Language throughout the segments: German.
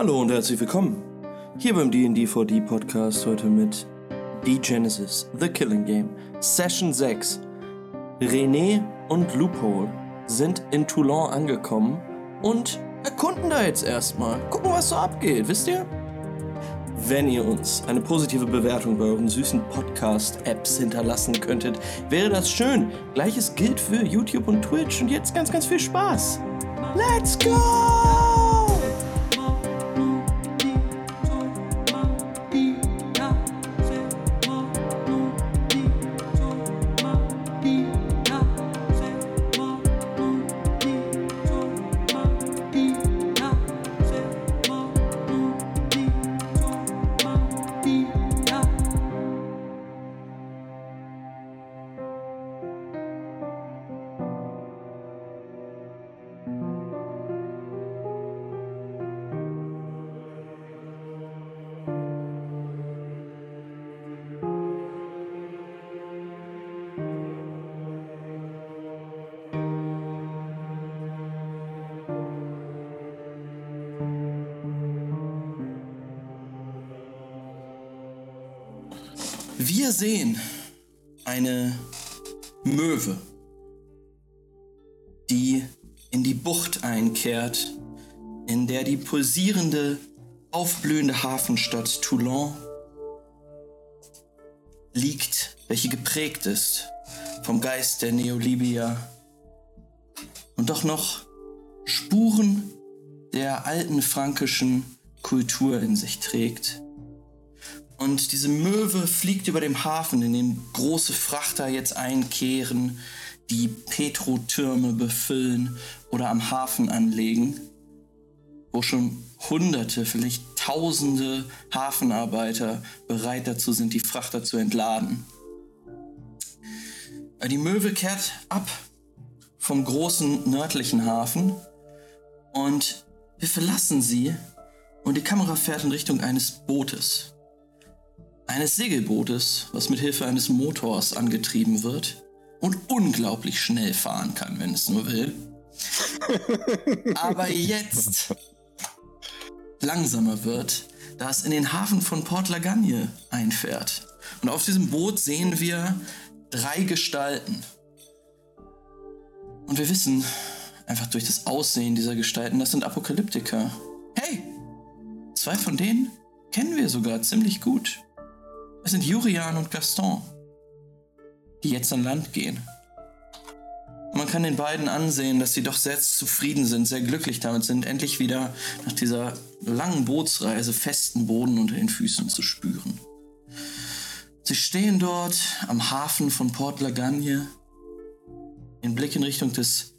Hallo und herzlich willkommen. Hier beim D&D 4D Podcast heute mit The Genesis, The Killing Game, Session 6. René und Loophole sind in Toulon angekommen und erkunden da jetzt erstmal. Gucken, was so abgeht, wisst ihr? Wenn ihr uns eine positive Bewertung bei euren süßen Podcast-Apps hinterlassen könntet, wäre das schön. Gleiches gilt für YouTube und Twitch. Und jetzt ganz, ganz viel Spaß. Let's go! Sehen eine Möwe, die in die Bucht einkehrt, in der die pulsierende, aufblühende Hafenstadt Toulon liegt, welche geprägt ist vom Geist der Neolibia und doch noch Spuren der alten frankischen Kultur in sich trägt. Und diese Möwe fliegt über dem Hafen, in dem große Frachter jetzt einkehren, die Petrotürme befüllen oder am Hafen anlegen, wo schon Hunderte, vielleicht Tausende Hafenarbeiter bereit dazu sind, die Frachter zu entladen. Die Möwe kehrt ab vom großen nördlichen Hafen und wir verlassen sie und die Kamera fährt in Richtung eines Bootes eines Segelbootes, was mit Hilfe eines Motors angetrieben wird und unglaublich schnell fahren kann, wenn es nur will. Aber jetzt langsamer wird, da es in den Hafen von Port Lagagne einfährt. Und auf diesem Boot sehen wir drei Gestalten. Und wir wissen einfach durch das Aussehen dieser Gestalten, das sind Apokalyptiker. Hey, zwei von denen kennen wir sogar ziemlich gut. Es sind Jurian und Gaston, die jetzt an Land gehen. man kann den beiden ansehen, dass sie doch sehr zufrieden sind, sehr glücklich damit sind, endlich wieder nach dieser langen Bootsreise festen Boden unter den Füßen zu spüren. Sie stehen dort am Hafen von Port Lagagne, den Blick in Richtung des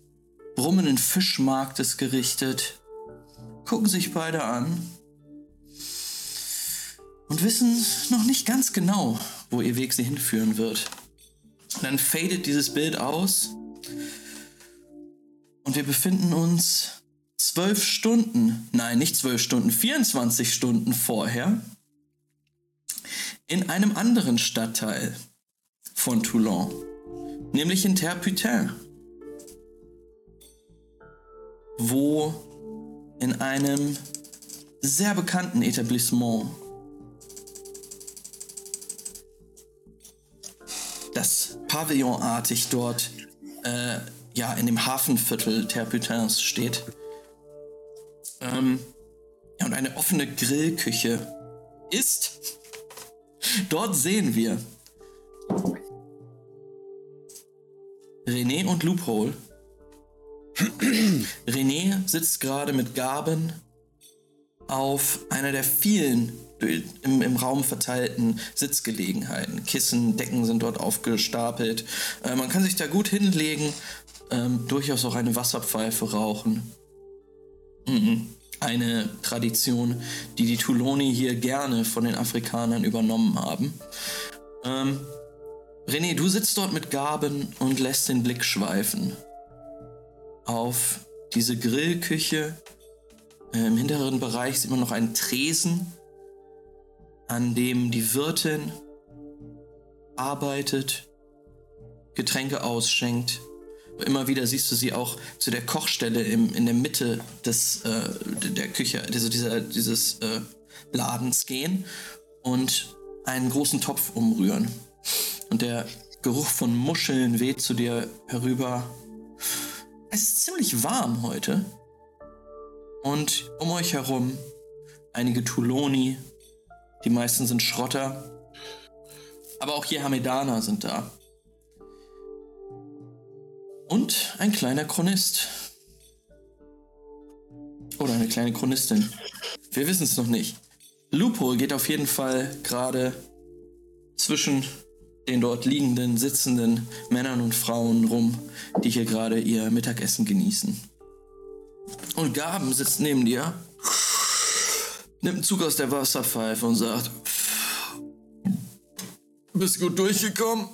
brummenden Fischmarktes gerichtet, gucken sich beide an und wissen noch nicht ganz genau, wo ihr Weg sie hinführen wird. Und dann fadet dieses Bild aus und wir befinden uns zwölf Stunden, nein, nicht zwölf Stunden, 24 Stunden vorher in einem anderen Stadtteil von Toulon, nämlich in Terre-Putain, wo in einem sehr bekannten Etablissement das pavillonartig dort äh, ja in dem Hafenviertel Terputins steht. Ähm, ja, und eine offene Grillküche ist. Dort sehen wir René und Loophole. René sitzt gerade mit Gaben auf einer der vielen im, im Raum verteilten Sitzgelegenheiten. Kissen, Decken sind dort aufgestapelt. Äh, man kann sich da gut hinlegen, ähm, durchaus auch eine Wasserpfeife rauchen. Mhm. Eine Tradition, die die Touloni hier gerne von den Afrikanern übernommen haben. Ähm, René, du sitzt dort mit Gaben und lässt den Blick schweifen auf diese Grillküche. Äh, Im hinteren Bereich sieht man noch einen Tresen an dem die Wirtin arbeitet, Getränke ausschenkt Immer wieder siehst du sie auch zu der Kochstelle im, in der Mitte des, äh, der Küche, also dieser, dieses äh, Ladens gehen und einen großen Topf umrühren. Und der Geruch von Muscheln weht zu dir herüber. Es ist ziemlich warm heute. Und um euch herum einige Tuloni. Die meisten sind Schrotter. Aber auch hier Hamedaner sind da. Und ein kleiner Chronist. Oder eine kleine Chronistin. Wir wissen es noch nicht. Lupo geht auf jeden Fall gerade zwischen den dort liegenden, sitzenden Männern und Frauen rum, die hier gerade ihr Mittagessen genießen. Und Gaben sitzt neben dir, nimmt einen Zug aus der Wasserpfeife und sagt, bist gut durchgekommen?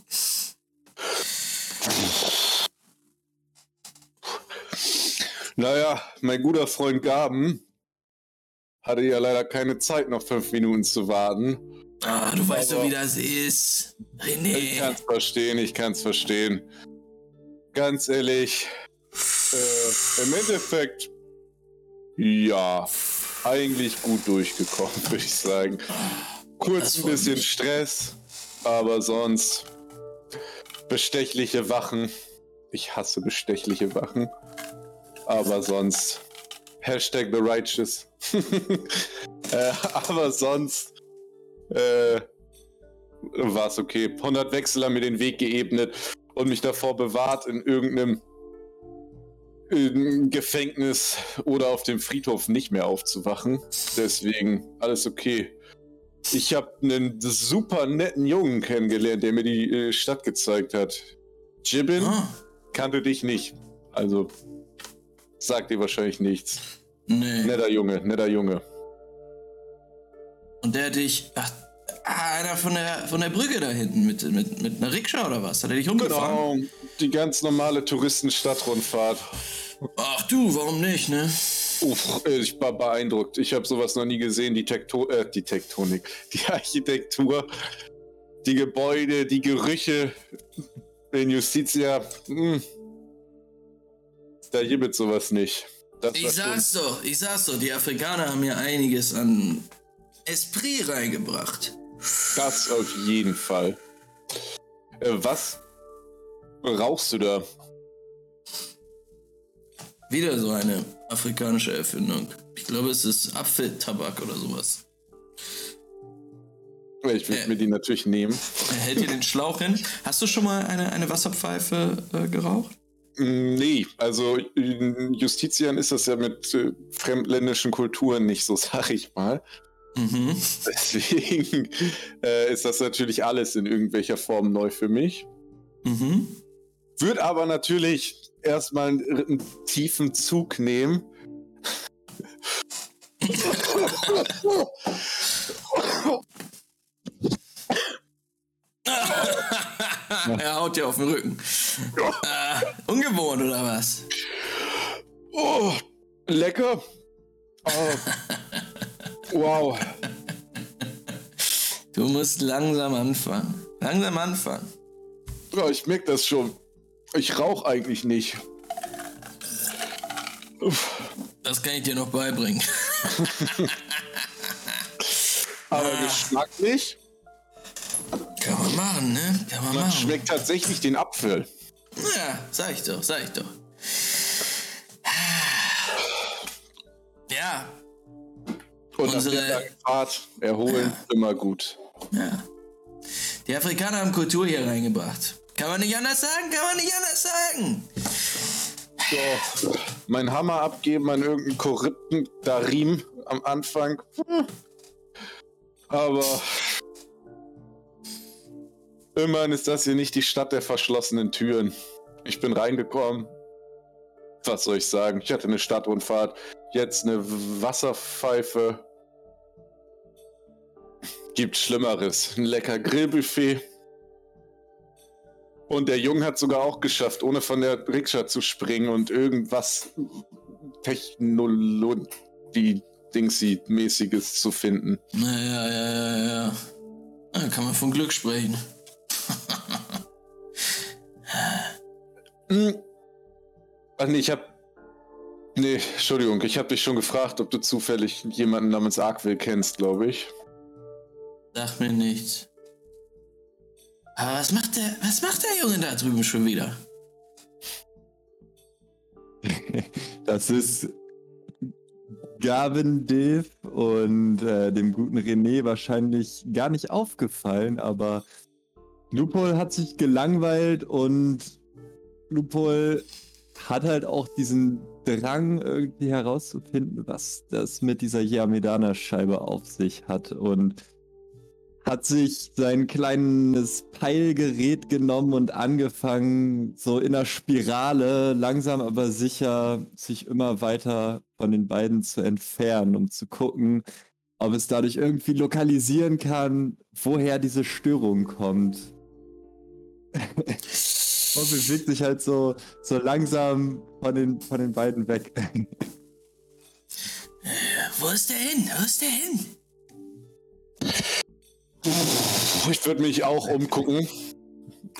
Naja, mein guter Freund Gaben hatte ja leider keine Zeit, noch fünf Minuten zu warten. Ah, du weißt doch, wie das ist. René. Ich kann's verstehen, ich kann's verstehen. Ganz ehrlich, äh, im Endeffekt, ja, eigentlich gut durchgekommen, würde ich sagen. Kurz ein bisschen Stress, aber sonst bestechliche Wachen. Ich hasse bestechliche Wachen. Aber sonst Hashtag The Righteous. äh, aber sonst äh, war es okay. 100 Wechsel haben mir den Weg geebnet und mich davor bewahrt, in irgendeinem in Gefängnis oder auf dem Friedhof nicht mehr aufzuwachen. Deswegen alles okay. Ich habe einen super netten Jungen kennengelernt, der mir die äh, Stadt gezeigt hat. Jibbin ah. kannte dich nicht. Also sagt dir wahrscheinlich nichts. Nee. Netter Junge, netter Junge. Und der dich. Ach, einer von der, von der Brücke da hinten mit, mit, mit einer Rikscha oder was? Hat er dich umgefahren? Genau, die ganz normale Touristen-Stadtrundfahrt. Ach du, warum nicht, ne? Uff, ich war beeindruckt. Ich habe sowas noch nie gesehen. Die, Tekto äh, die Tektonik, die Architektur, die Gebäude, die Gerüche in Justitia. Mh. Hm. Da gibt es sowas nicht. Das ich sag's doch, ich sag's doch, die Afrikaner haben mir einiges an Esprit reingebracht. Das auf jeden Fall. Äh, was rauchst du da? Wieder so eine afrikanische Erfindung. Ich glaube, es ist Apfeltabak oder sowas. Ich würde äh, mir die natürlich nehmen. Er hält dir den Schlauch hin. Hast du schon mal eine, eine Wasserpfeife äh, geraucht? Nee, also in Justitian ist das ja mit äh, fremdländischen Kulturen nicht so, sag ich mal. Mhm. Deswegen äh, ist das natürlich alles in irgendwelcher Form neu für mich. Mhm. Würde aber natürlich erstmal einen, einen tiefen Zug nehmen. er haut dir auf den Rücken. Äh, ungewohnt oder was? Oh, lecker. Oh. wow. Du musst langsam anfangen. Langsam anfangen. Ja, ich merke das schon. Ich rauche eigentlich nicht. Uff. Das kann ich dir noch beibringen. Aber ah. geschmacklich kann man machen, ne? Kann man, man machen. schmeckt tatsächlich den Apfel. Ja, sag ich doch, sag ich doch. Ja. Und unsere Fahrt erholen ja. immer gut. Ja. Die Afrikaner haben Kultur hier reingebracht. Kann man nicht anders sagen, kann man nicht anders sagen. So, mein Hammer abgeben an irgendeinen korrupten Darim am Anfang. Aber Immerhin ist das hier nicht die Stadt der verschlossenen Türen. Ich bin reingekommen. Was soll ich sagen? Ich hatte eine Stadtrundfahrt. Jetzt eine Wasserpfeife. Gibt Schlimmeres. Ein lecker Grillbuffet. Und der Junge hat sogar auch geschafft, ohne von der Rikscha zu springen und irgendwas Technologie Dingsy-mäßiges zu finden. Naja, ja, ja, ja. Da kann man von Glück sprechen. Hm, Ach nee, ich hab. Nee, Entschuldigung, ich hab dich schon gefragt, ob du zufällig jemanden namens Arkwill kennst, glaube ich. Sag mir nichts. Aber was macht der, was macht der Junge da drüben schon wieder? das ist Gavin Dave und äh, dem guten René wahrscheinlich gar nicht aufgefallen, aber Lupol hat sich gelangweilt und Lupol hat halt auch diesen Drang, irgendwie herauszufinden, was das mit dieser Yamedana-Scheibe auf sich hat und hat sich sein kleines Peilgerät genommen und angefangen, so in der Spirale, langsam aber sicher, sich immer weiter von den beiden zu entfernen, um zu gucken, ob es dadurch irgendwie lokalisieren kann, woher diese Störung kommt. und bewegt sich halt so, so langsam von den, von den beiden weg. Wo ist der hin? Wo ist der hin? Ich würde mich auch umgucken,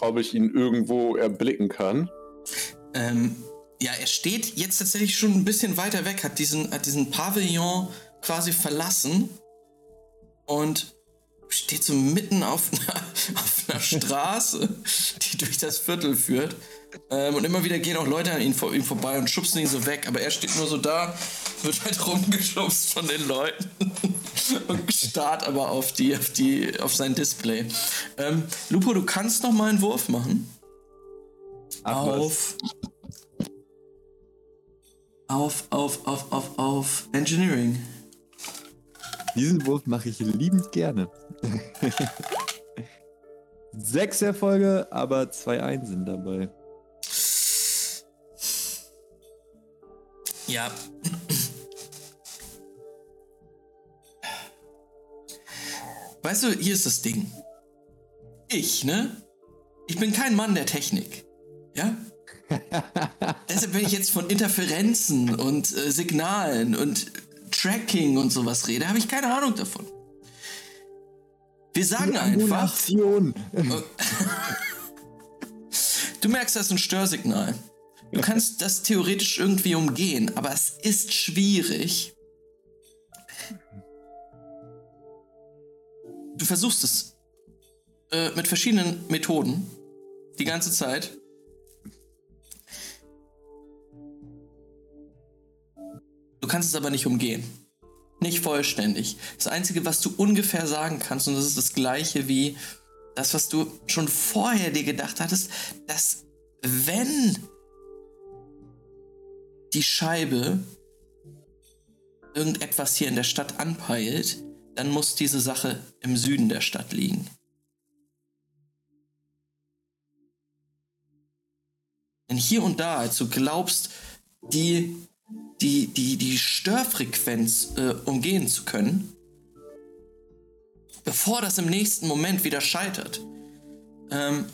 ob ich ihn irgendwo erblicken kann. Ähm, ja, er steht jetzt tatsächlich schon ein bisschen weiter weg, hat diesen, hat diesen Pavillon quasi verlassen und steht so mitten auf einer, auf einer Straße, die durch das Viertel führt. Ähm, und immer wieder gehen auch Leute an ihm, vor, ihm vorbei und schubsen ihn so weg. Aber er steht nur so da, wird halt rumgeschubst von den Leuten und starrt aber auf, die, auf, die, auf sein Display. Ähm, Lupo, du kannst noch mal einen Wurf machen. Ach, auf, auf, auf, auf, auf, auf Engineering. Diesen Wurf mache ich liebend gerne. Sechs Erfolge, aber zwei Einsen dabei. Ja. Weißt du, hier ist das Ding. Ich, ne? Ich bin kein Mann der Technik. Ja? Deshalb, wenn ich jetzt von Interferenzen und äh, Signalen und Tracking und sowas rede, habe ich keine Ahnung davon. Wir sagen Die einfach. du merkst, das ist ein Störsignal. Du kannst das theoretisch irgendwie umgehen, aber es ist schwierig. Du versuchst es äh, mit verschiedenen Methoden die ganze Zeit. Du kannst es aber nicht umgehen. Nicht vollständig. Das Einzige, was du ungefähr sagen kannst, und das ist das gleiche wie das, was du schon vorher dir gedacht hattest, dass wenn die Scheibe irgendetwas hier in der Stadt anpeilt, dann muss diese Sache im Süden der Stadt liegen. Denn hier und da, als du glaubst, die, die, die, die Störfrequenz äh, umgehen zu können, bevor das im nächsten Moment wieder scheitert, ähm,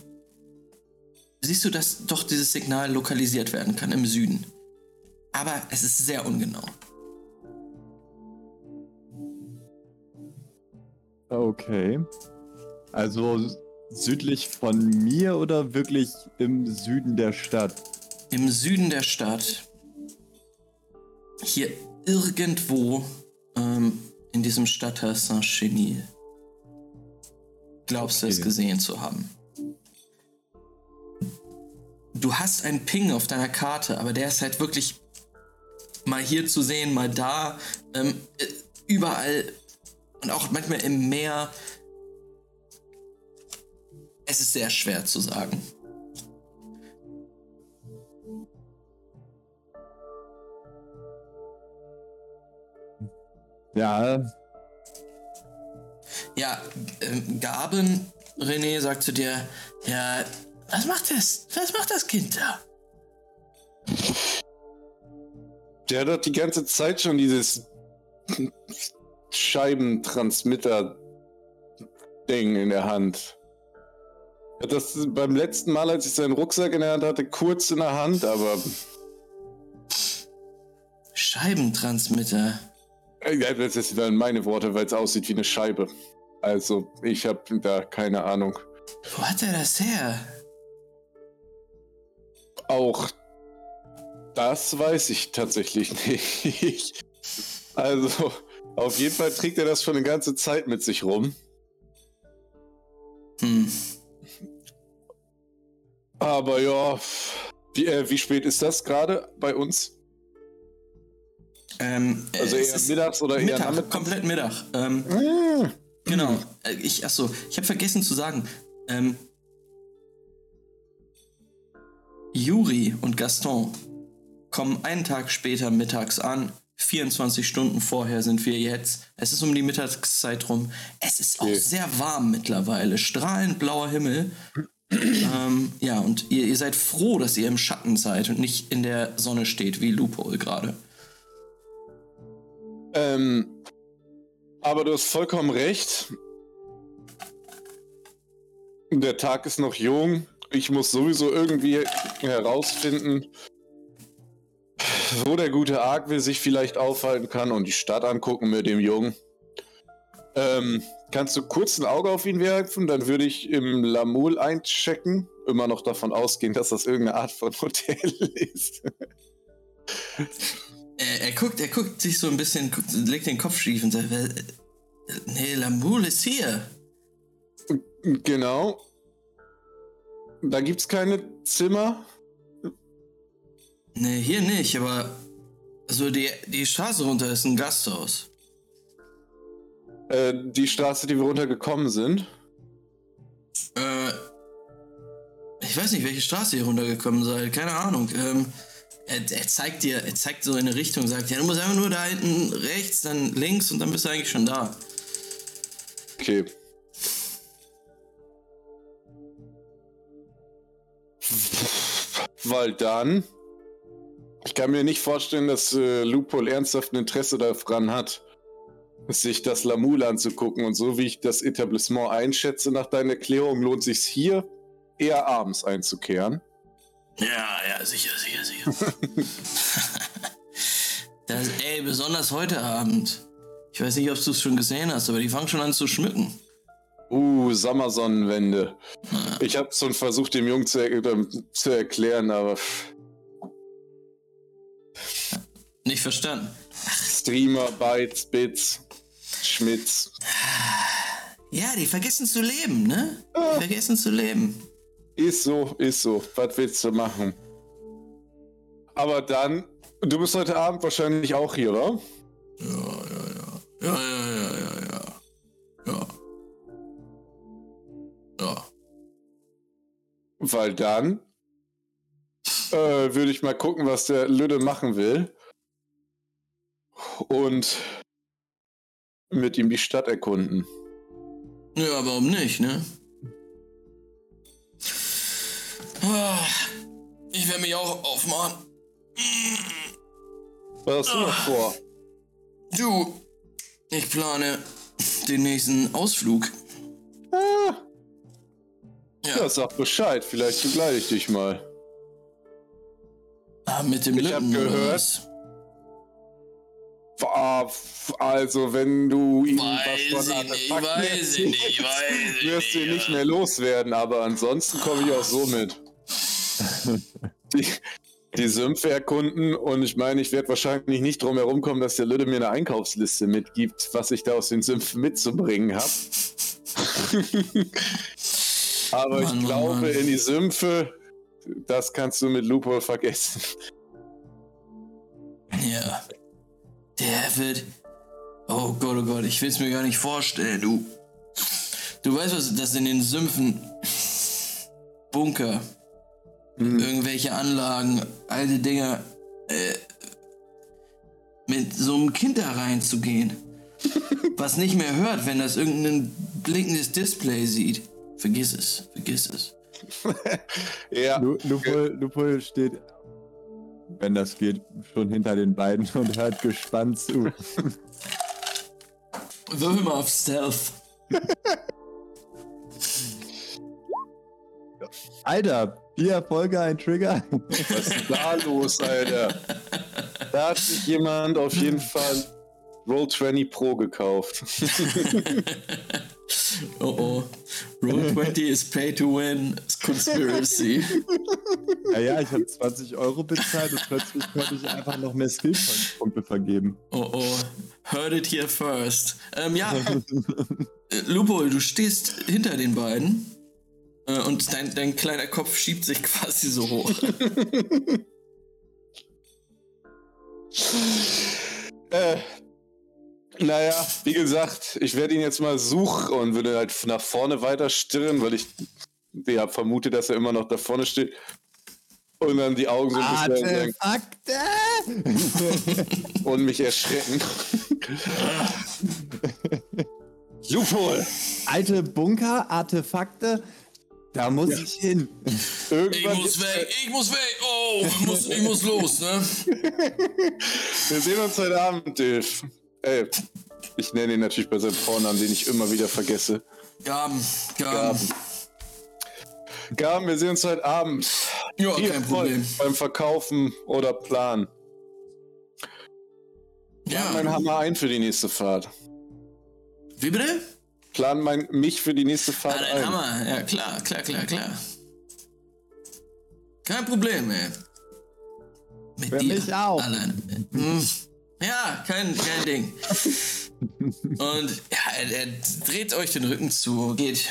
siehst du, dass doch dieses Signal lokalisiert werden kann im Süden aber es ist sehr ungenau. Okay. Also südlich von mir oder wirklich im Süden der Stadt? Im Süden der Stadt. Hier irgendwo ähm, in diesem Stadtteil Saint-Chenil. Glaubst du es gesehen zu haben? Du hast einen Ping auf deiner Karte, aber der ist halt wirklich mal hier zu sehen, mal da, ähm, äh, überall und auch manchmal im Meer. Es ist sehr schwer zu sagen. Ja. Ja, ähm, Gaben, René, sagt zu dir, ja, was macht das? Was macht das Kind da? Der hat doch die ganze Zeit schon dieses Scheibentransmitter-Ding in der Hand. Er hat das beim letzten Mal, als ich seinen Rucksack in der Hand hatte, kurz in der Hand, aber. Scheibentransmitter. Ja, das sind dann meine Worte, weil es aussieht wie eine Scheibe. Also, ich habe da keine Ahnung. Wo hat er das her? Auch Das weiß ich tatsächlich nicht. Also, auf jeden Fall trägt er das schon eine ganze Zeit mit sich rum. Hm. Aber ja, wie, äh, wie spät ist das gerade bei uns? Ähm, Also es eher mittags oder eher Mittag, komplett Mittag. Ähm, Ah, genau. Äh, Ich, achso, ich habe vergessen zu sagen. Ähm, Juri und Gaston kommen einen Tag später mittags an. 24 Stunden vorher sind wir jetzt. Es ist um die Mittagszeit rum. Es ist auch Okay. sehr warm mittlerweile. Strahlend blauer Himmel. ähm, ja, und ihr, ihr seid froh, dass ihr im Schatten seid und nicht in der Sonne steht, wie Loophole gerade. Ähm, aber du hast vollkommen recht. Der Tag ist noch jung. Ich muss sowieso irgendwie herausfinden, wo der gute Argwill sich vielleicht aufhalten kann und die Stadt angucken mit dem Jungen. Ähm, kannst du kurz ein Auge auf ihn werfen? Dann würde ich im Lamul einchecken. Immer noch davon ausgehen, dass das irgendeine Art von Hotel ist. Er, er guckt, er guckt sich so ein bisschen, guckt, legt den Kopf schief und sagt, "Äh, äh, nee, Lamul ist hier. Genau. Da gibt's keine Zimmer. Nee, hier nicht, aber also die, die Straße runter ist ein Gasthaus. Äh, die Straße, die wir runtergekommen sind. Äh, ich weiß nicht, welche Straße ihr runtergekommen seid, keine Ahnung. Ähm, er, er zeigt dir, er zeigt so in eine Richtung, sagt, ja, du musst einfach nur da hinten rechts, dann links und dann bist du eigentlich schon da. Okay. Weil dann. Ich kann mir nicht vorstellen, dass äh, Lupol ernsthaft ein Interesse daran hat, sich das Lamul anzugucken. Und so wie ich das Etablissement einschätze nach deiner Erklärung, lohnt sich hier eher abends einzukehren. Ja, ja, sicher, sicher, sicher. das, ey, besonders heute Abend. Ich weiß nicht, ob du es schon gesehen hast, aber die fangen schon an zu schmücken. Uh, Sommersonnenwende. Ich habe schon versucht, dem Jungen zu, er äh, zu erklären, aber Nicht verstanden. Streamer, Bytes, Bits, Schmitz. Ja, die vergessen zu leben, ne? Die vergessen zu leben. Ist so, ist so. Was willst du machen? Aber dann, du bist heute Abend wahrscheinlich auch hier, oder? Ja, ja, ja. Ja, ja, ja, ja, ja. Ja. Ja. Weil dann äh, würde ich mal gucken, was der Lüde machen will. Und mit ihm die Stadt erkunden. Ja, warum nicht, ne? Ah, Ich werde mich auch aufmachen. Was hast du noch vor? Du, ich plane den nächsten Ausflug. Ah, Ja, ja, sag Bescheid, vielleicht begleite ich dich mal. ah, mit dem ich hab Lippen oder gehört, was? Ah, Also, wenn du ihm was von Artefakten weiß ich nicht, weiß wirst du nicht, nicht mehr loswerden, aber ansonsten komme ich auch so mit. die, die Sümpfe erkunden und ich meine, ich werde wahrscheinlich nicht drum herum kommen, dass der Lüde mir eine Einkaufsliste mitgibt, was ich da aus den Sümpfen mitzubringen habe. aber Mann, ich Mann, glaube, Mann. in die Sümpfe, das kannst du mit Loophole vergessen. Ja. Der wird. Oh Gott, oh Gott, ich will es mir gar nicht vorstellen, du. Du weißt, was das in den Sümpfen. Bunker. Hm. Irgendwelche Anlagen, alte Dinger. Äh, mit so einem Kind da reinzugehen. was nicht mehr hört, wenn das irgendein blinkendes Display sieht. Vergiss es, vergiss es. Ja, Lu- Lupol, Lupol steht, wenn das geht, schon hinter den beiden und hört gespannt zu. Würfel mal auf Stealth. Alter, vier Erfolge, ein Trigger. Was ist da los, Alter? Da hat sich jemand auf jeden Fall Roll20 Pro gekauft. Oh oh. Roll 20 is pay to win. Conspiracy. Ja, ja, ich habe 20 Euro bezahlt und plötzlich konnte ich einfach noch mehr Skillpunkte vergeben. Oh oh. Heard it here first. Ähm, ja, äh, Lupo, du stehst hinter den beiden äh, und dein, dein kleiner Kopf schiebt sich quasi so hoch. Äh, naja, wie gesagt, ich werde ihn jetzt mal suchen und würde halt nach vorne weiter stirren, weil ich ja, vermute, dass er immer noch da vorne steht. Und dann die Augen so ein bisschen Artefakte! und mich erschrecken. Lupol! Alte Bunker, Artefakte, da muss Ja. ich hin. Ich Irgendwann muss gibt's- weg, ich muss weg. Oh, ich muss, ich muss los, ne? Wir sehen uns heute Abend, Dave. Ey, ich nenne ihn natürlich bei seinem Vornamen, den ich immer wieder vergesse. Gaben, Gaben. Gaben. Gaben, wir sehen uns heute Abend. Ja, Viel kein Problem. Beim Verkaufen oder Plan. Plan meinen Ja, Hammer ein für die nächste Fahrt. wie bitte? Plan mein, mich für die nächste Ah, Fahrt dein ein. Hammer. Ja, klar, klar, klar, klar. Kein Problem, ey. Mit Für dir. mich auch. Allein. Hm. Ja, kein, kein Ding. Und ja, er, dreht euch den Rücken zu, geht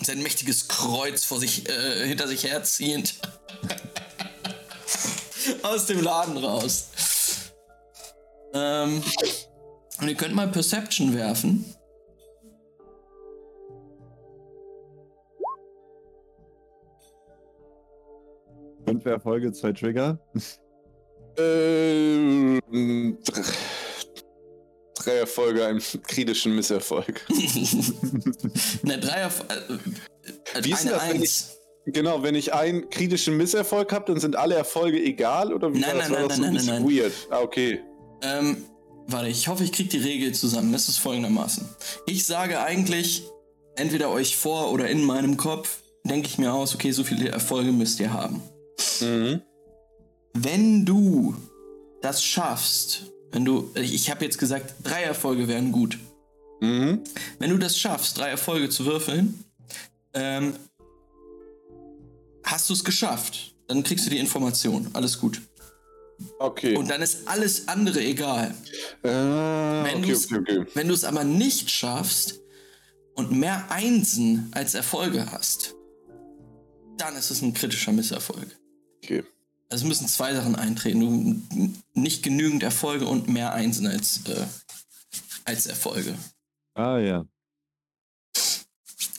sein mächtiges Kreuz vor sich, äh, hinter sich herziehend aus dem Laden raus. Ähm, und ihr könnt mal Perception werfen. Fünf Erfolge, zwei Trigger. Äh, drei, Erfolge, einen kritischen Misserfolg. Ne, drei auf. Äh, äh, Wie ist das, wenn Eins. Genau, wenn ich einen kritischen Misserfolg habe, dann sind alle Erfolge egal? Oder wie Nein, nein, war nein, das so nein, nein, weird? Ah, okay. Ähm, warte, ich hoffe, ich krieg die Regel zusammen. Das ist folgendermaßen. Ich sage eigentlich, entweder euch vor oder in meinem Kopf, denke ich mir aus, okay, so viele Erfolge müsst ihr haben. Mhm. Wenn du das schaffst, wenn du, ich habe jetzt gesagt, drei Erfolge wären gut. Mhm. Wenn du das schaffst, drei Erfolge zu würfeln, ähm, hast du es geschafft. Dann kriegst du die Information. Alles gut. Okay. Und dann ist alles andere egal. Ah, Wenn okay, okay, okay. Wenn du es aber nicht schaffst und mehr Einsen als Erfolge hast, dann ist es ein kritischer Misserfolg. okay. Also es müssen zwei Sachen eintreten. Nicht genügend Erfolge und mehr Einsen als, äh, als Erfolge. Ah ja.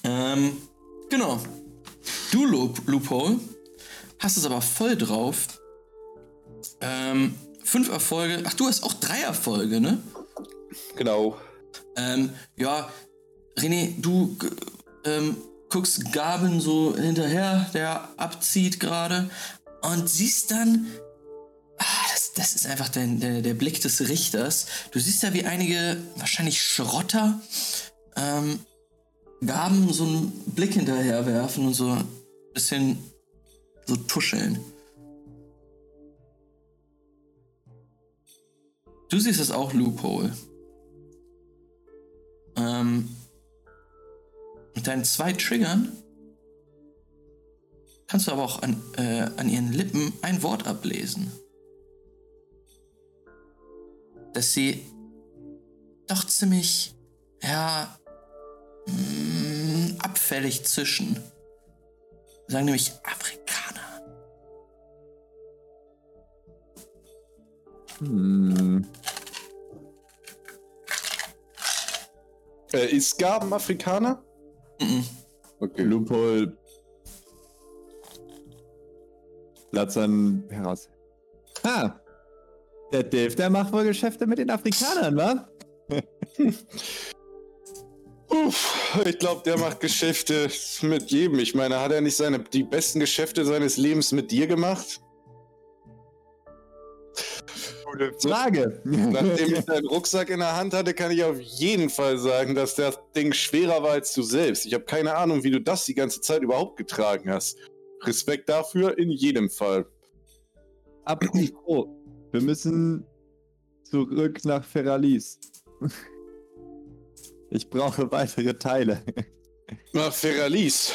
Ähm, genau. Du, Loop, Loophole, hast es aber voll drauf. Ähm, fünf Erfolge. Ach, du hast auch drei Erfolge, ne? Genau. Ähm, ja, René, du ähm, guckst Gaben so hinterher, der abzieht gerade und siehst dann, ah, das, das ist einfach der, der, der Blick des Richters. Du siehst da wie einige, wahrscheinlich Schrotter, ähm, Gaben so einen Blick hinterher werfen und so ein bisschen so tuscheln. Du siehst es auch, Loophole. Ähm, mit deinen zwei Triggern kannst du aber auch an, äh, an ihren Lippen ein Wort ablesen. Dass sie doch ziemlich, ja, mm, abfällig zischen. Sagen nämlich Afrikaner. Hm. Äh, ist Gaben Afrikaner? Mhm. Okay. Loophole. Latzern heraus. Ah! Der Dave, der macht wohl Geschäfte mit den Afrikanern, wa? Uff, ich glaube, der macht Geschäfte mit jedem. Ich meine, hat er nicht seine, die besten Geschäfte seines Lebens mit dir gemacht? Gute Frage. Nachdem ich deinen Rucksack in der Hand hatte, kann ich auf jeden Fall sagen, dass das Ding schwerer war als du selbst. Ich habe keine Ahnung, wie du das die ganze Zeit überhaupt getragen hast. Respekt dafür in jedem Fall. Apropos, wir müssen zurück nach Feralis. Ich brauche weitere Teile. Na, Feralis.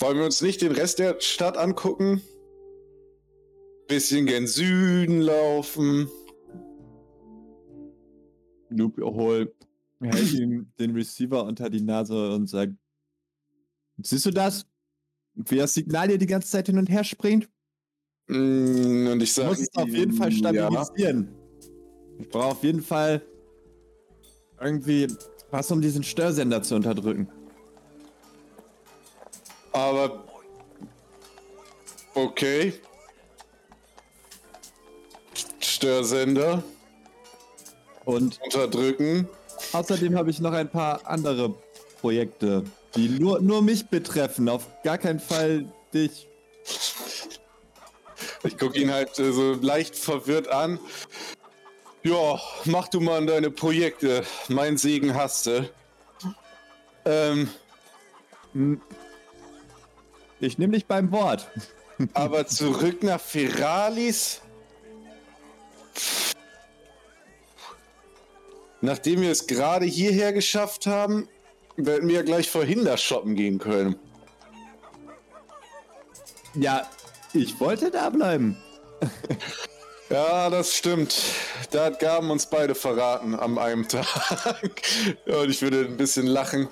Wollen wir uns nicht den Rest der Stadt angucken? Bisschen gen Süden laufen. Noob hol, hält ihm den Receiver unter die Nase und sagt: Siehst du das? Wie das Signal hier die ganze Zeit hin und her springt? Mm, Und ich Du sage. musst es auf jeden Fall stabilisieren. Ich brauche auf jeden Fall irgendwie was, um diesen Störsender zu unterdrücken. Aber. Okay. Störsender Und unterdrücken. außerdem habe ich noch ein paar andere Projekte, die nur, nur mich betreffen. Auf gar keinen Fall dich. Ich gucke ihn halt äh, so leicht verwirrt an. Ja, mach du mal an deine Projekte. Mein Segen hast du. Ähm, Hm. Ich nehme dich beim Wort. aber zurück nach Feralis. Nachdem wir es gerade hierher geschafft haben, werden wir ja gleich vorhin shoppen gehen können. Ja, ich wollte da bleiben. Ja, das stimmt. Da hat Gaben uns beide verraten am einem Tag. Und ich würde ein bisschen lachen.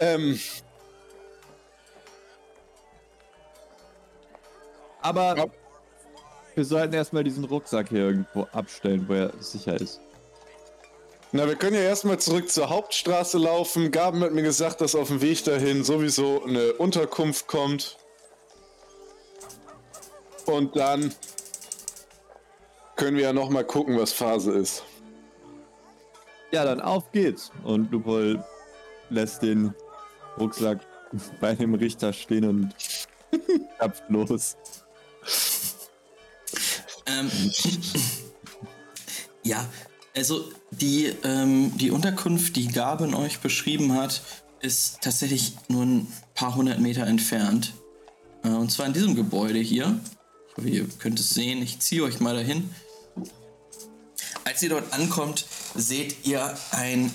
Ähm, Aber wir sollten erstmal diesen Rucksack hier irgendwo abstellen, wo er sicher ist. Na, wir können ja erstmal zurück zur Hauptstraße laufen. Gaben hat mir gesagt, dass auf dem Weg dahin sowieso eine Unterkunft kommt. Und dann können wir ja nochmal gucken, was Phase ist. Ja, dann auf geht's. Und Lupol lässt den Rucksack bei dem Richter stehen und tapft los. Ähm, ja, also die, ähm, die Unterkunft, die Gaben euch beschrieben hat, ist tatsächlich nur ein paar hundert Meter entfernt. Äh, und zwar in diesem Gebäude hier. Ich hoffe, ihr könnt es sehen. Ich ziehe euch mal dahin. Als ihr dort ankommt, seht ihr ein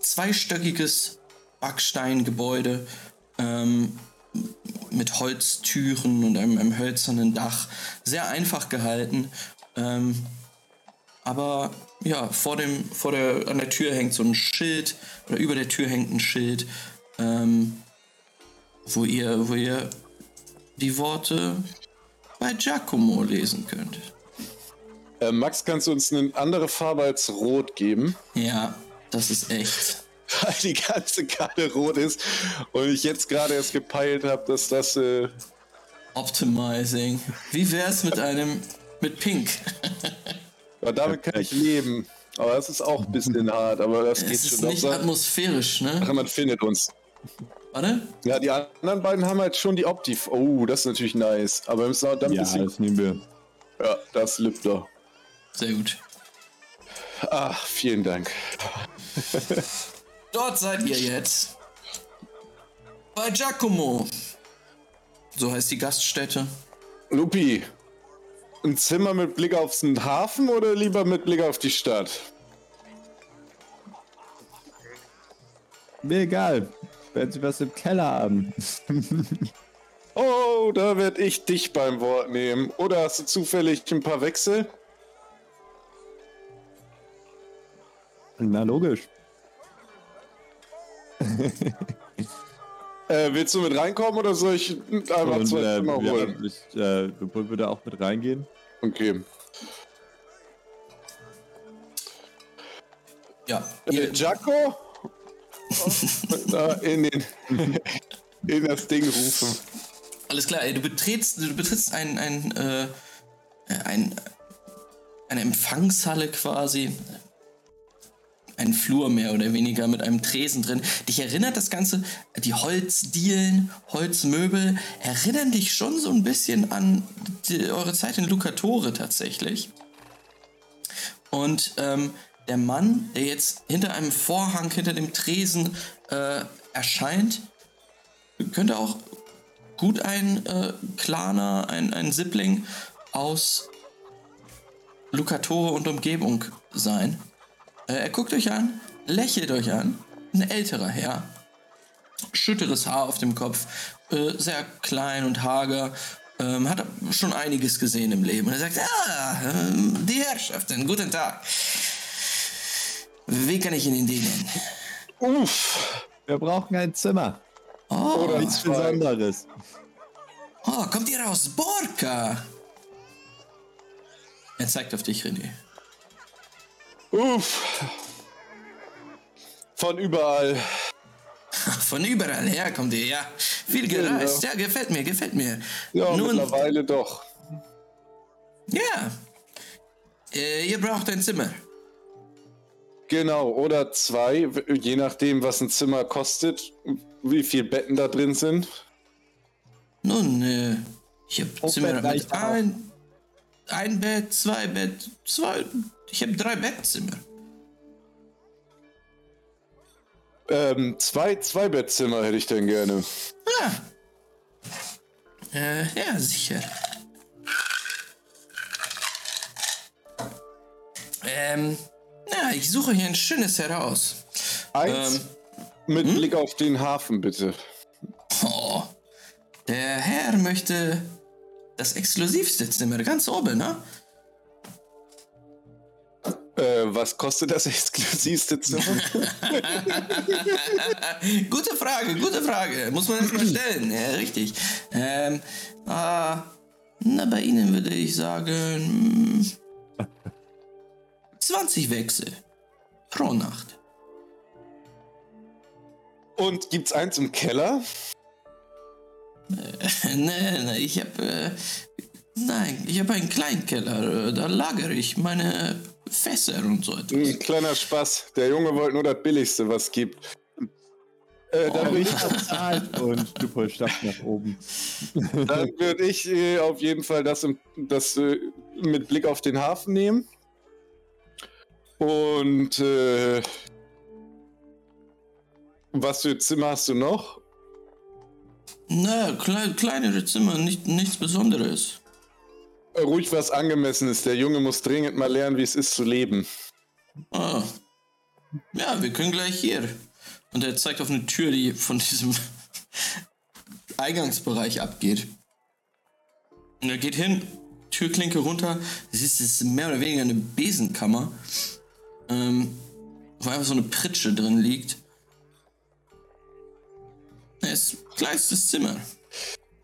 zweistöckiges Backsteingebäude ähm, mit Holztüren und einem, einem hölzernen Dach. Sehr einfach gehalten. Ähm, aber ja, vor dem, vor der, an der Tür hängt so ein Schild oder über der Tür hängt ein Schild, ähm, wo ihr, wo ihr die Worte bei Giacomo lesen könnt. Äh, Max, kannst du uns eine andere Farbe als Rot geben? Ja, das ist echt. Weil die ganze Karte rot ist und ich jetzt gerade erst gepeilt habe, dass das. Äh, Optimizing. Wie wär's mit einem mit Pink? ja, damit kann ich leben. Aber das ist auch ein bisschen hart, aber das geht Es ist schon. nicht Hauptsache- atmosphärisch, ne? Ach, man findet uns. Warte. Ja, die anderen beiden haben halt schon die Optiv. Oh, das ist natürlich nice. Aber wir müssen auch dann ein Ja, bisschen. das nehmen wir. Ja, das Lüfter. Sehr gut. Ach, vielen Dank. Dort seid ihr jetzt. Bei Giacomo. So heißt die Gaststätte. Lupi, ein Zimmer mit Blick auf den Hafen oder lieber mit Blick auf die Stadt? Mir egal. Wenn sie was im Keller haben. Oh, da werd ich dich beim Wort nehmen. Oder hast du zufällig ein paar Wechsel? Na, logisch. Äh, willst du mit reinkommen oder soll ich einfach Und zwei äh, Zimmer ja, holen? ich, äh, Lupol würde auch mit reingehen. Okay. Ja. Äh, Ihr, Jaco? da in, den, in das Ding rufen. alles klar, ey, du betrittst, du betrittst ein, ein, äh, ein, eine Empfangshalle quasi. Ein Flur mehr oder weniger mit einem Tresen drin. Dich erinnert das Ganze, die Holzdielen, Holzmöbel, erinnern dich schon so ein bisschen an die, eure Zeit in Lucatore tatsächlich. Und ähm, der Mann, der jetzt hinter einem Vorhang, hinter dem Tresen äh, erscheint, könnte auch gut ein äh, Klaner, ein, ein Sippling aus Lucatore und Umgebung sein. Äh, er guckt euch an, lächelt euch an. Ein älterer Herr. Schütteres Haar auf dem Kopf. Äh, sehr klein und hager. Ähm, hat schon einiges gesehen im Leben. Und er sagt, ah, ähm, die Herrschaften, guten Tag. Wie kann ich Ihnen dienen? Uff. Wir brauchen ein Zimmer. Oh, Oder Nichts. Besonderes. oh, kommt ihr aus Borka? Er zeigt auf dich, René. Uff. Von überall. Von überall her kommt ihr, ja. Viel gereist. Ja, gefällt mir, gefällt mir. Ja, Nun, mittlerweile doch. ja. Äh, ihr braucht ein Zimmer. Genau, oder zwei, je nachdem, was ein Zimmer kostet, wie viele Betten da drin sind. Nun, äh, ich habe Zimmer mit ein, ein Bett, zwei Bett, zwei. Ich habe drei Bettzimmer. Ähm, zwei, zwei Bettzimmer hätte ich denn gerne. Ja. Äh, ja, sicher. Ähm, ja, ich suche hier ein schönes heraus. Eins Ähm, mit Blick auf den Hafen, bitte. Oh, der Herr möchte das exklusivste Zimmer ganz oben, ne? Äh, was kostet das exklusivste Zimmer? gute Frage, gute Frage. Muss man erstmal stellen. Ja, richtig. Ähm, ah, na, bei Ihnen würde ich sagen. hm, 20 Wechsel pro Nacht. Und gibt's eins im Keller? nee, nee, ich habe. Äh, nein, ich habe einen kleinen Keller. äh, Da lagere ich meine Fässer und so etwas. Ein kleiner Spaß. Der Junge wollte nur das Billigste, was gibt. Äh, dann Oh. würde ich, Bezahlt und Lupol stapft nach oben. dann würd ich äh, auf jeden Fall das, im, das äh, mit Blick auf den Hafen nehmen. Und äh, was für Zimmer hast du noch? Na, klei kleinere Zimmer, nicht, nichts Besonderes. Ruhig was Angemessenes. Der Junge muss dringend mal lernen, wie es ist zu leben. Ah. Ja, wir können gleich hier. Und er zeigt auf eine Tür, die von diesem Eingangsbereich abgeht. Und er geht hin, Türklinke runter. Es ist, mehr oder weniger eine Besenkammer, ähm, wo einfach so eine Pritsche drin liegt. Es ist ein kleinstes Zimmer.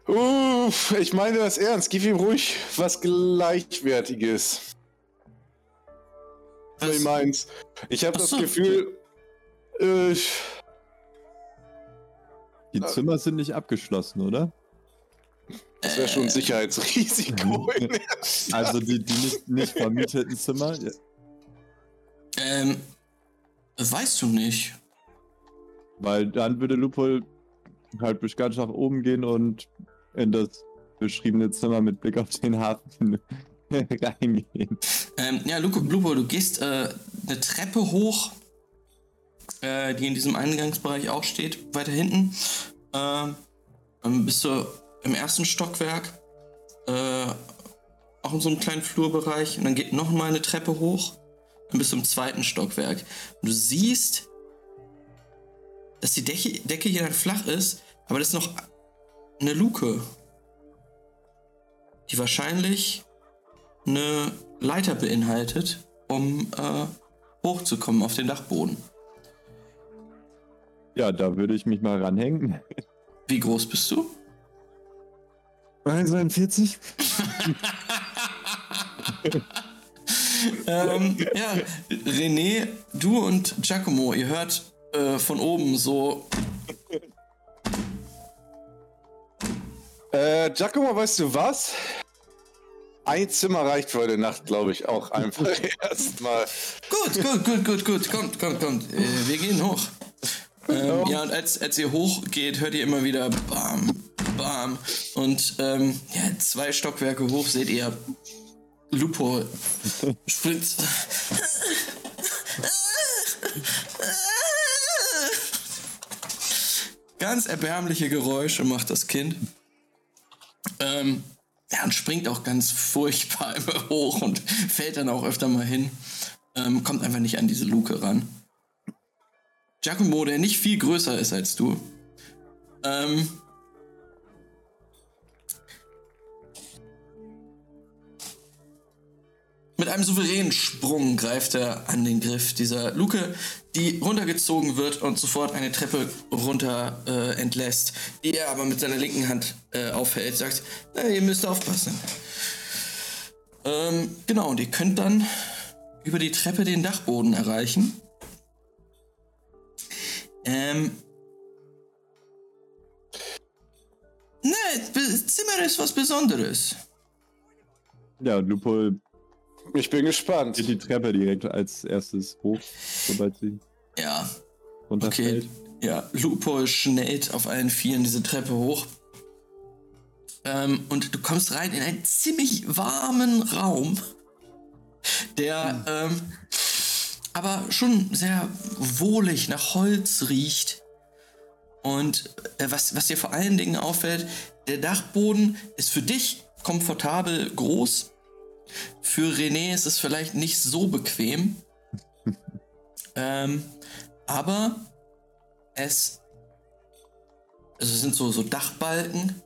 Uff, ich meine das ernst. Gib ihm ruhig was Gleichwertiges. Was- Ich meins. Ich habe das so. Gefühl, äh, Die Zimmer sind nicht abgeschlossen, oder? das wäre schon ein Sicherheitsrisiko. Also die, die nicht, nicht vermieteten Zimmer. Ähm, weißt du nicht. Weil dann würde Lupol halt bis ganz nach oben gehen und in das beschriebene Zimmer mit Blick auf den Hafen reingehen. Ähm, ja, Luco Blupo, du gehst äh, eine Treppe hoch, äh, die in diesem Eingangsbereich auch steht, weiter hinten. Ähm, dann bist du im ersten Stockwerk, äh, auch in so einem kleinen Flurbereich. Und dann geht noch mal eine Treppe hoch, dann bist du im zweiten Stockwerk. Und du siehst, dass die Decke, Decke hier dann flach ist, aber das ist noch eine Luke, die wahrscheinlich eine Leiter beinhaltet, um äh, hochzukommen auf den Dachboden. Ja, da würde ich mich mal ranhängen. Wie groß bist du? 1,41? ähm, ja, René, du und Giacomo, ihr hört äh, von oben so. Äh, Giacomo, weißt du was? Ein Zimmer reicht für heute Nacht, glaube ich, auch einfach erstmal. Gut, gut, gut, gut, gut, kommt, kommt, kommt. Äh, wir gehen hoch. Ähm, ja, und als, als ihr hochgeht, hört ihr immer wieder Bam, Bam. Und ähm, ja, zwei Stockwerke hoch seht ihr Lupo springt. Ganz erbärmliche Geräusche macht das Kind. Ähm, Ja, und springt auch ganz furchtbar immer hoch und fällt dann auch öfter mal hin. Ähm, kommt einfach nicht an diese Luke ran. Giacomo, der nicht viel größer ist als du, ähm, Mit einem souveränen Sprung greift er an den Griff dieser Luke, die runtergezogen wird und sofort eine Treppe runter äh, entlässt, die er aber mit seiner linken Hand äh, aufhält, sagt, na, ihr müsst aufpassen. Ähm, genau, und ihr könnt dann über die Treppe den Dachboden erreichen. Ähm. Ne, Zimmer ist was Besonderes. Ja, und Lupol Ich bin gespannt. geht die Treppe direkt als erstes hoch, sobald sie Ja, runterfällt. Okay, ja, Lupo schnellt auf allen Vieren diese Treppe hoch. Ähm, und du kommst rein in einen ziemlich warmen Raum, der ähm, aber schon sehr wohlig nach Holz riecht. Und äh, was, was dir vor allen Dingen auffällt, der Dachboden ist für dich komfortabel groß. Für René ist es vielleicht nicht so bequem. ähm, aber es, also es sind so, so Dachbalken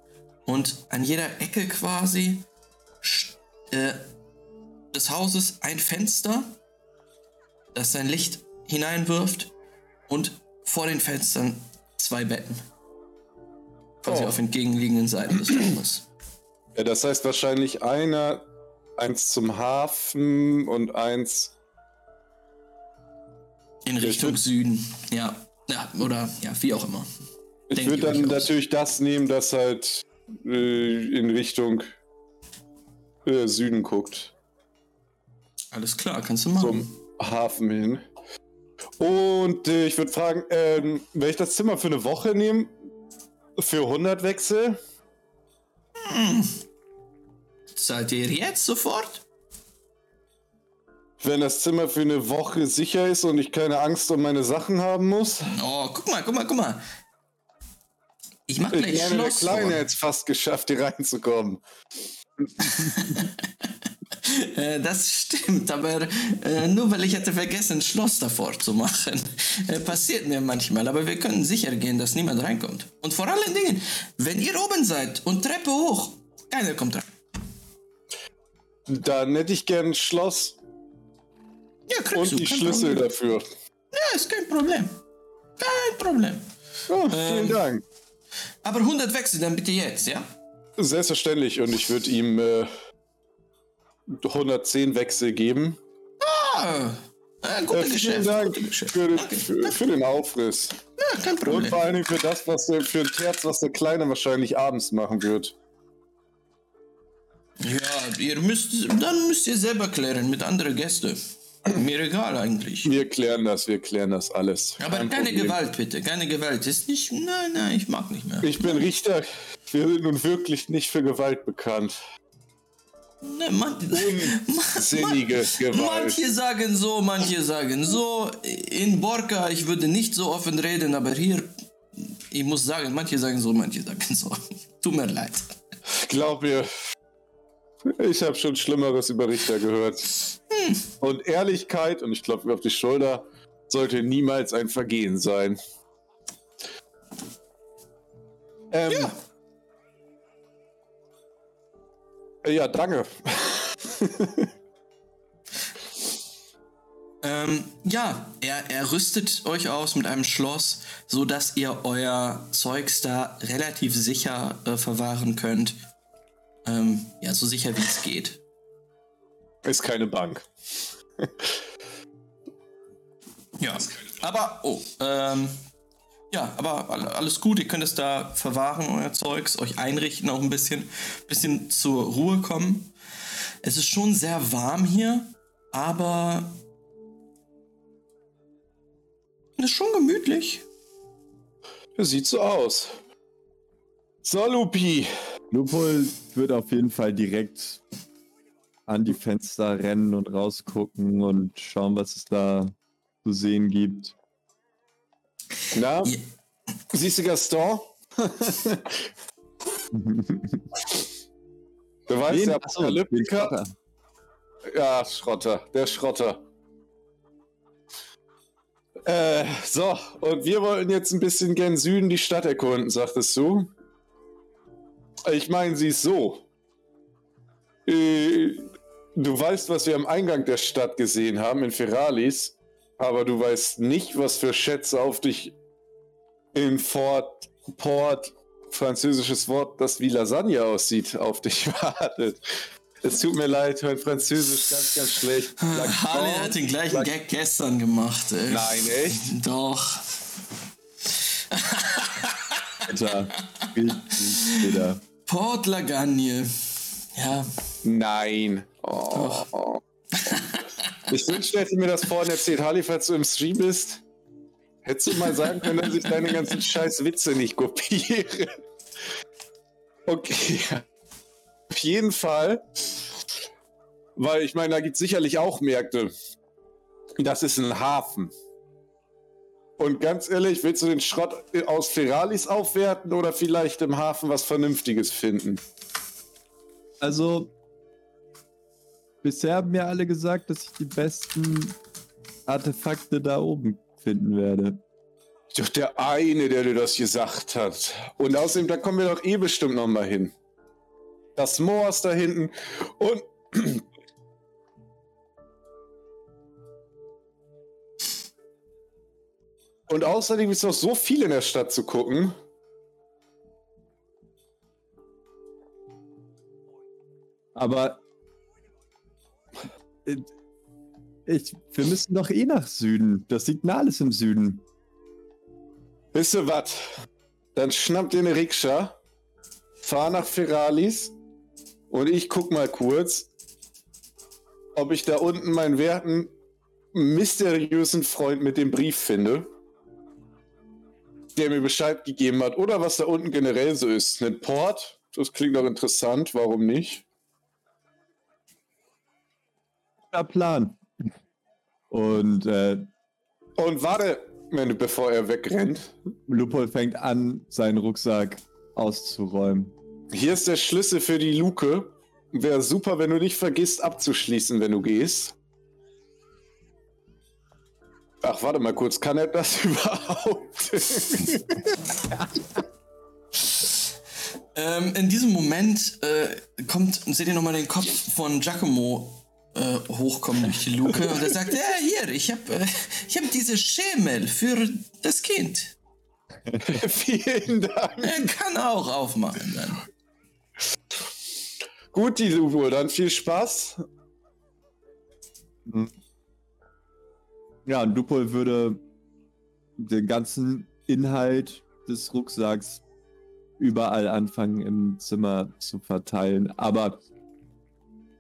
und an jeder Ecke quasi äh, des Hauses ein Fenster, das sein Licht hineinwirft und vor den Fenstern zwei Betten. Quasi Oh. auf entgegenliegenden Seiten des Raumes. Ja, das heißt wahrscheinlich einer, eins zum Hafen und eins. In Richtung Süden. Ja. Ja, oder ja, wie auch immer. Ich würde dann euch aus. natürlich das nehmen, das halt äh, in Richtung äh, Süden guckt. Alles klar, kannst du machen. Zum Hafen hin. Und äh, ich würde fragen, ähm, wenn ich das Zimmer für eine Woche nehme, für 100 Wechsel, Zahlt ihr jetzt sofort? wenn das Zimmer für eine Woche sicher ist und ich keine Angst um meine Sachen haben muss. Oh, guck mal, guck mal, guck mal. Ich mach Ich gleich meine, der Schloss. Kleine es fast geschafft, hier reinzukommen. Äh, das stimmt, aber äh, nur weil ich hatte vergessen, Schloss davor zu machen. Äh, passiert mir manchmal, aber wir können sicher gehen, dass niemand reinkommt. Und vor allen Dingen, wenn ihr oben seid und Treppe hoch, keiner kommt rein. Dann hätte ich gern ein Schloss Ja, kriegst und du, die Schlüssel Problem. dafür. Ja, ist kein Problem. Kein Problem. Oh, vielen Ähm. Dank. Aber 100 Wechsel dann bitte jetzt, ja? Selbstverständlich. Und ich würde ihm äh, 110 Wechsel geben. Ah, äh, gute Äh, vielen Geschäft. Dank gute für, den- für, für den Aufriss. Ja, kein Und Problem. vor allen Dingen für das, was der, für ein Terz, was der Kleine wahrscheinlich abends machen wird. Ja, ihr müsst, dann müsst ihr selber klären mit anderen Gästen. Mir egal eigentlich. Wir klären das, wir klären das alles. Aber Kein keine Problem. Gewalt bitte, keine Gewalt. Ist nicht, nein, nein, ich mag nicht mehr. Ich bin Richter. Wir sind nun wirklich nicht für Gewalt bekannt. Ne, man, Sinnige Gewalt. manche sagen so, manche sagen so. In Borka, ich würde nicht so offen reden, aber hier, ich muss sagen, manche sagen so, manche sagen so. Tut mir leid. Glaub mir, ich habe schon Schlimmeres über Richter gehört. Und Ehrlichkeit, und ich klopfe mir auf die Schulter, sollte niemals ein Vergehen sein. Ähm, Ja. ja, danke. Ähm, ja, er, er rüstet euch aus mit einem Schloss, so dass ihr euer Zeugs da relativ sicher äh, verwahren könnt. Ähm, ja, so sicher wie es geht. Ist keine Bank. Ja, aber, oh, ähm, ja, aber all- alles gut, ihr könnt es da verwahren, euer Zeugs, euch einrichten, auch ein bisschen, bisschen zur Ruhe kommen. Es ist schon sehr warm hier, aber es ist schon gemütlich. Sieht so aus. So, Lupi. Lupol wird auf jeden Fall direkt an die Fenster rennen und rausgucken und schauen, was es da zu sehen gibt. Na, Ja. siehst du Gaston? Du weißt, Wen? der Apokalyptiker. Schrotter. Ja, Schrotter, der Schrotter. Äh, so, und wir wollten jetzt ein bisschen gen Süden die Stadt erkunden, sagtest du? Ich meine, sie ist so. Äh, du weißt, was wir am Eingang der Stadt gesehen haben in Feralis, aber du weißt nicht, was für Schätze auf dich in Fort Port, französisches Wort, das wie Lasagne aussieht, auf dich wartet. Es tut mir leid, mein Französisch ganz, ganz schlecht. Harley hat den gleichen Gag gestern gemacht, ey. Nein, echt? Doch. Alter. Bitter. Port Lagagne. Ja, Nein. Oh, oh. Ich wünschte, hätte mir das vorhin erzählt. Harley, falls du im Stream bist, hättest du mal sagen können, dass ich deine ganzen scheiß Witze nicht kopiere. Okay. Auf jeden Fall. Weil ich meine, da gibt es sicherlich auch Märkte. Das ist ein Hafen. Und ganz ehrlich, willst du den Schrott aus Feralis aufwerten oder vielleicht im Hafen was Vernünftiges finden? Also, bisher haben mir alle gesagt, dass ich die besten Artefakte da oben finden werde. Doch der eine, der dir das gesagt hat. Und außerdem, da kommen wir doch eh bestimmt noch mal hin. Das Moor ist da hinten. Und. Und außerdem ist noch so viel in der Stadt zu gucken. Aber ich, wir müssen doch eh nach Süden. Das Signal ist im Süden. Wisst ihr was? Dann schnappt ihr eine Rikscha, fahr nach Feralis und ich guck mal kurz, ob ich da unten meinen werten, mysteriösen Freund mit dem Brief finde, der mir Bescheid gegeben hat oder was da unten generell so ist. Ein Port, das klingt doch interessant, warum nicht? Guter Plan. Und äh, Und warte, wenn bevor er wegrennt. Lupol fängt an, seinen Rucksack auszuräumen. Hier ist der Schlüssel für die Luke. Wäre super, wenn du nicht vergisst abzuschließen, wenn du gehst. Ach, warte mal kurz, kann er das überhaupt? Ähm, in diesem Moment äh, kommt, seht ihr nochmal den Kopf von Giacomo äh, hochkommen durch die Luke und er sagt, ja, hier, ich habe äh, ich hab diese Schemel für das Kind. Vielen Dank. Er kann auch aufmachen dann. Gut, die Luke, dann viel Spaß. Ja, und Lupol würde den ganzen Inhalt des Rucksacks überall anfangen im Zimmer zu verteilen, aber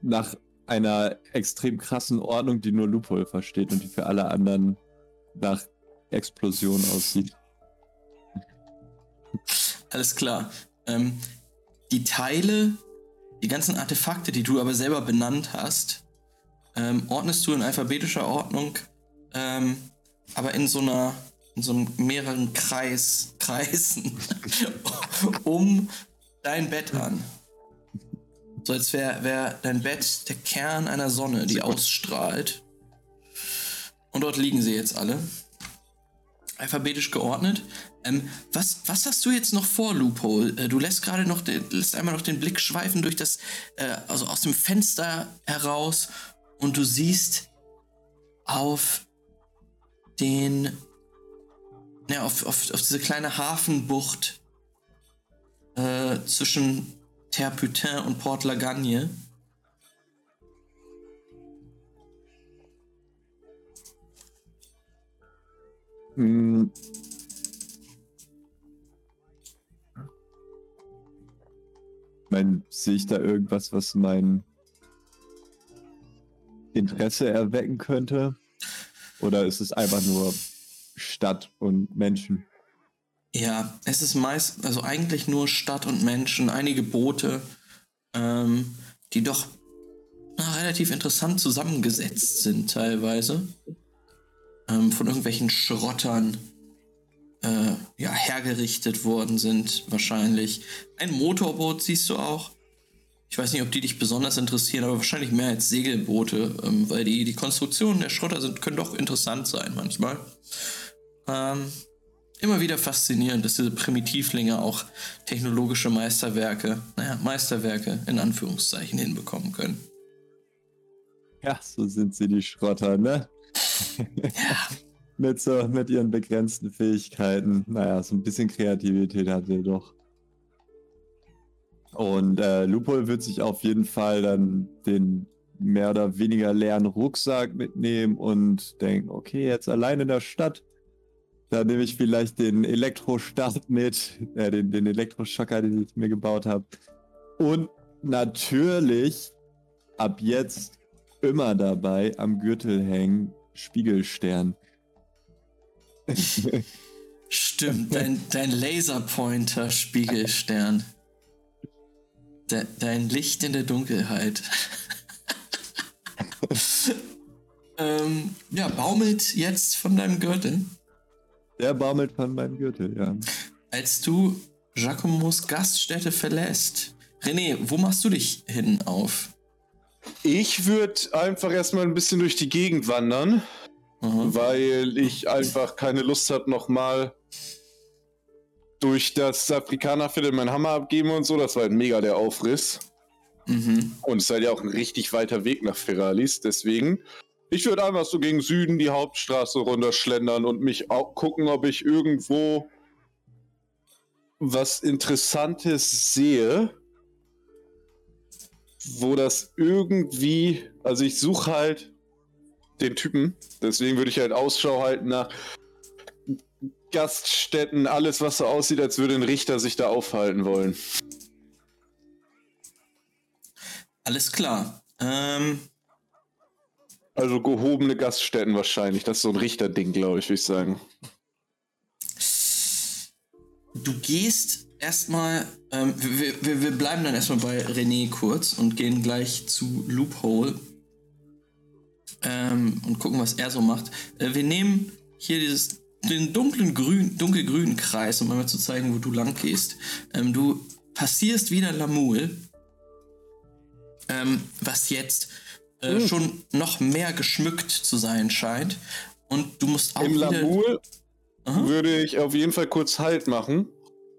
nach einer extrem krassen Ordnung, die nur Lupol versteht und die für alle anderen nach Explosion aussieht. Alles klar. Ähm, die Teile, die ganzen Artefakte, die du aber selber benannt hast, ähm, ordnest du in alphabetischer Ordnung, ähm, aber in so einer, in so einem mehreren Kreis, Kreisen um dein Bett an. So als wäre wär dein Bett der Kern einer Sonne, die ausstrahlt. Und dort liegen sie jetzt alle. Alphabetisch geordnet. Ähm, was, was hast du jetzt noch vor, Loophole? Äh, du lässt gerade noch, den, lässt einmal noch den Blick schweifen durch das, äh, also aus dem Fenster heraus und du siehst auf den, ja, auf, auf, auf diese kleine Hafenbucht äh, zwischen Terputin und Port Lagagne. Hm. Mein, sehe ich da irgendwas, was mein Interesse erwecken könnte? Oder ist es einfach nur Stadt und Menschen? Ja, es ist meist, also eigentlich nur Stadt und Menschen, einige Boote, ähm, die doch na, relativ interessant zusammengesetzt sind teilweise. Ähm, von irgendwelchen Schrottern äh, ja, hergerichtet worden sind, wahrscheinlich. Ein Motorboot siehst du auch. Ich weiß nicht, ob die dich besonders interessieren, aber wahrscheinlich mehr als Segelboote, ähm, weil die, die Konstruktionen der Schrotter sind, können doch interessant sein manchmal. Ähm, immer wieder faszinierend, dass diese Primitivlinge auch technologische Meisterwerke, naja, Meisterwerke in Anführungszeichen hinbekommen können. Ja, so sind sie die Schrotter, ne? Ja, mit, so, mit ihren begrenzten Fähigkeiten. Naja, so ein bisschen Kreativität hat er doch. Und äh, Lupol wird sich auf jeden Fall dann den mehr oder weniger leeren Rucksack mitnehmen und denken, okay, jetzt allein in der Stadt, da nehme ich vielleicht den Elektrostart mit, äh, den, den Elektroschocker, den ich mir gebaut habe. Und natürlich ab jetzt immer dabei am Gürtel hängen Spiegelstern. stimmt, dein, dein Laserpointer-Spiegelstern. De, dein Licht in der Dunkelheit. ähm, ja, baumelt jetzt von deinem Gürtel. Der baumelt von meinem Gürtel, ja. Als du Giacomos Gaststätte verlässt. René, wo machst du dich hin auf? Ich würde einfach erstmal ein bisschen durch die Gegend wandern, Mhm. weil ich einfach keine Lust habe, nochmal durch das Afrikanerviertel meinen Hammer abgeben und so. Das war halt mega der Aufriss. Mhm. Und es ist halt ja auch ein richtig weiter Weg nach Feralis. Deswegen, ich würde einfach so gegen Süden die Hauptstraße runterschlendern und mich auch gucken, ob ich irgendwo was Interessantes sehe, wo das irgendwie, also ich suche halt den Typen, deswegen würde ich halt Ausschau halten nach Gaststätten, alles was so aussieht, als würde ein Richter sich da aufhalten wollen. Alles klar. Ähm, Also gehobene Gaststätten wahrscheinlich, das ist so ein Richterding, glaube ich, würde ich sagen. du gehst erstmal, ähm, wir, wir, wir bleiben dann erstmal bei René kurz und gehen gleich zu Loophole ähm, und gucken, was er so macht. Äh, wir nehmen hier dieses, den dunklen grün, dunkelgrünen Kreis, um einmal zu zeigen, wo du lang gehst. Ähm, du passierst wieder Lamul, ähm, was jetzt äh, schon noch mehr geschmückt zu sein scheint. Und du musst auch Im wieder... Lamul Aha. würde ich auf jeden Fall kurz Halt machen.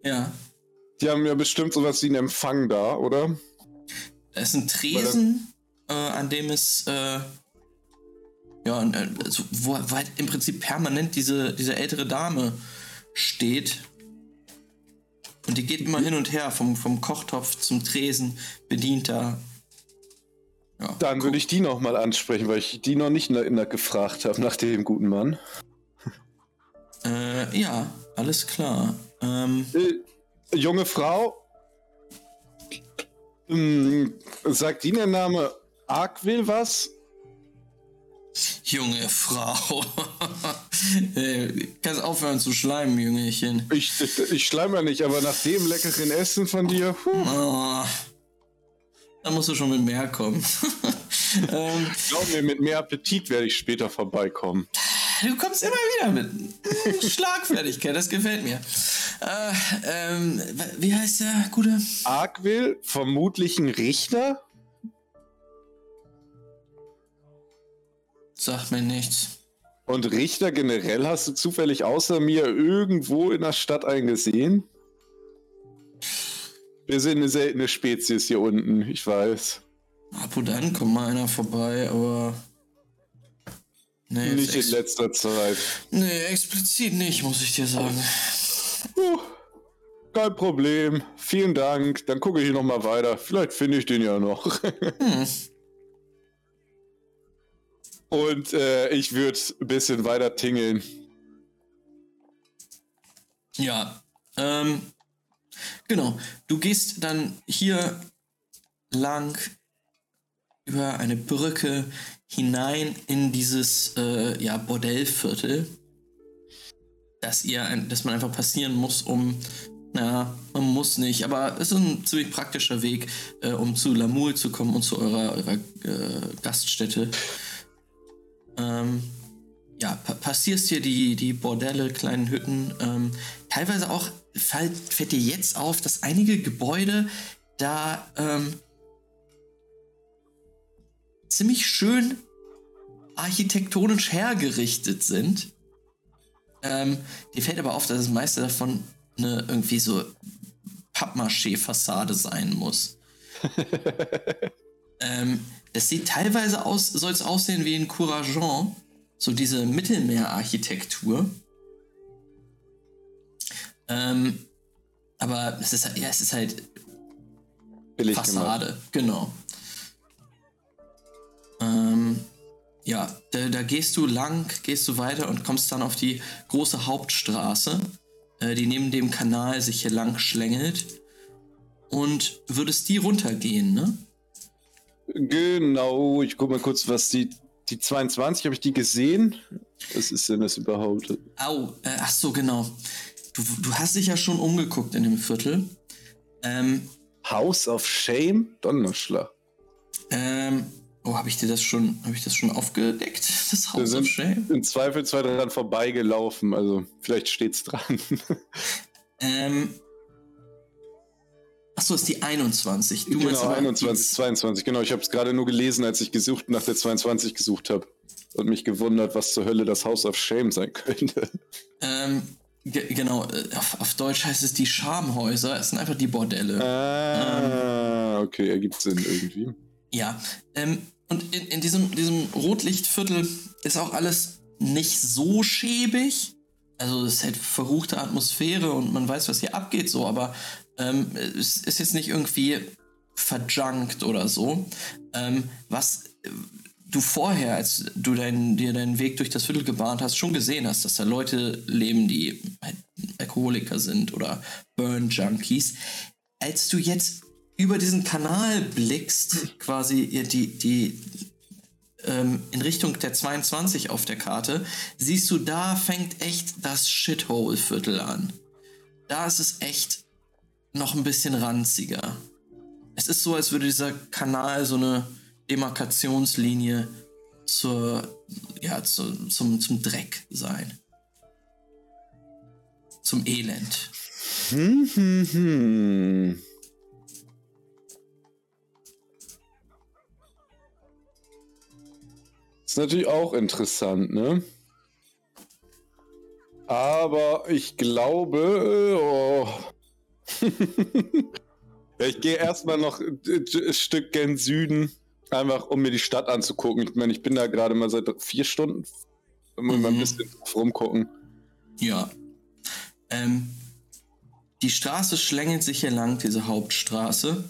Ja. Die haben ja bestimmt sowas wie einen Empfang da, oder? Da ist ein Tresen, äh, an dem es äh, ja, also, wo, wo halt im Prinzip permanent diese, diese ältere Dame steht. Und die geht immer hin und her, vom, vom Kochtopf zum Tresen, bedient da. Ja, Dann würde ich die nochmal ansprechen, weil ich die noch nicht na, na gefragt habe nach dem guten Mann. Äh, ja, alles klar. Ähm, Äh, junge Frau, ähm, sagt Ihnen der Name Arkwil was? Junge Frau. kannst aufhören zu schleimen, Jüngelchen. Ich, ich, ich schleim ja nicht, aber nach dem leckeren Essen von dir, Oh, da musst du schon mit mehr kommen. ähm, glaub mir, mit mehr Appetit werde ich später vorbeikommen. Du kommst immer wieder mit Schlagfertigkeit, das gefällt mir. Äh, ähm, wie heißt der gute? Arkwil, vermutlich ein Richter? Sagt mir nichts. Und Richter generell hast du zufällig außer mir irgendwo in der Stadt einen gesehen? Wir sind eine seltene Spezies hier unten, ich weiß. Ab und an kommt mal einer vorbei, aber. Nee, Nicht in letzter Zeit. nee, explizit nicht, muss ich dir sagen. Puh, kein Problem. Vielen Dank. Dann gucke ich noch mal weiter. Vielleicht finde ich den ja noch. Hm. Und äh, ich würde ein bisschen weiter tingeln. Ja, ähm, genau. Du gehst dann hier lang über eine Brücke hinein in dieses äh, ja, Bordellviertel, das ihr, das man einfach passieren muss, um, na, man muss nicht, aber es ist ein ziemlich praktischer Weg, äh, um zu Lamul zu kommen und zu eurer, eurer äh, Gaststätte. Ähm, ja, pa passierst hier die, die Bordelle, kleinen Hütten. Ähm, teilweise auch fällt, fällt dir jetzt auf, dass einige Gebäude da ähm, ziemlich schön architektonisch hergerichtet sind. Ähm, dir fällt aber auf, dass das meiste davon eine irgendwie so Pappmaché-Fassade sein muss. ähm, das sieht teilweise aus, soll es aussehen wie in Courageant, so diese Mittelmeerarchitektur. Ähm, aber es ist, ja, es ist halt Billig Fassade, gemacht. genau. Ähm, ja, da, da gehst du lang, gehst du weiter und kommst dann auf die große Hauptstraße, äh, die neben dem Kanal sich hier lang schlängelt. Und würdest die runtergehen, ne? Genau, ich guck mal kurz, was die. Die 22, habe ich die gesehen? Was ist denn das überhaupt? Au, äh, ach so, genau. Du, du hast dich ja schon umgeguckt in dem Viertel. Ähm, House of Shame? Donnerschlag. ähm, oh, habe ich dir das schon, habe ich das schon aufgedeckt? Das House of Shame? im Zweifel zwei dran vorbeigelaufen, also vielleicht steht's dran. Ähm, ach so, ist die 21. Du genau, aber 21, 22, genau. Ich habe es gerade nur gelesen, als ich gesucht nach der 22 gesucht habe. Und mich gewundert, was zur Hölle das House of Shame sein könnte. Ähm, ge genau, äh, auf, auf Deutsch heißt es die Schamhäuser. Es sind einfach die Bordelle. Ah, okay, ergibt Sinn irgendwie. Ja, ähm, und in, in diesem, diesem Rotlichtviertel ist auch alles nicht so schäbig. Also es ist halt verruchte Atmosphäre und man weiß, was hier abgeht, so, aber ähm, es ist jetzt nicht irgendwie verjunkt oder so. Ähm, was du vorher, als du dein, dir deinen Weg durch das Viertel gebahnt hast, schon gesehen hast, dass da Leute leben, die halt Alkoholiker sind oder Burn-Junkies. Als du jetzt über diesen Kanal blickst, quasi die, die ähm, in Richtung der 22 auf der Karte, siehst du, da fängt echt das Shithole-Viertel an. Da ist es echt noch ein bisschen ranziger. Es ist so, als würde dieser Kanal so eine Demarkationslinie zur, ja, zu, zum, zum Dreck sein. Zum Elend. Hm, hm, hm. Ist natürlich auch interessant, ne? Aber ich glaube. Oh. Ich gehe erstmal noch ein Stück gen Süden, einfach um mir die Stadt anzugucken. Ich meine, ich bin da gerade mal seit vier Stunden. Muss mal ein Mhm. bisschen rumgucken. Ja. Ähm, die Straße schlängelt sich hier lang, diese Hauptstraße.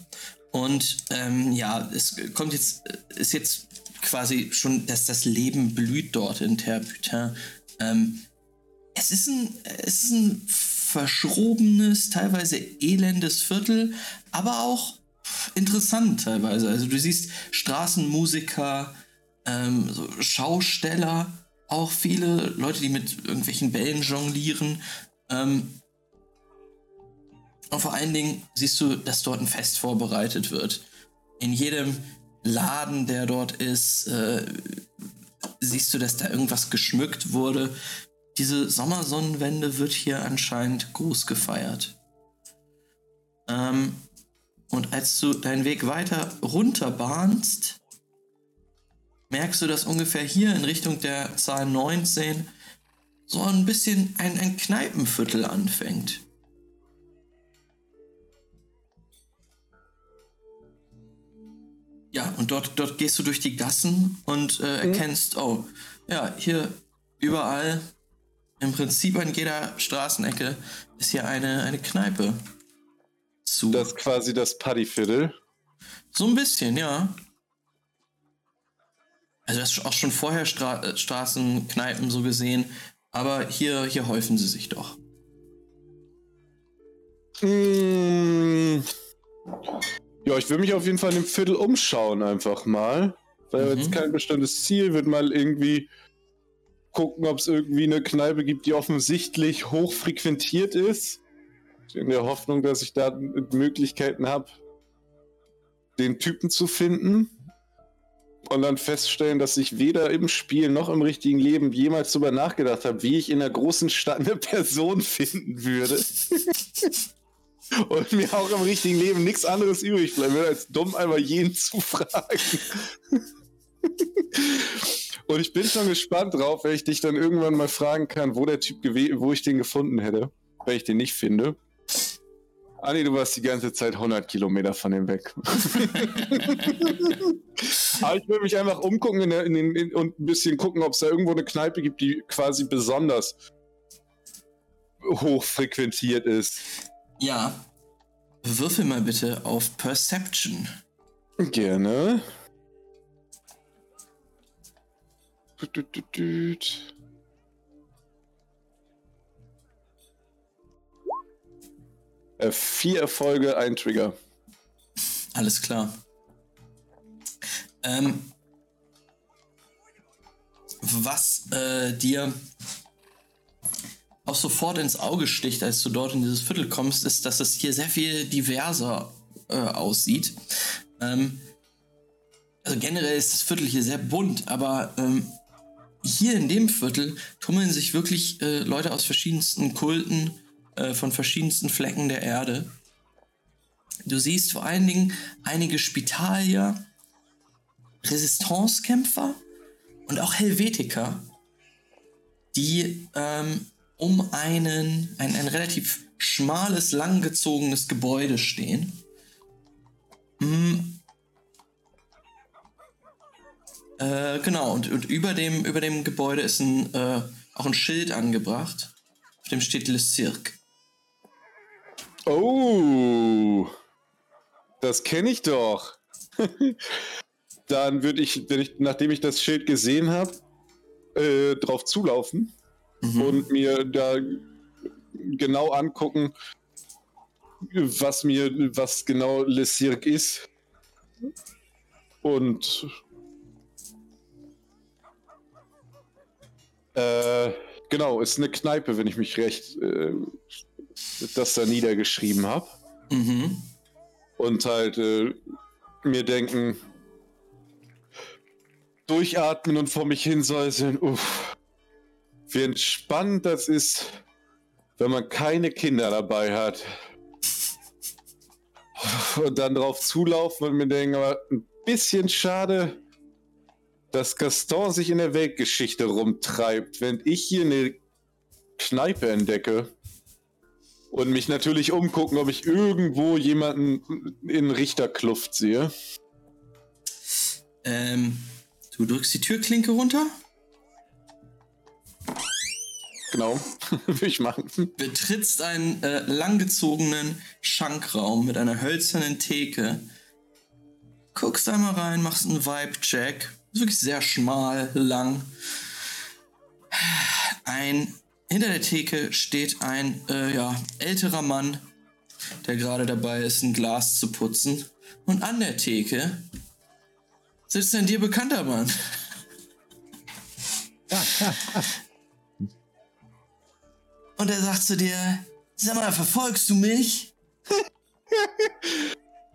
Und ähm, ja, es kommt jetzt, ist jetzt quasi schon, dass das Leben blüht dort in Terbutin. Ähm, es ist ein, es ist ein verschrobenes, teilweise elendes Viertel, aber auch interessant teilweise. Also du siehst Straßenmusiker, ähm, so Schausteller, auch viele Leute, die mit irgendwelchen Bällen jonglieren. Ähm, und vor allen Dingen siehst du, dass dort ein Fest vorbereitet wird. In jedem Laden, der dort ist, äh, siehst du, dass da irgendwas geschmückt wurde. Diese Sommersonnenwende wird hier anscheinend groß gefeiert. Ähm, und als du deinen Weg weiter runter bahnst, merkst du, dass ungefähr hier in Richtung der Zahl 19 so ein bisschen ein, ein Kneipenviertel anfängt. Ja, und dort, dort gehst du durch die Gassen und äh, erkennst, oh, ja, hier überall, im Prinzip an jeder Straßenecke ist hier eine, eine Kneipe zu. Das ist quasi das Paddyviertel. So ein bisschen, ja. Also das ist auch schon vorher Stra äh, Straßen, Kneipen so gesehen, aber hier, hier häufen sie sich doch. Mm. Ja, ich will mich auf jeden Fall im Viertel umschauen einfach mal. Weil Mhm. jetzt kein bestimmtes Ziel wird mal irgendwie gucken, ob es irgendwie eine Kneipe gibt, die offensichtlich hoch frequentiert ist. In der Hoffnung, dass ich da Möglichkeiten habe, den Typen zu finden. Und dann feststellen, dass ich weder im Spiel noch im richtigen Leben jemals darüber nachgedacht habe, wie ich in einer großen Stadt eine Person finden würde. Und mir auch im richtigen Leben nichts anderes übrig bleiben würde, als dumm einfach jeden zu fragen. Und ich bin schon gespannt drauf, wenn ich dich dann irgendwann mal fragen kann, wo der Typ wo ich den gefunden hätte, wenn ich den nicht finde. Anni, du warst die ganze Zeit 100 Kilometer von dem weg. Aber ich will mich einfach umgucken in der, in den, in, und ein bisschen gucken, ob es da irgendwo eine Kneipe gibt, die quasi besonders hoch frequentiert ist. Ja. Würfel mal bitte auf Perception. Gerne. Äh, vier Erfolge, ein Trigger. Alles klar. Ähm, was äh, dir auch sofort ins Auge sticht, als du dort in dieses Viertel kommst, ist, dass es hier sehr viel diverser äh, aussieht. Ähm, also generell ist das Viertel hier sehr bunt, aber ähm, hier in dem Viertel tummeln sich wirklich äh, Leute aus verschiedensten Kulten, äh, von verschiedensten Flecken der Erde. Du siehst vor allen Dingen einige Spitalier, Resistancekämpfer und auch Helvetiker, die ähm, um einen, ein, ein relativ schmales, langgezogenes Gebäude stehen. Hm. Äh, genau, und, und über, dem, über dem Gebäude ist ein, äh, auch ein Schild angebracht. Auf dem steht Le Cirque. Oh, das kenne ich doch. Dann würde ich, ich, nachdem ich das Schild gesehen habe, äh, drauf zulaufen Mhm. und mir da genau angucken, was mir, was genau Le Cirque ist. Und äh, genau, ist eine Kneipe, wenn ich mich recht äh, das da niedergeschrieben habe. Mhm. Und halt äh, mir denken, durchatmen und vor mich hinsäuseln, uff, wie entspannt das ist, wenn man keine Kinder dabei hat. Und dann drauf zulaufen und mir denken, aber ein bisschen schade, dass Gaston sich in der Weltgeschichte rumtreibt, während ich hier eine Kneipe entdecke. Und mich natürlich umgucken, ob ich irgendwo jemanden in Richterkluft sehe. Ähm, du drückst die Türklinke runter, Genau, will ich machen. betrittst einen äh, langgezogenen Schankraum mit einer hölzernen Theke, guckst einmal rein, machst einen Vibe-Check. Ist wirklich sehr schmal, lang. Ein, hinter der Theke steht ein äh, ja, älterer Mann, der gerade dabei ist, ein Glas zu putzen. Und an der Theke sitzt ein dir bekannter Mann. Und er sagt zu dir, sag mal, verfolgst du mich?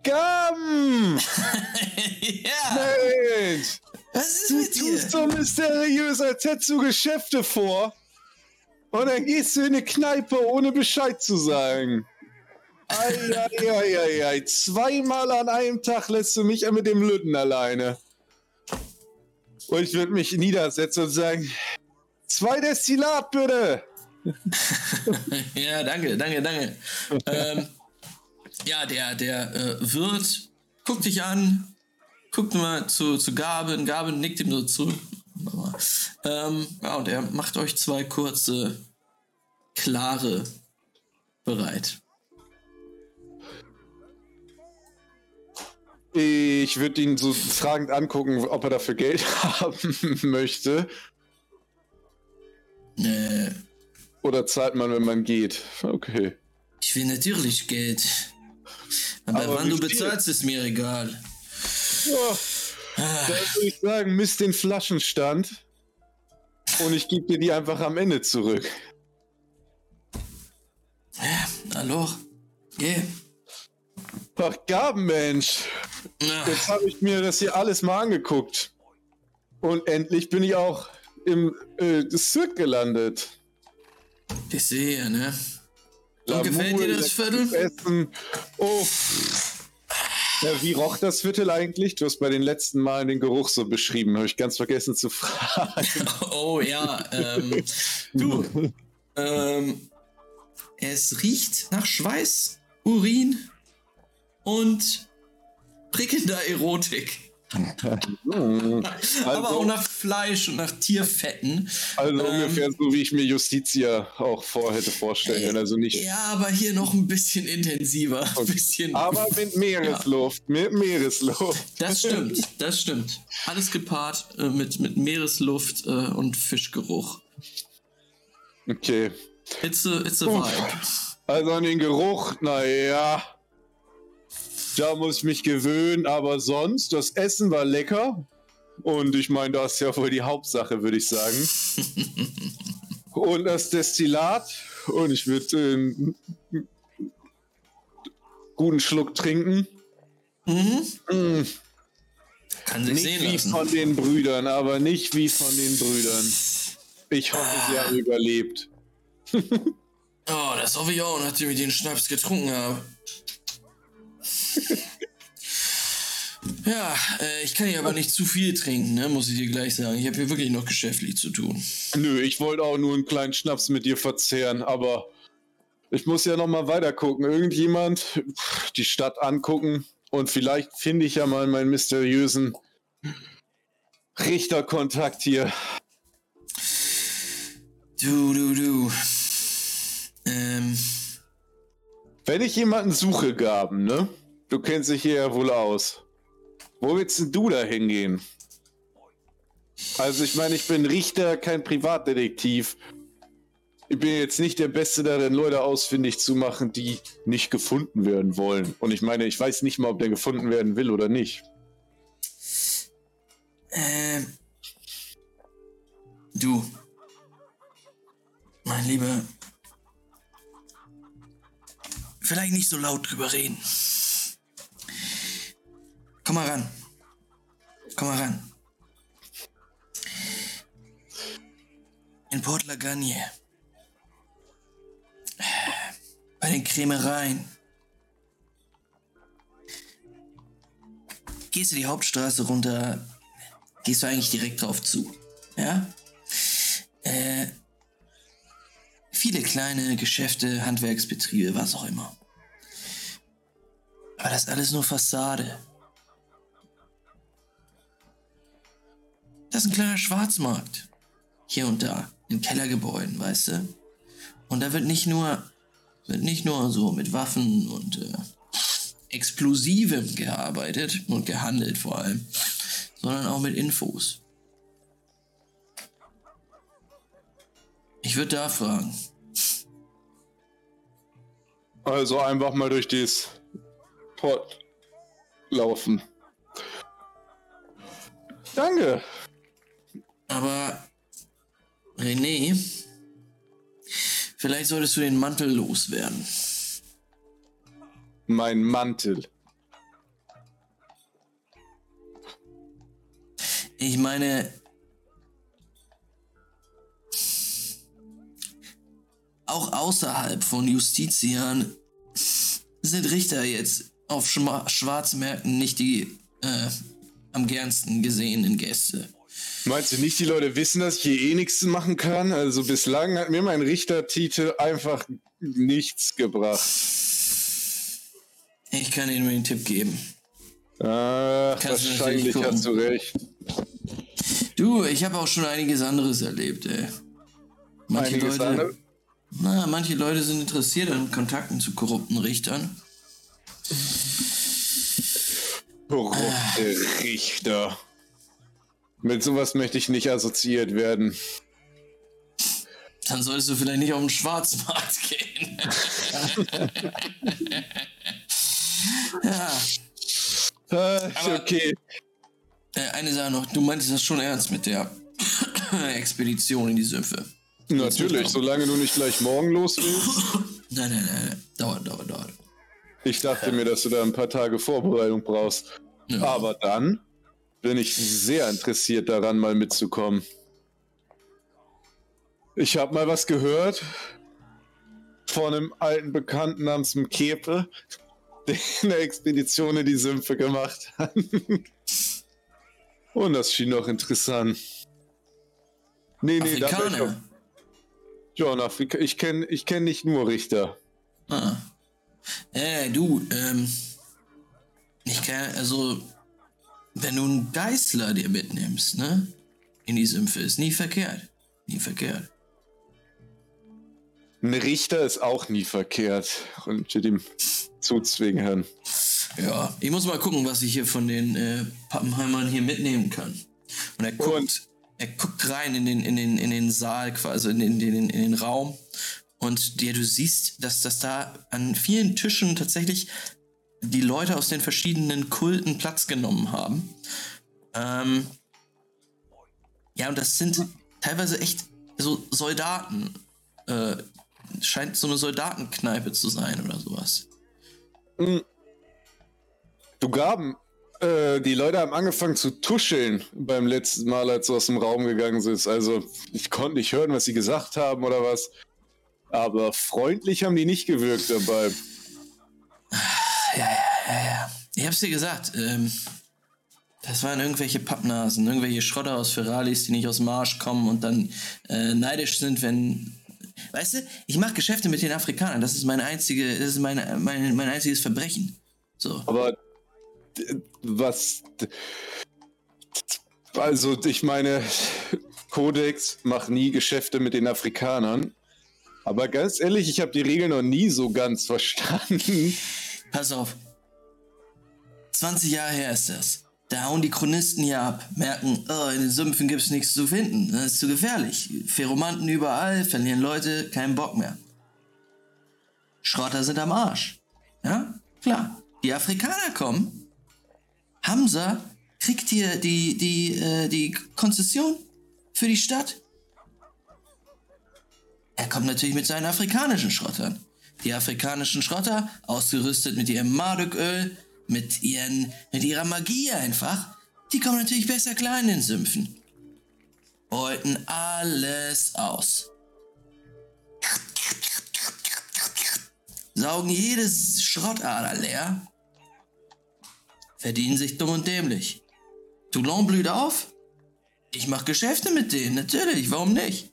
Gaben! ja, Mensch! Was ist Du mit dir? tust so mysteriös, als hättest du Geschäfte vor. Und dann gehst du in eine Kneipe, ohne Bescheid zu sagen. Eieieiei, zweimal an einem Tag lässt du mich mit dem Lütten alleine. Und ich würde mich niedersetzen und sagen, zwei Destillat bitte. Ja, danke, danke, danke. ähm, ja, der, der äh, Wirt guckt dich an, guckt mal zu, zu Gaben, Gaben nickt ihm so zu. Ähm, ja, und er macht euch zwei kurze, klare bereit. Ich würde ihn so fragend angucken, ob er dafür Geld haben möchte. Äh, Oder zahlt man, wenn man geht? Okay. ich will natürlich Geld. Aber, Aber wann du bezahlst, ist mir egal. Dann würde ich sagen, misst den Flaschenstand und ich gebe dir die einfach am Ende zurück. Hallo? Yeah. Ach, Gabenmensch. Jetzt habe ich mir das hier alles mal angeguckt. Und endlich bin ich auch im äh, Cirque gelandet. ich sehe, ne? Und gefällt dir das Viertel? Essen. Oh, Ja, wie roch das Viertel eigentlich? Du hast bei den letzten Malen den Geruch so beschrieben. Habe ich ganz vergessen zu fragen. Oh ja, ähm, du, ähm, es riecht nach Schweiß, Urin und prickelnder Erotik. Hm. Aber auch nach Fleisch und nach Tierfetten. Also Ähm, ungefähr so, wie ich mir Justitia auch vor hätte vorstellen können. Also nicht. Ja, aber hier noch ein bisschen intensiver. Ein bisschen. Aber mit Meeresluft. Mit Meeresluft. Das stimmt, das stimmt. Alles gepaart äh, mit, mit Meeresluft äh, und Fischgeruch. Okay. It's a, it's a vibe. Also an den Geruch, naja. Da muss ich mich gewöhnen, aber sonst, das Essen war lecker. Und ich meine, das ist ja wohl die Hauptsache, würde ich sagen. Und das Destillat. Und ich würde einen guten Schluck trinken. Mhm. Mm, Kann sich Nicht sehen wie lassen. von den Brüdern, aber nicht wie von den Brüdern. Ich hoffe, sie haben überlebt. Oh, das hoffe ich auch, nachdem ich den Schnaps getrunken habe. Ja, äh, ich kann hier aber nicht zu viel trinken, ne, muss ich dir gleich sagen. Ich habe hier wirklich noch geschäftlich zu tun. Nö, ich wollte auch nur einen kleinen Schnaps mit dir verzehren, aber ich muss ja noch mal weiter gucken. Irgendjemand die Stadt angucken und vielleicht finde ich ja mal meinen mysteriösen Richterkontakt hier. Du, du, du. Ähm, Wenn ich jemanden suche, Gaben, ne? Du kennst dich hier ja wohl aus. Wo willst denn du da hingehen? Also ich meine, ich bin Richter, kein Privatdetektiv. Ich bin jetzt nicht der Beste darin, Leute ausfindig zu machen, die nicht gefunden werden wollen. Und ich meine, ich weiß nicht mal, ob der gefunden werden will oder nicht. ähm. Du. Mein Lieber. Vielleicht nicht so laut drüber reden. Komm mal ran. Komm mal ran. In Port Lagagne. Bei den Krämereien. Gehst du die Hauptstraße runter, gehst du eigentlich direkt drauf zu. Ja? Äh, viele kleine Geschäfte, Handwerksbetriebe, was auch immer. Aber das ist alles nur Fassade. Das ist ein kleiner Schwarzmarkt. Hier und da, in Kellergebäuden, weißt du? Und da wird nicht nur, wird nicht nur so mit Waffen und äh, Explosivem gearbeitet und gehandelt vor allem, sondern auch mit Infos. Ich würde da fragen. Also einfach mal durch dieses Port laufen. Danke. Aber René, vielleicht solltest du den Mantel loswerden. Mein Mantel. Ich meine, auch außerhalb von Justitian sind Richter jetzt auf Schma Schwarzmärkten nicht die äh, am gernsten gesehenen Gäste. Meinst du nicht, die Leute wissen, dass ich hier eh nichts machen kann? Also bislang hat mir mein Richtertitel einfach nichts gebracht. Ich kann dir nur den Tipp geben. Ah, Kannst du wahrscheinlich hast du recht. Du, ich habe auch schon einiges anderes erlebt, ey. Manche Einiges Leute, andere? na, manche Leute sind interessiert an Kontakten zu korrupten Richtern. Korrupte Richter. Mit sowas möchte ich nicht assoziiert werden. Dann solltest du vielleicht nicht auf den Schwarzmarkt gehen. ja, Ah, Aber- okay. äh, eine Sache noch. Du meintest das schon ernst mit der Expedition in die Sümpfe. Natürlich, solange du nicht gleich morgen los willst. Nein, nein, nein, nein. Dauert, dauert, dauert. Ich dachte mir, dass du da ein paar Tage Vorbereitung brauchst. Ja. Aber dann bin ich sehr interessiert daran, mal mitzukommen. Ich habe mal was gehört von einem alten Bekannten namens Mkepe. eine Expedition in die Sümpfe gemacht hat. Und das schien doch interessant. Nee, nee, da Afrikaner. Ja, in Afrika. Ich kenne ich kenn nicht nur Richter. Ah. Äh, du, ähm. Ich kann, also. Wenn du einen Geißler dir mitnimmst, ne? In die Sümpfe, ist nie verkehrt. Nie verkehrt. Ein Richter ist auch nie verkehrt. Und mit ihm zuzwingen. Ja, ich muss mal gucken, was ich hier von den äh, Pappenheimern hier mitnehmen kann. Und er guckt, Und- er guckt rein in den, in den, in den Saal quasi, in den, in den, in den Raum. Und dir, du siehst, dass das da an vielen Tischen tatsächlich die Leute aus den verschiedenen Kulten Platz genommen haben. Ähm, ja, und das sind teilweise echt so Soldaten. Äh, scheint so eine Soldatenkneipe zu sein oder sowas. Du gaben. Äh, die Leute haben angefangen zu tuscheln beim letzten Mal, als du aus dem Raum gegangen bist. Also, ich konnte nicht hören, was sie gesagt haben oder was. Aber freundlich haben die nicht gewirkt dabei. Ich hab's dir gesagt, ähm, das waren irgendwelche Pappnasen, irgendwelche Schrotter aus Ferralis, die nicht aus Marsch kommen und dann äh, neidisch sind, wenn. Weißt du, ich mache Geschäfte mit den Afrikanern, das ist mein einzige, das ist meine, mein, mein einziges Verbrechen. So. Aber was. Also, ich meine, Codex macht nie Geschäfte mit den Afrikanern. Aber ganz ehrlich, ich habe die Regeln noch nie so ganz verstanden. Pass auf. 20 Jahre her ist das. Da hauen die Chronisten hier ab, merken, oh, in den Sümpfen gibt's nichts zu finden. Das ist zu gefährlich. Pheromanten überall, verlieren Leute, keinen Bock mehr. Schrotter sind am Arsch. Ja, klar. Die Afrikaner kommen. Hamza kriegt hier die, die, äh, die Konzession für die Stadt. Er kommt natürlich mit seinen afrikanischen Schrottern. Die afrikanischen Schrotter, ausgerüstet mit ihrem Marduk-Öl, mit, ihren, mit ihrer Magie einfach, die kommen natürlich besser klar in den Sümpfen. Beuten alles aus. Saugen jedes Schrottader leer. Verdienen sich dumm und dämlich. Toulon blüht auf. Ich mach Geschäfte mit denen, natürlich, warum nicht?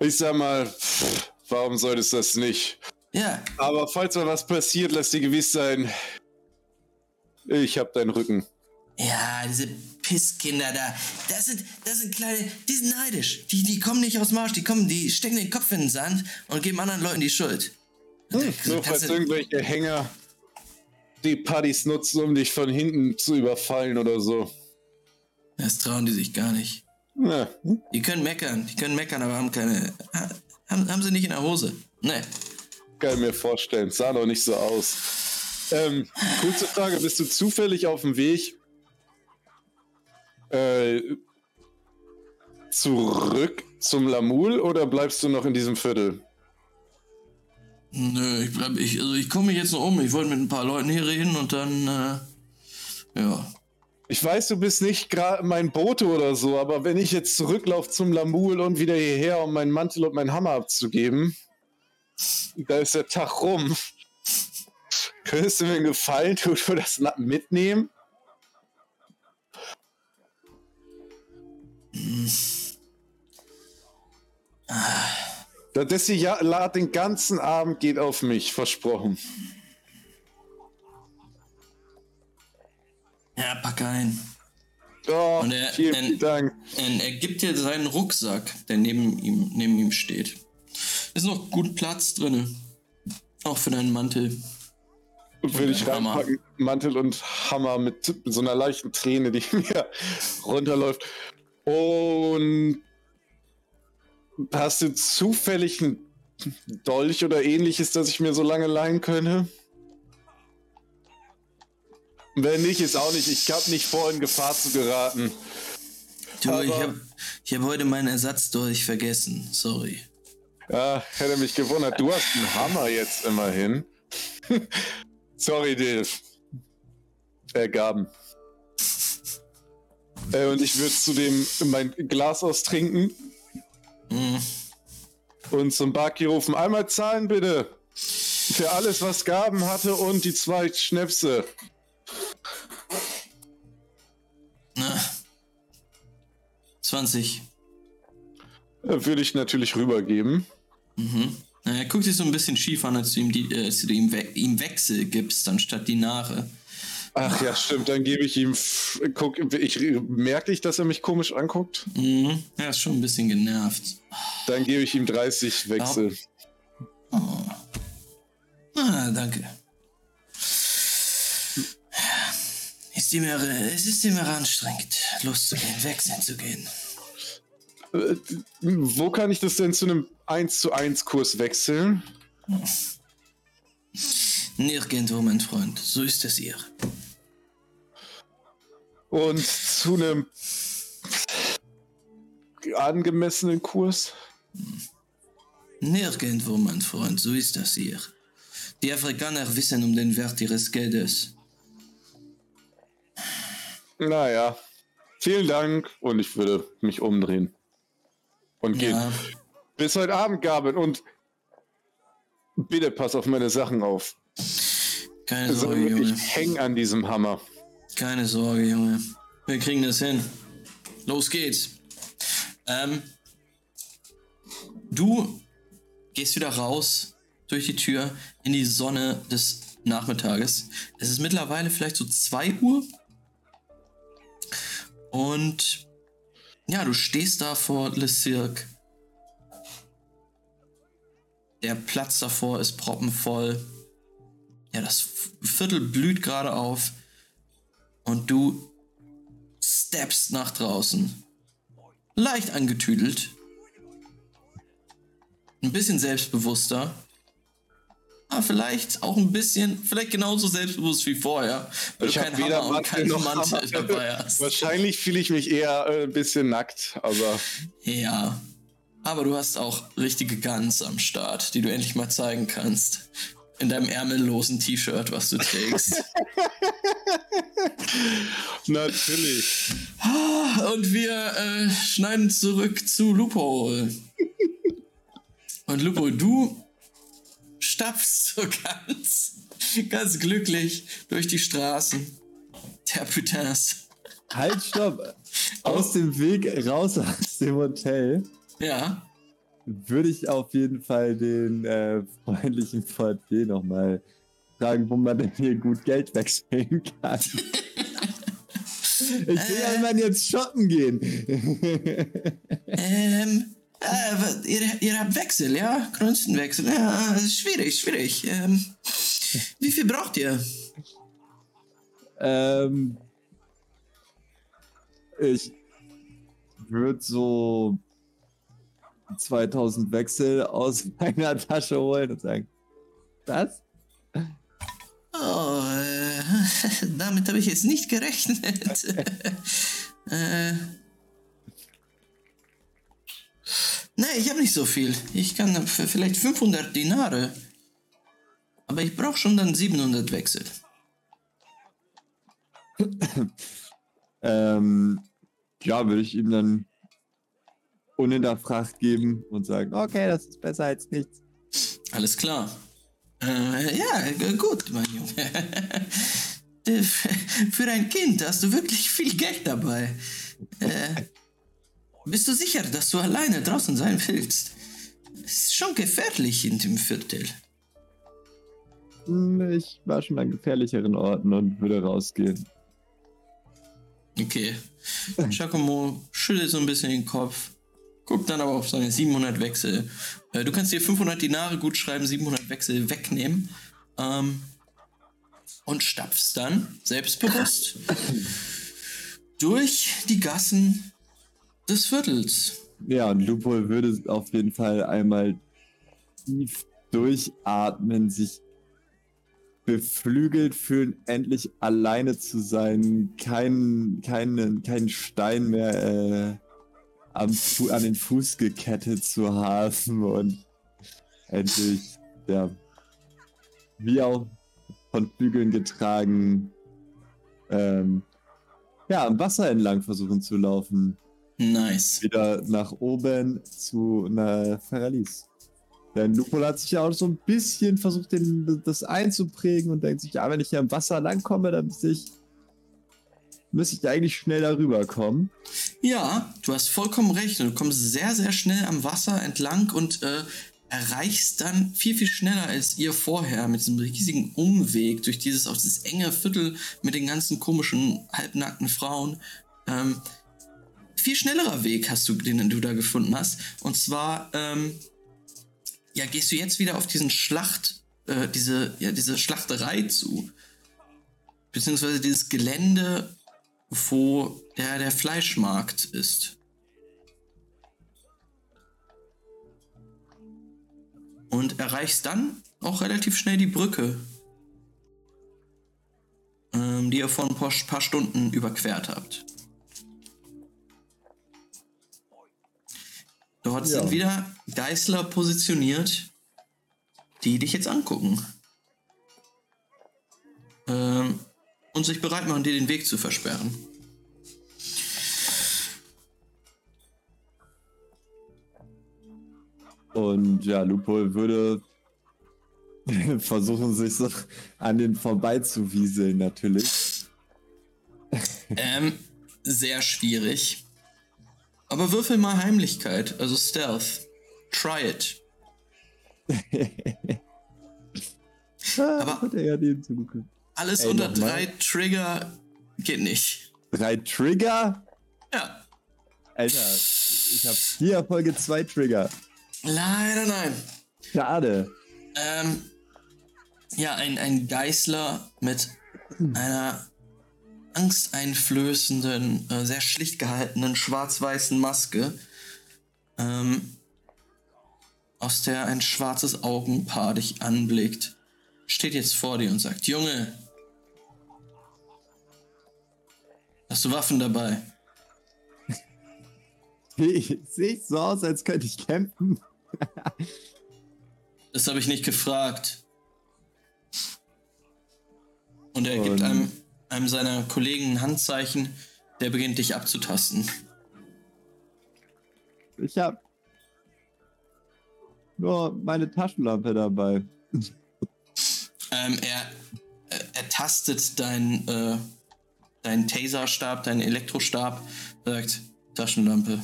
Ich sag mal, pff, warum solltest du das nicht? Ja, Aber falls mal was passiert, lass dir gewiss sein, ich hab deinen Rücken. Ja, diese Pisskinder da, das sind, das sind kleine, die sind neidisch. Die, die kommen nicht aus Marsch, die kommen, die stecken den Kopf in den Sand und geben anderen Leuten die Schuld. Hm, nur falls irgendwelche Hänger die Partys nutzen, um dich von hinten zu überfallen oder so. Das trauen die sich gar nicht. Na, Die können meckern, die können meckern, aber haben keine, haben, haben sie nicht in der Hose. Ne. kann ich mir vorstellen. Sah doch nicht so aus. Ähm, kurze Frage, bist du zufällig auf dem Weg äh, zurück zum Lamul oder bleibst du noch in diesem Viertel? Nö, ich bleib, ich, also ich komme mich jetzt noch um. Ich wollte mit ein paar Leuten hier reden und dann, äh, ja. Ich weiß, du bist nicht gerade mein Bote oder so, aber wenn ich jetzt zurücklaufe zum Lamul und wieder hierher, um meinen Mantel und meinen Hammer abzugeben, da ist der Tag rum. Könntest du mir einen Gefallen tun und das mitnehmen? Das Destillat den ganzen Abend geht auf mich, versprochen. Ja, pack ein. Oh, Und er- vielen, er- vielen Dank. Und er gibt dir seinen Rucksack, der neben ihm, neben ihm steht. Ist noch gut Platz drinne. Auch für deinen Mantel. Und würde ich Hammer. reinpacken, Mantel und Hammer mit so einer leichten Träne, die mir runterläuft. Und hast du zufällig einen Dolch oder ähnliches, das ich mir so lange leihen könnte? Wenn nicht, ist auch nicht. Ich habe nicht vor, in Gefahr zu geraten. Du, ich Aber- habe ich hab heute meinen Ersatzdolch vergessen. Sorry. Ja, hätte mich gewundert. Du hast einen Hammer jetzt immerhin. Sorry, Dave. Ergaben. Äh, und ich würde zudem mein Glas austrinken Hm. und zum Barkeeper rufen. Einmal zahlen, bitte. Für alles, was Gaben hatte und die zwei Schnäpse. Na. 20. Äh, Würde ich natürlich rübergeben. Mhm. Er guckt sich so ein bisschen schief an, als du ihm, die, äh, als du ihm, We ihm Wechsel gibst, anstatt Dinare. Ach ja, stimmt. Dann gebe ich ihm. Guck, ich merke ich, dass er mich komisch anguckt. Mhm. Er ist schon ein bisschen genervt. Dann gebe ich ihm 30 Wechsel. Ah, danke. Ist immer, es ist immer anstrengend, loszugehen, wechseln zu gehen. Äh, wo kann ich das denn zu einem 1 zu 1 Kurs wechseln? Nirgendwo, mein Freund. So ist es hier. Und zu einem angemessenen Kurs? Nirgendwo, mein Freund. So ist das hier. Die Afrikaner wissen um den Wert ihres Geldes. Naja. Vielen Dank und ich würde mich umdrehen. Und gehen. Ja, Bis heute Abend, Gaben. Und bitte pass auf meine Sachen auf. keine Also, Sorge, Junge. ich hänge an diesem Hammer. Keine Sorge, Junge. Wir kriegen das hin. Los geht's. Ähm, du gehst wieder raus durch die Tür in die Sonne des Nachmittages. Es ist mittlerweile vielleicht so 2 Uhr. Und ja, du stehst da vor Le Cirque. Der Platz davor ist proppenvoll. Ja, das Viertel blüht gerade auf. Und du steppst nach draußen. Leicht angetüdelt. Ein bisschen selbstbewusster. Aber vielleicht auch ein bisschen, vielleicht genauso selbstbewusst wie vorher. Weil Ich du keinen Hammer und keinen noch Mantel dabei hast. Wahrscheinlich fühle ich mich eher äh, ein bisschen nackt, aber Ja. Aber du hast auch richtige Guns am Start, die du endlich mal zeigen kannst. In deinem ärmellosen T-Shirt, was du trägst. natürlich. Und wir äh, schneiden zurück zu Lupo. Und Lupo, du stapfst so ganz, ganz glücklich durch die Straßen der Putins. Halt, stopp! Aus dem Weg raus aus dem Hotel Ja, würde ich auf jeden Fall den äh, freundlichen Portier nochmal fragen, wo man denn hier gut Geld wechseln kann. Ich will ja immer jetzt shoppen gehen. ähm, äh, ihr, ihr habt Wechsel, ja? Größenwechsel. Ja, ist schwierig, schwierig. Ähm, wie viel braucht ihr? ähm, ich würde so 2000 Wechsel aus meiner Tasche holen und sagen, das? Oh, äh, damit habe ich jetzt nicht gerechnet. äh, nee, ich habe nicht so viel. Ich kann f- vielleicht 500 Dinare. Aber ich brauche schon dann 700 Wechsel. Ähm, ja, würde ich ihm dann unhinterfragt geben und sagen, okay, das ist besser als nichts. Alles klar. Äh, ja, gut, mein Junge. Für ein Kind hast du wirklich viel Geld dabei. Äh, bist du sicher, dass du alleine draußen sein willst? Es ist schon gefährlich in dem Viertel. Hm, Ich war schon an gefährlicheren Orten und würde rausgehen. Okay. Giacomo schüttelt so ein bisschen den Kopf, guckt dann aber auf seine 700 Wechsel. Äh, du kannst dir 500 Dinare gut schreiben, 700 Wechsel wegnehmen. Ähm, und stapfst dann selbstbewusst durch die Gassen des Viertels. Ja, und Lupo würde auf jeden Fall einmal tief durchatmen, sich beflügelt fühlen, endlich alleine zu sein, keinen keinen keinen Stein mehr äh, am, an den Fuß gekettet zu haben und endlich, ja, wie auch von Flügeln getragen, ähm, ja, am Wasser entlang versuchen zu laufen Nice. wieder nach oben zu einer Ferralis. Denn Lupol hat sich ja auch so ein bisschen versucht, den, das einzuprägen und denkt sich, ja, wenn ich hier am Wasser langkomme, dann müsste ich, müsste ich eigentlich schnell darüber kommen. Ja, du hast vollkommen recht. Du kommst sehr, sehr schnell am Wasser entlang und äh, erreichst dann viel, viel schneller als ihr vorher mit diesem riesigen Umweg durch dieses, auch dieses enge Viertel mit den ganzen komischen, halbnackten Frauen. Ähm, viel schnellerer Weg hast du, den du da gefunden hast. Und zwar, ähm, ja, gehst du jetzt wieder auf diesen Schlacht, äh, diese, ja, diese Schlachterei zu. Beziehungsweise dieses Gelände, wo der, der Fleischmarkt ist. Und erreichst dann auch relativ schnell die Brücke, ähm, die ihr vor ein paar, paar Stunden überquert habt. Dort Ja. sind wieder Geißler positioniert, die dich jetzt angucken. Ähm, und sich bereit machen, dir den Weg zu versperren. Und ja, Lupol würde versuchen, sich so an den vorbeizuwieseln, natürlich. Ähm, sehr schwierig. Aber würfel mal Heimlichkeit, also Stealth. Try it. Aber hat er ja. Alles Ey, unter drei Trigger geht nicht. Drei Trigger? Ja. Alter, ich habe hier Folge zwei Trigger. Leider nein. Schade. Ähm, ja, ein, ein Geißler mit einer angsteinflößenden, äh, sehr schlicht gehaltenen schwarz-weißen Maske, ähm, aus der ein schwarzes Augenpaar dich anblickt, steht jetzt vor dir und sagt, Junge, hast du Waffen dabei? Sehe ich so aus, als könnte ich kämpfen? Das habe ich nicht gefragt. Und er gibt einem, einem seiner Kollegen ein Handzeichen, der beginnt dich abzutasten. Ich habe nur meine Taschenlampe dabei. Ähm, er, er, er tastet deinen äh, deinen Taserstab, deinen Elektrostab, sagt Taschenlampe.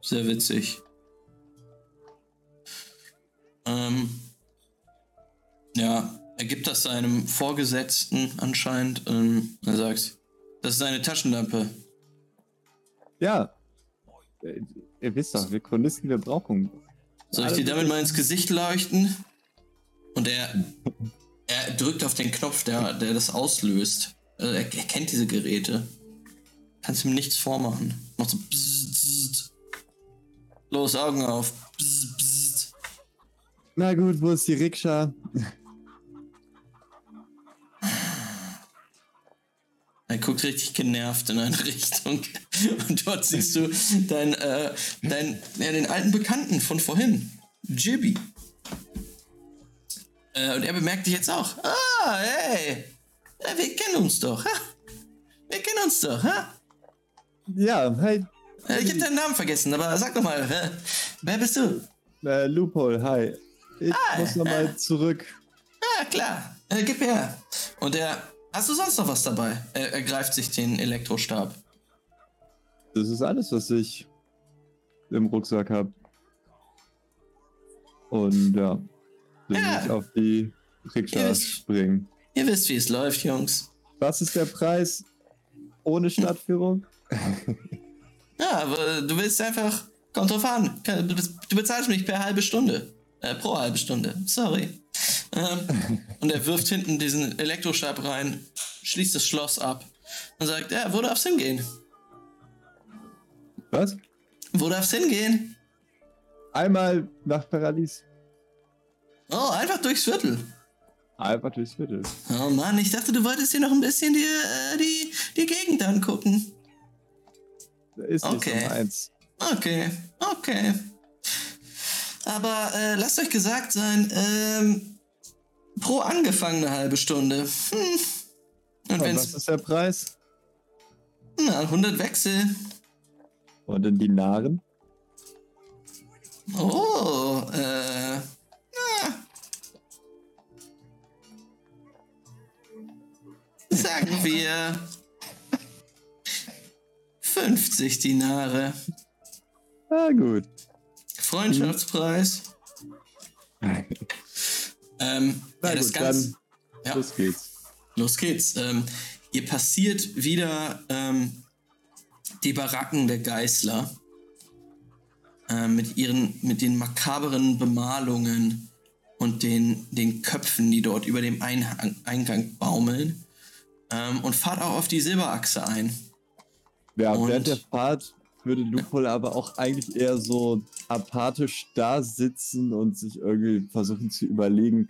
Sehr witzig. Ähm, ja, er gibt das seinem Vorgesetzten anscheinend. Ähm, er sagt, das ist eine Taschenlampe. Ja. Ihr wisst doch, wir Chronisten, wir brauchen. Soll ich dir damit mal ins Gesicht leuchten? Und er, er drückt auf den Knopf, der, der das auslöst. Also er, er kennt diese Geräte. Kannst ihm nichts vormachen. Macht so bzzzt, bzzzt. Los, Augen auf. Bzzzt. Na gut, wo ist die Rikscha? Er guckt richtig genervt in eine Richtung. Und dort siehst du dein, äh, dein, ja, den alten Bekannten von vorhin. Jibby. Äh, und er bemerkt dich jetzt auch. Ah, hey. Ja, wir kennen uns doch. Ha? Wir kennen uns doch. Ha? Ja, hey, Äh, Ich habe deinen Namen vergessen, aber sag doch mal, äh, wer bist du? äh, Loophole, hi. Ich Ah, muss nochmal äh. zurück. Ja, klar. Äh, gib her. Und er. Hast du sonst noch was dabei? Er, er greift sich den Elektrostab. Das ist alles, was ich im Rucksack habe. Und ja, will Ja. ich auf die Rikscha springen. Ihr wisst, wie es läuft, Jungs. Was ist der Preis ohne Stadtführung? Ja, aber du willst einfach. Kommt drauf an. Du bezahlst mich per halbe Stunde. Äh, pro halbe Stunde. Sorry. Ähm, und er wirft hinten diesen Elektrostab rein, schließt das Schloss ab und sagt: Ja, wo darf's hingehen? Was? Wo darf's hingehen? Einmal nach Paradies. Oh, einfach durchs Viertel. Einfach durchs Viertel. Oh Mann, ich dachte, du wolltest dir noch ein bisschen die, äh, die, die Gegend angucken. Ist nicht Okay. so meins. Okay, okay. Aber äh, lasst euch gesagt sein, ähm, pro angefangen eine halbe Stunde. Hm. Und ja, was ist der Preis? Na, 100 Wechsel. Und in Dinaren? Oh, äh. Na. Sagen wir 50 Dinare. Na ah, gut. Freundschaftspreis. Hm ähm, ja, das gut, Ganze. dann Ja. los geht's. Los geht's. Ähm, ihr passiert wieder ähm, die Baracken der Geißler äh, mit ihren, mit den makaberen Bemalungen und den, den Köpfen, die dort über dem Einhang, Eingang baumeln. Ähm, und fahrt auch auf die Silberachse ein. Ja, Und- während der Fahrt würde Lupol aber auch eigentlich eher so apathisch da sitzen und sich irgendwie versuchen zu überlegen,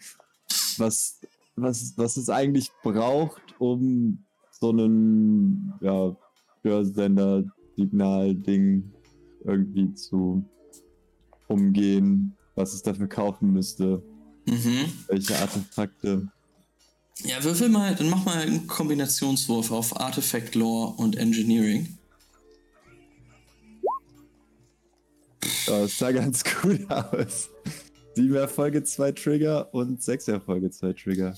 was, was, was es eigentlich braucht, um so einen ja, Hörsender-Signal-Ding irgendwie zu umgehen, was es dafür kaufen müsste, Mhm. welche Artefakte. Ja, würfel mal, dann mach mal einen Kombinationswurf auf Artifact Lore und Engineering. Das sah ganz gut aus. Sieben Erfolge, zwei Trigger und sechs Erfolge, zwei Trigger.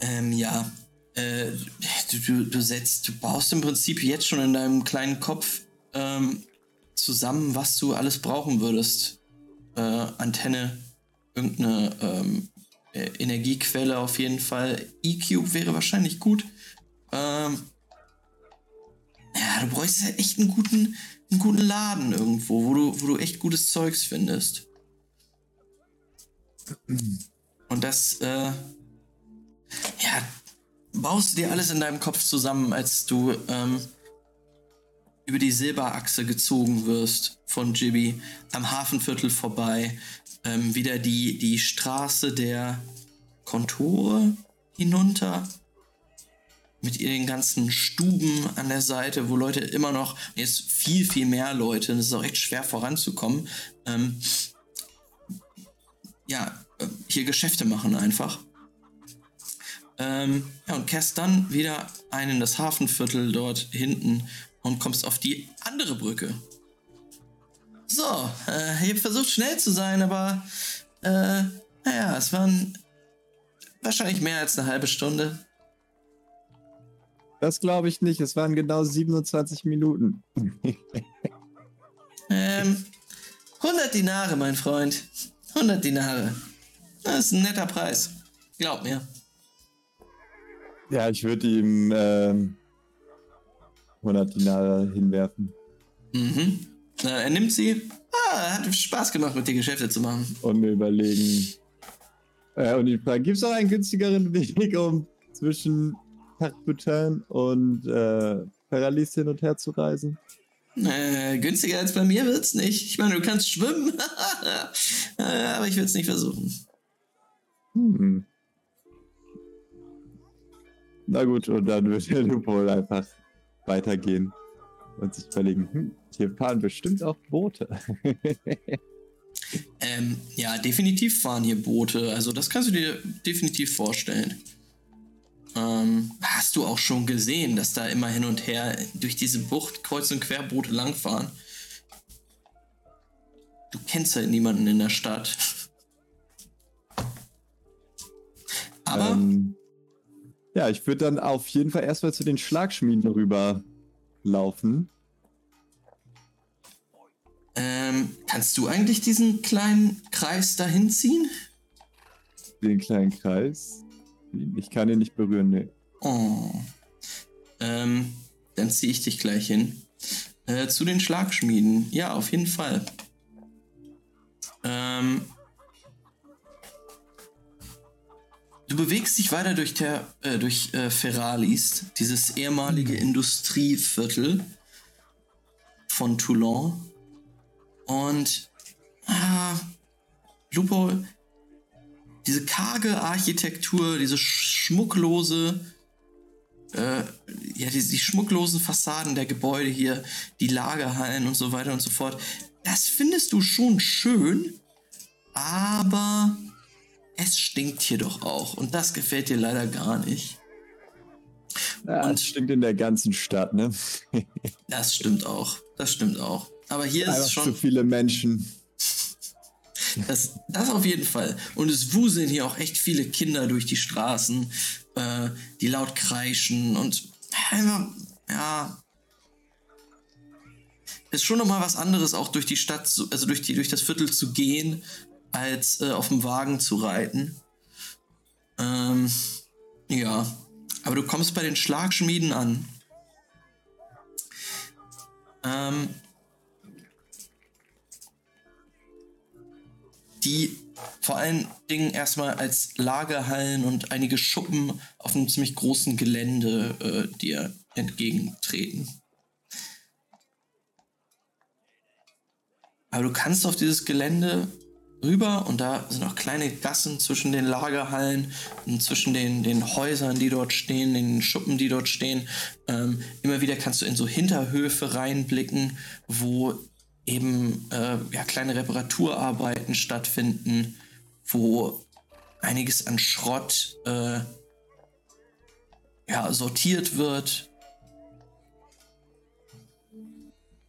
Ähm, ja. Äh, du, du, du setzt, du baust im Prinzip jetzt schon in deinem kleinen Kopf ähm, zusammen, was du alles brauchen würdest. Äh, Antenne, irgendeine ähm, äh, Energiequelle auf jeden Fall. E-Cube wäre wahrscheinlich gut. Ähm, ja, du bräuchst halt echt einen guten, einen guten Laden irgendwo, wo du, wo du echt gutes Zeugs findest. Und das, äh, ja, baust du dir alles in deinem Kopf zusammen, als du ähm, über die Silberachse gezogen wirst von Jibby am Hafenviertel vorbei, ähm, wieder die, die Straße der Kontore hinunter mit ihren ganzen Stuben an der Seite, wo Leute immer noch, jetzt viel, viel mehr Leute, und es ist auch echt schwer voranzukommen, ähm, ja, äh, hier Geschäfte machen einfach. Ähm, ja, und kehrst dann wieder ein in das Hafenviertel dort hinten und kommst auf die andere Brücke. So, äh, ihr habt versucht schnell zu sein, aber äh, naja, es waren wahrscheinlich mehr als eine halbe Stunde. Das glaube ich nicht. Es waren genau 27 Minuten. Ähm, 100 Dinare, mein Freund. 100 Dinare. Das ist ein netter Preis. Glaub mir. Ja, ich würde ihm ähm, 100 Dinare hinwerfen Mhm. Äh, er nimmt sie. Ah, hat Spaß gemacht, mit dir Geschäfte zu machen. und mir überlegen. Äh, und ich frage, gibt es noch einen günstigeren Weg, um zwischen Tarbutin und äh, Paralis hin und her zu reisen? Äh, günstiger als bei mir wird's nicht. Ich meine, du kannst schwimmen. aber ich will's nicht versuchen. Hm. Na gut, und dann wird der Lupol einfach weitergehen und sich überlegen, hm, hier fahren bestimmt auch Boote. Ähm, ja, definitiv fahren hier Boote. Also das kannst du dir definitiv vorstellen. Ähm, hast du auch schon gesehen, dass da immer hin und her durch diese Bucht kreuz und quer Boote langfahren? Du kennst halt niemanden in der Stadt. Aber Ähm, ja, ich würde dann auf jeden Fall erstmal zu den Schlagschmieden rüber laufen. ähm, kannst du eigentlich diesen kleinen Kreis dahin ziehen? Den kleinen Kreis. Ich kann ihn nicht berühren, ne. Oh. Ähm, dann ziehe ich dich gleich hin. Äh, zu den Schlagschmieden. Ja, auf jeden Fall. Ähm, du bewegst dich weiter durch, der, äh, durch äh, Ferralis, dieses ehemalige Industrieviertel von Toulon. Und ah, Lupo, diese karge Architektur, diese sch- schmucklose, äh, ja, die, die schmucklosen Fassaden der Gebäude hier, die Lagerhallen und so weiter und so fort, das findest du schon schön, aber es stinkt hier doch auch und das gefällt dir leider gar nicht. Ja, Und- das stinkt in der ganzen Stadt, ne? Das stimmt auch, das stimmt auch. Aber hier ist Einfach es zu schon, viele Menschen. Das, das auf jeden Fall. Und es wuseln hier auch echt viele Kinder durch die Straßen, äh, die laut kreischen und einfach, ja. Ist schon nochmal was anderes, auch durch die Stadt, zu, also durch, die, durch das Viertel zu gehen, als äh, auf dem Wagen zu reiten. Ähm, ja. Aber du kommst bei den Schlagschmieden an. Ähm, die vor allen Dingen erstmal als Lagerhallen und einige Schuppen auf einem ziemlich großen Gelände äh, dir entgegentreten. Aber du kannst auf dieses Gelände rüber und da sind auch kleine Gassen zwischen den Lagerhallen und zwischen den, den Häusern, die dort stehen, den Schuppen, die dort stehen. Ähm, immer wieder kannst du in so Hinterhöfe reinblicken, wo eben äh, ja, kleine Reparaturarbeiten stattfinden, wo einiges an Schrott äh, ja, sortiert wird.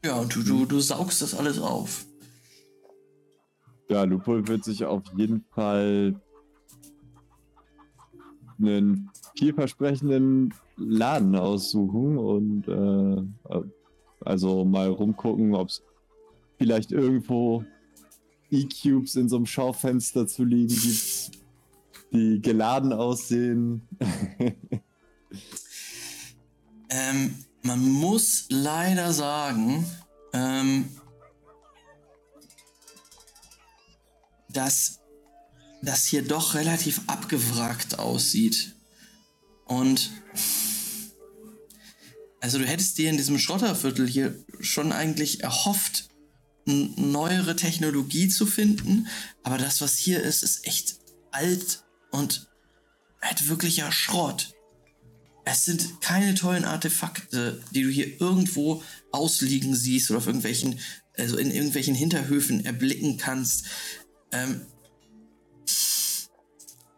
Ja, und du, du, du saugst das alles auf. Ja, Lupol wird sich auf jeden Fall einen vielversprechenden Laden aussuchen und äh, also mal rumgucken, ob es vielleicht irgendwo E-Cubes in so einem Schaufenster zu liegen gibt, die geladen aussehen. ähm, man muss leider sagen, ähm, dass das hier doch relativ abgewrackt aussieht. Und also du hättest dir in diesem Schrotterviertel hier schon eigentlich erhofft, neuere Technologie zu finden. Aber das, was hier ist, ist echt alt und halt wirklicher Schrott. Es sind keine tollen Artefakte, die du hier irgendwo ausliegen siehst oder auf irgendwelchen, also in irgendwelchen Hinterhöfen erblicken kannst. Ähm,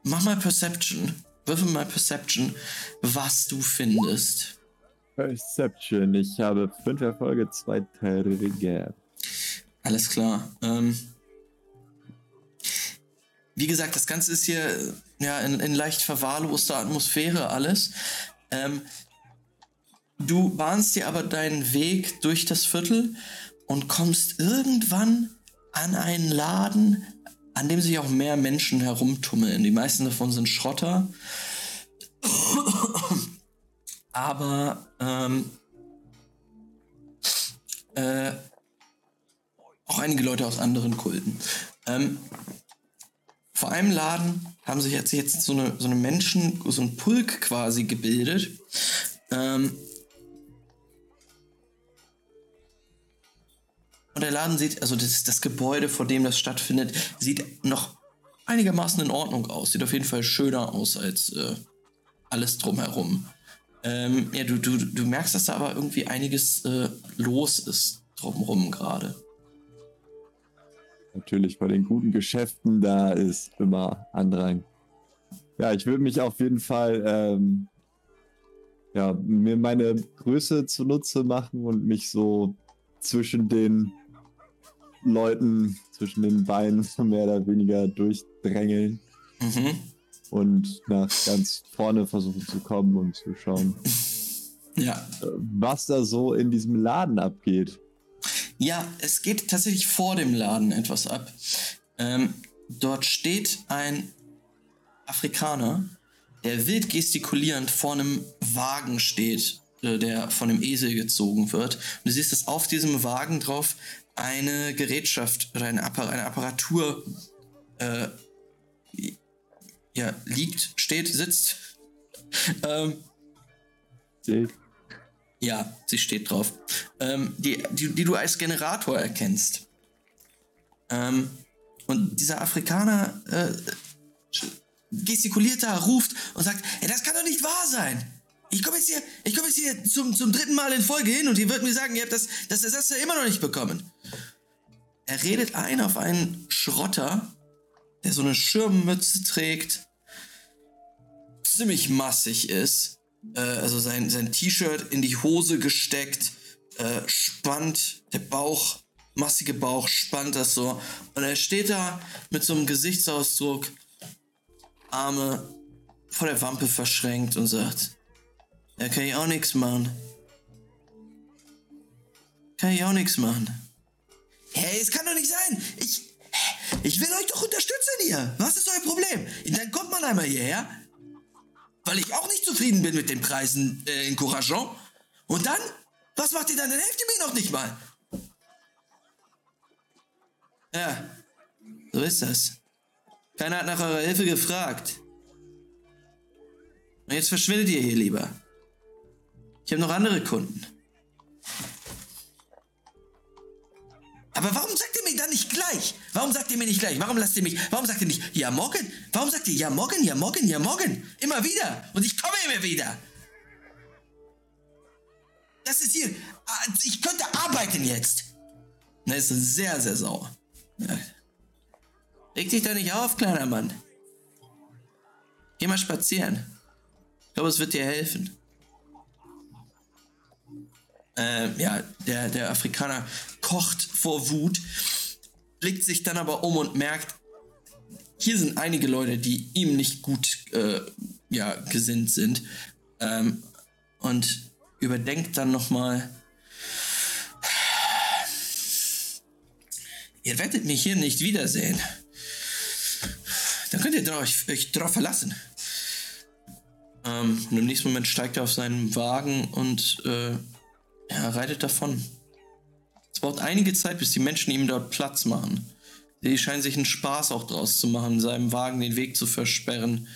mach mal Perception. Würfel mal Perception, was du findest. Perception. Ich habe fünf Erfolge, zwei Trigger. Alles klar. Ähm, wie gesagt, das Ganze ist hier ja in, in leicht verwahrloster Atmosphäre alles. Ähm, du bahnst dir aber deinen Weg durch das Viertel und kommst irgendwann an einen Laden, an dem sich auch mehr Menschen herumtummeln. Die meisten davon sind Schrotter. aber ähm, äh, auch einige Leute aus anderen Kulten. Ähm, vor einem Laden haben sich jetzt, jetzt so, eine, so eine Menschen, so ein Pulk quasi gebildet. Ähm, und der Laden sieht, also das, das Gebäude, vor dem das stattfindet, sieht noch einigermaßen in Ordnung aus. Sieht auf jeden Fall schöner aus als äh, alles drumherum. Ähm, ja, du, du, du merkst, dass da aber irgendwie einiges äh, los ist drumherum gerade natürlich bei den guten Geschäften, da ist immer Andrang. Ja, ich würde mich auf jeden Fall ähm, ja, mir meine Größe zunutze machen und mich so zwischen den Leuten, zwischen den Beinen mehr oder weniger durchdrängeln. Mhm. Und nach ganz vorne versuchen zu kommen und zu schauen, ja. Was da so in diesem Laden abgeht. Ja, es geht tatsächlich vor dem Laden etwas ab. Ähm, dort steht ein Afrikaner, der wild gestikulierend vor einem Wagen steht, äh, der von einem Esel gezogen wird. Und du siehst, dass auf diesem Wagen drauf eine Gerätschaft oder eine, Appar eine Apparatur äh, ja, liegt, steht, sitzt. ähm, ja, sie steht drauf. Ähm, die, die, die, du als Generator erkennst. Ähm, und dieser Afrikaner äh, gestikuliert da, ruft und sagt, hey, das kann doch nicht wahr sein. Ich komme jetzt hier, ich komme jetzt hier zum, zum dritten Mal in Folge hin und ihr würdet mir sagen, ihr habt das, das Ersatz ja immer noch nicht bekommen. Er redet ein auf einen Schrotter, der so eine Schirmmütze trägt, ziemlich massig ist äh, also sein, sein T-Shirt in die Hose gesteckt, äh, spannt, der Bauch massige Bauch spannt das so. Und er steht da mit so einem Gesichtsausdruck, Arme vor der Wampe verschränkt und sagt, ja, kann ich auch nichts machen. Kann ich auch nichts machen. Hey, es kann doch nicht sein. Ich, ich will euch doch unterstützen hier. Was ist euer Problem? Dann kommt man einmal hierher. Weil ich auch nicht zufrieden bin mit den Preisen äh, in Courageon. Und dann? Was macht ihr dann? Dann helft ihr mir noch nicht mal. Ja, so ist das. Keiner hat nach eurer Hilfe gefragt. Und jetzt verschwindet ihr hier lieber. Ich habe noch andere Kunden. Aber warum sagt ihr mir dann nicht gleich? Warum sagt ihr mir nicht gleich? Warum lasst ihr mich? Warum sagt ihr nicht, ja morgen? Warum sagt ihr, ja morgen, ja morgen, ja morgen? Immer wieder. Und ich komme immer wieder. Das ist hier. ah, Ich könnte arbeiten jetzt. Na, ist sehr, sehr sauer. Ja. Leg dich doch nicht auf, kleiner Mann. Geh mal spazieren. Ich glaube, es wird dir helfen. Äh, ja, der, der Afrikaner kocht vor Wut, blickt sich dann aber um und merkt, hier sind einige Leute, die ihm nicht gut äh, ja, gesinnt sind. Ähm, und überdenkt dann nochmal. Ihr werdet mich hier nicht wiedersehen. Dann könnt ihr euch, euch drauf verlassen. Ähm, und im nächsten Moment steigt er auf seinen Wagen und äh, ja, reitet davon. Es braucht einige Zeit, bis die Menschen ihm dort Platz machen. Die scheinen sich einen Spaß auch draus zu machen, seinem Wagen den Weg zu versperren,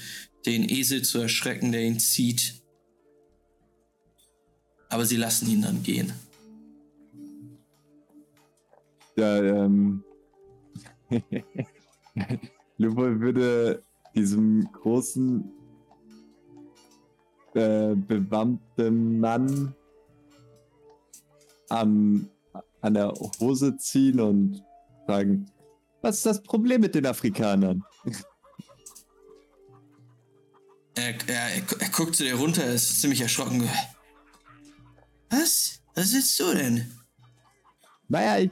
den Esel zu erschrecken, der ihn zieht. Aber sie lassen ihn dann gehen. Ja, ähm. Lupo würde diesem großen, äh, bewammten Mann am, an der Hose ziehen und fragen, was ist das Problem mit den Afrikanern? Er, er, er, er guckt zu dir runter, er ist ziemlich erschrocken. Was? Was willst du denn? Naja, ich,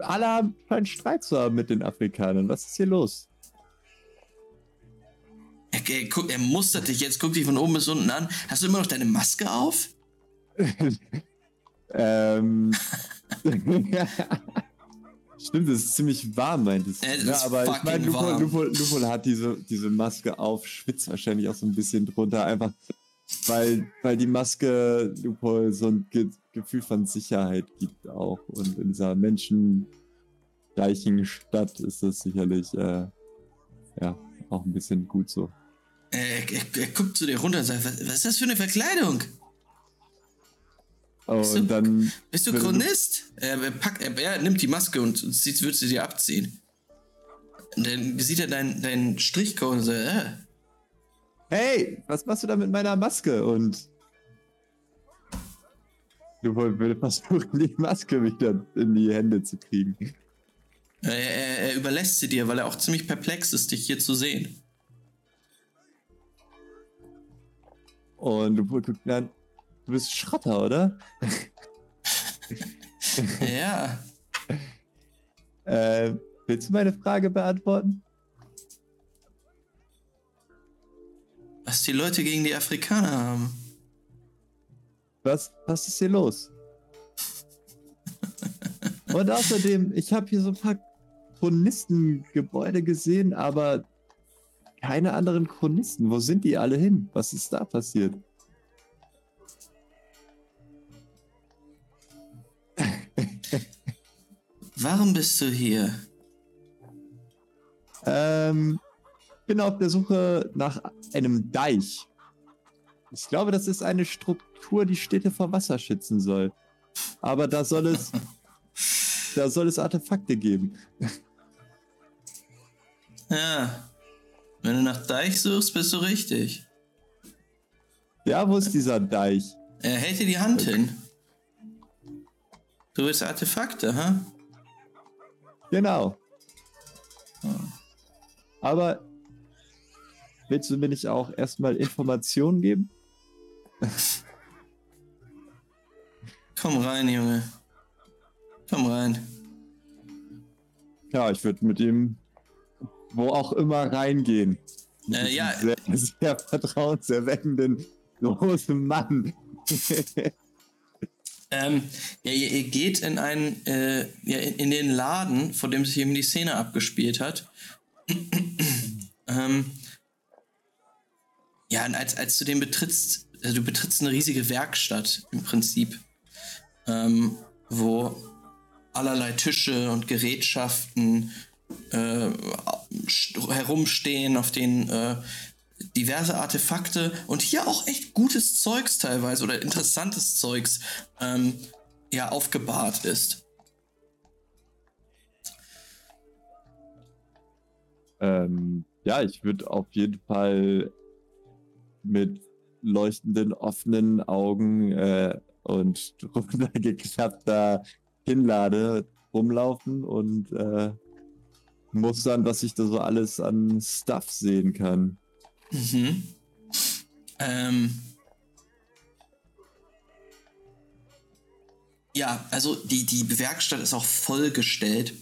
alle haben einen Streit zu haben mit den Afrikanern. Was ist hier los? Er, er, guck- er mustert dich jetzt, guckt dich von oben bis unten an. Hast du immer noch deine Maske auf? ähm. Stimmt, es ist ziemlich warm, meintest du. Es ne? ist Aber ich meine, fucking Lupo, warm. Lupo, Lupo hat diese, diese Maske auf, schwitzt wahrscheinlich auch so ein bisschen drunter, einfach weil, weil die Maske Lupo so ein Ge Gefühl von Sicherheit gibt auch. Und in dieser menschenreichen Stadt ist das sicherlich äh, ja auch ein bisschen gut so. Er, er, er guckt zu dir runter und sagt, was, was ist das für eine Verkleidung? Bist du- dann Bist du Chronist? Er, er, packt, er, er nimmt die Maske und sieht, wird sie dir abziehen. Und dann sieht er deinen dein Strichcode und sagt, äh, hey, was machst du da mit meiner Maske? Und du würde versuchen, die Maske wieder in die Hände zu kriegen. er, er, er überlässt sie dir, weil er auch ziemlich perplex ist, dich hier zu sehen. Und du guckst an, du bist Schrotter, oder? Ja, Äh, willst du meine Frage beantworten? was die Leute gegen die Afrikaner haben. Was, was ist hier los? Und außerdem, ich habe hier so ein paar Chronistengebäude gesehen, aber keine anderen Chronisten. Wo sind die alle hin? Was ist da passiert? Warum bist du hier? Ähm, bin auf der Suche nach einem Deich. Ich glaube, das ist eine Struktur, die Städte vor Wasser schützen soll. Aber da soll es, da soll es Artefakte geben. Ja, wenn du nach Deich suchst, bist du richtig. Ja, wo ist dieser Deich? Er hält dir die Hand hin. Du willst Artefakte, ha? Genau. Aber willst du mir nicht auch erstmal Informationen geben? Komm rein, Junge. Komm rein. Ja, ich würde mit ihm wo auch immer reingehen. Äh, ja, Sehr, sehr vertrauenserweckenden großen Mann. ähm, ja, ihr, ihr geht in einen, äh, ja, in, in den Laden, vor dem sich eben die Szene abgespielt hat. ähm, ja, und als, als du den betrittst, also du betrittst eine riesige Werkstatt im Prinzip, ähm, wo allerlei Tische und Gerätschaften äh, st- herumstehen, auf denen äh, diverse Artefakte und hier auch echt gutes Zeugs teilweise oder interessantes Zeugs ähm, ja aufgebahrt ist. Ähm, ja, ich würde auf jeden Fall mit leuchtenden, offenen Augen äh, und runtergeklappter Kinnlade rumlaufen und äh, mustern, was ich da so alles an Stuff sehen kann. Mhm. Ähm. Ja, also die, die Werkstatt ist auch vollgestellt.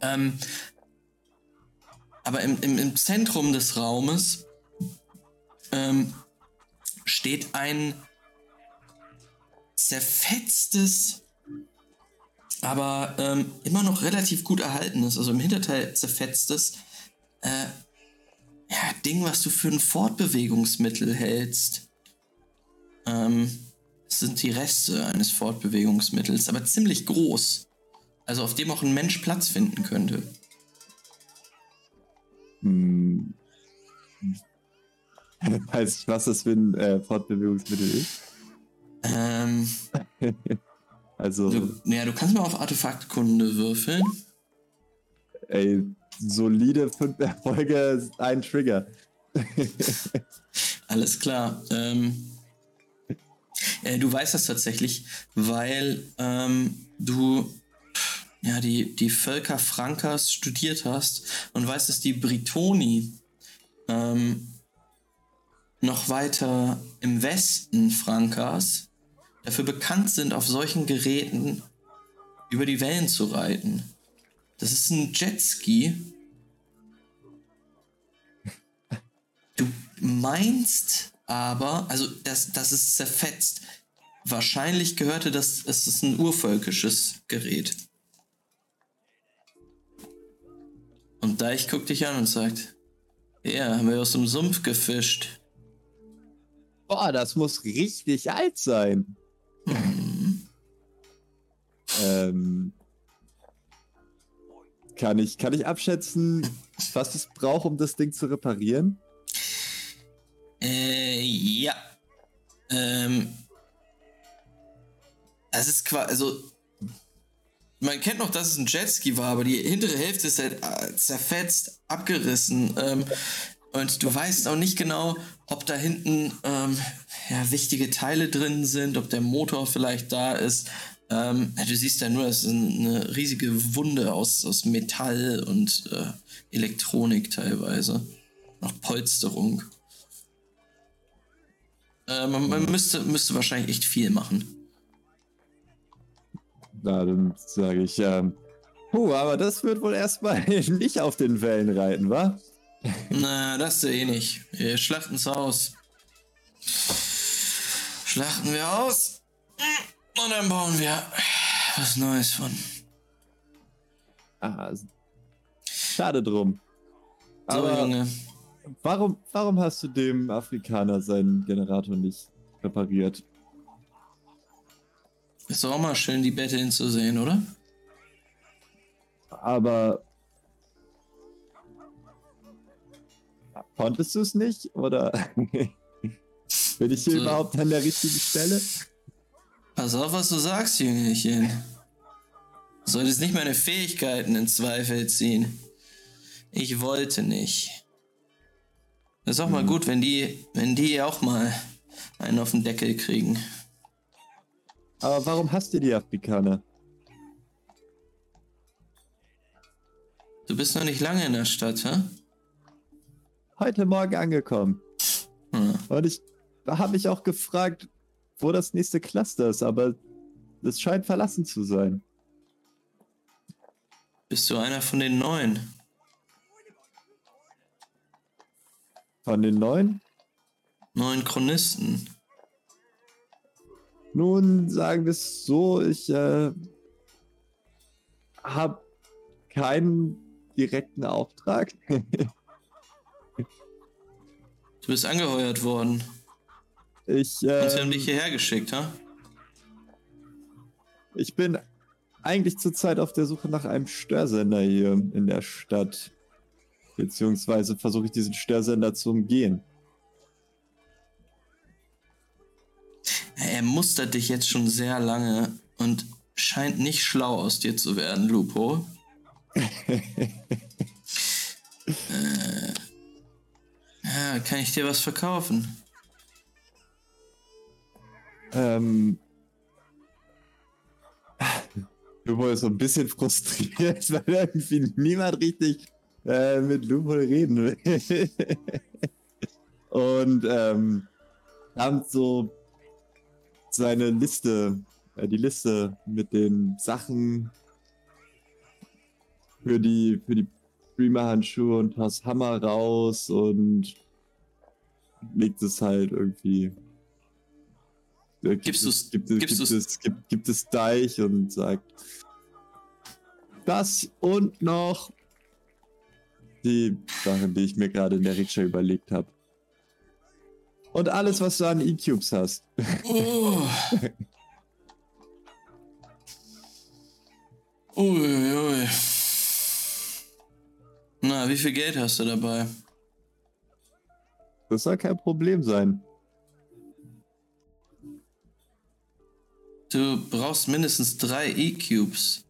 Ähm, aber im, im, im Zentrum des Raumes ähm, steht ein zerfetztes, aber ähm, immer noch relativ gut erhaltenes, also im Hinterteil zerfetztes, äh, ja, Ding, was du für ein Fortbewegungsmittel hältst. Ähm, das sind die Reste eines Fortbewegungsmittels, aber ziemlich groß. Also auf dem auch ein Mensch Platz finden könnte. Hm. Weiß ich, was das für ein äh, Fortbewegungsmittel ist? Ähm, Also, du, ja, du kannst mal auf Artefaktkunde würfeln. ey, solide fünf Erfolge, ein Trigger. Alles klar. Ähm, äh, du weißt das tatsächlich, weil ähm, du ja, die, die Völker Frankas studiert hast und weißt, dass die Britoni ähm, noch weiter im Westen Frankas dafür bekannt sind, auf solchen Geräten über die Wellen zu reiten. Das ist ein Jetski. Du meinst aber, also das, das ist zerfetzt. Wahrscheinlich gehörte das, es ist ein urvölkisches Gerät. Und Deich guckt dich an und sagt, ja, haben wir aus dem Sumpf gefischt. Boah, das muss richtig alt sein. Ähm, kann, ich, kann ich abschätzen, was es braucht, um das Ding zu reparieren? Äh, ja. Ähm. Das ist quasi, also. Man kennt noch, dass es ein Jetski war, aber die hintere Hälfte ist halt äh, zerfetzt, abgerissen. Ähm, und du weißt auch nicht genau, ob da hinten ähm, ja, wichtige Teile drin sind, ob der Motor vielleicht da ist. Ähm, du siehst ja nur, es ist eine riesige Wunde aus, aus Metall und äh, Elektronik teilweise. Noch Polsterung. Äh, man man müsste, müsste wahrscheinlich echt viel machen. Na, dann sage ich, ähm, puh, aber das wird wohl erstmal nicht auf den Wellen reiten, wa? Na, das eh nicht. Wir schlachten's aus. Schlachten wir aus. Und dann bauen wir was Neues von. Ah, schade drum. So, Aber Junge. warum, warum hast du dem Afrikaner seinen Generator nicht repariert? Ist doch auch mal schön, die Betteln zu sehen, oder? Aber konntest du es nicht? Oder bin ich hier So. überhaupt an der richtigen Stelle? Pass auf, was du sagst, Jüngerchen. Du solltest nicht meine Fähigkeiten in Zweifel ziehen. Ich wollte nicht. Das ist auch mal gut, wenn die, wenn die auch mal einen auf den Deckel kriegen. Aber warum hasst ihr die Afrikaner? Du bist noch nicht lange in der Stadt, hä? Heute Morgen angekommen. Hm. Und ich habe mich auch gefragt, wo das nächste Cluster ist, aber es scheint verlassen zu sein. Bist du einer von den Neuen? Von den neuen? Neuen Chronisten? Nun, sagen wir es so, ich äh, habe keinen direkten Auftrag. Du bist angeheuert worden. Ich, Und sie haben dich hierher geschickt, ha? ich bin eigentlich zurzeit auf der Suche nach einem Störsender hier in der Stadt. Beziehungsweise versuche ich diesen Störsender zu umgehen. Er mustert dich jetzt schon sehr lange und scheint nicht schlau aus dir zu werden, Lupo. äh, ja, kann ich dir was verkaufen? Ähm. Lupo ist so ein bisschen frustriert, weil irgendwie niemand richtig äh, mit Lupo reden will. Und ähm, haben so seine Liste, äh, die Liste mit den Sachen für die für die Streamer-Handschuhe und das Hammer raus und legt es halt irgendwie. Äh, gibt Gibst es, gibt, es- gibst gibt, es, gibt, gibt es Deich und sagt das und noch die Sachen, die ich mir gerade in der Rikscha überlegt habe. Und alles, was du an E-Cubes hast. Oh. Uiuiui. Na, wie viel Geld hast du dabei? Das soll kein Problem sein. Du brauchst mindestens drei E-Cubes.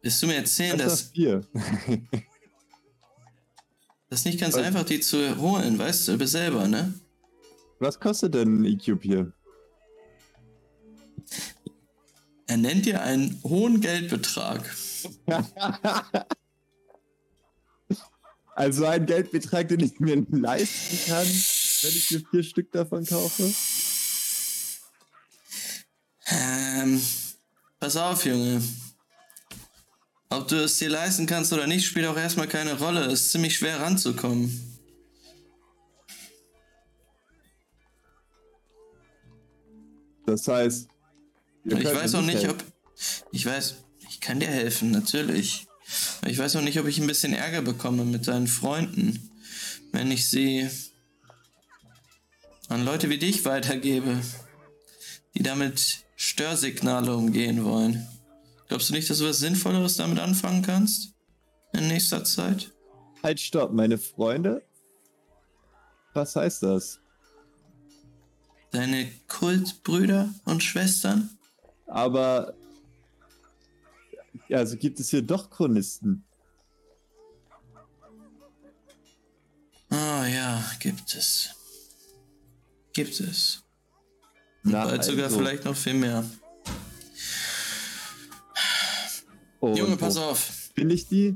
Willst du mir erzählen, Das dass ist vier. das nicht ganz Was? einfach, die zu holen, weißt du, aber selber, ne? Was kostet denn ein E-Cube hier? Er nennt dir einen hohen Geldbetrag. Also ein Geldbetrag, den ich mir leisten kann, wenn ich mir vier Stück davon kaufe. Ähm, pass auf, Junge. Ob du es dir leisten kannst oder nicht, spielt auch erstmal keine Rolle. Es ist ziemlich schwer ranzukommen. Das heißt, Ich weiß auch nicht, helfen. ob. Ich weiß, ich kann dir helfen, natürlich. Aber ich weiß auch nicht, ob ich ein bisschen Ärger bekomme mit deinen Freunden, wenn ich sie an Leute wie dich weitergebe, die damit Störsignale umgehen wollen. Glaubst du nicht, dass du was Sinnvolleres damit anfangen kannst? In nächster Zeit? Halt, stopp, meine Freunde? Was heißt das? Deine Kultbrüder und Schwestern? Aber. Also gibt es hier doch Chronisten. Oh ja, gibt es. Gibt es. Bald sogar also. vielleicht noch viel mehr. Und Junge, pass auf. Bin ich die?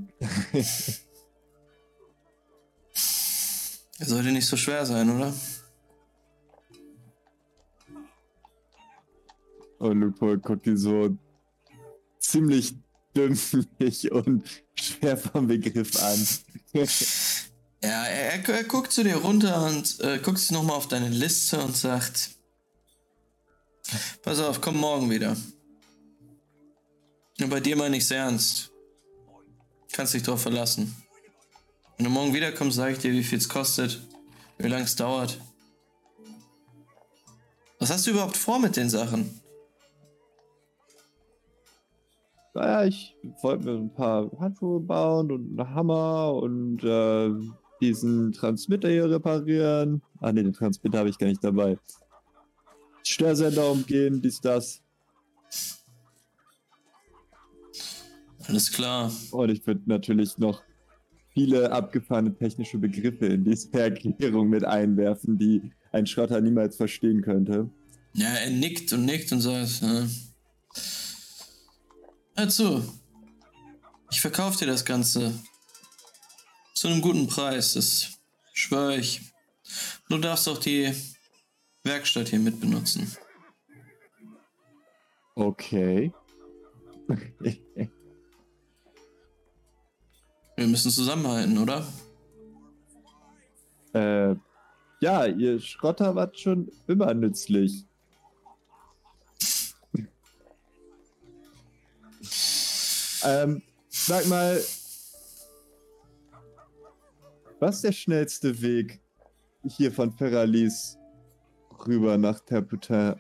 Sollte nicht so schwer sein, oder? Und Lupo guckt die so ziemlich dümmlich und schwer vom Begriff an. Ja, er, er, er guckt zu dir runter und äh, guckt nochmal auf deine Liste und sagt: Pass auf, komm morgen wieder. Und bei dir meine ich's ernst. Kannst dich drauf verlassen. Wenn du morgen wiederkommst, sage ich dir, wie viel es kostet, wie lange es dauert. Was hast du überhaupt vor mit den Sachen? naja, ich wollte mir ein paar Handschuhe bauen und einen Hammer und äh, diesen Transmitter hier reparieren. Ah ne, den Transmitter habe ich gar nicht dabei. Störsender umgehen, dies, das. Alles klar. Und ich würde natürlich noch viele abgefahrene technische Begriffe in diese Erklärung mit einwerfen, die ein Schrotter niemals verstehen könnte. Ja, er nickt und nickt und sagt, äh, hör zu, ich verkaufe dir das Ganze zu einem guten Preis, das schwöre ich. Du darfst auch die Werkstatt hier mit benutzen. Okay. Wir müssen zusammenhalten, oder? Äh, ja, ihr Schrotter wart schon immer nützlich. ähm, sag mal, was ist der schnellste Weg hier von Ferralis rüber nach Terputin,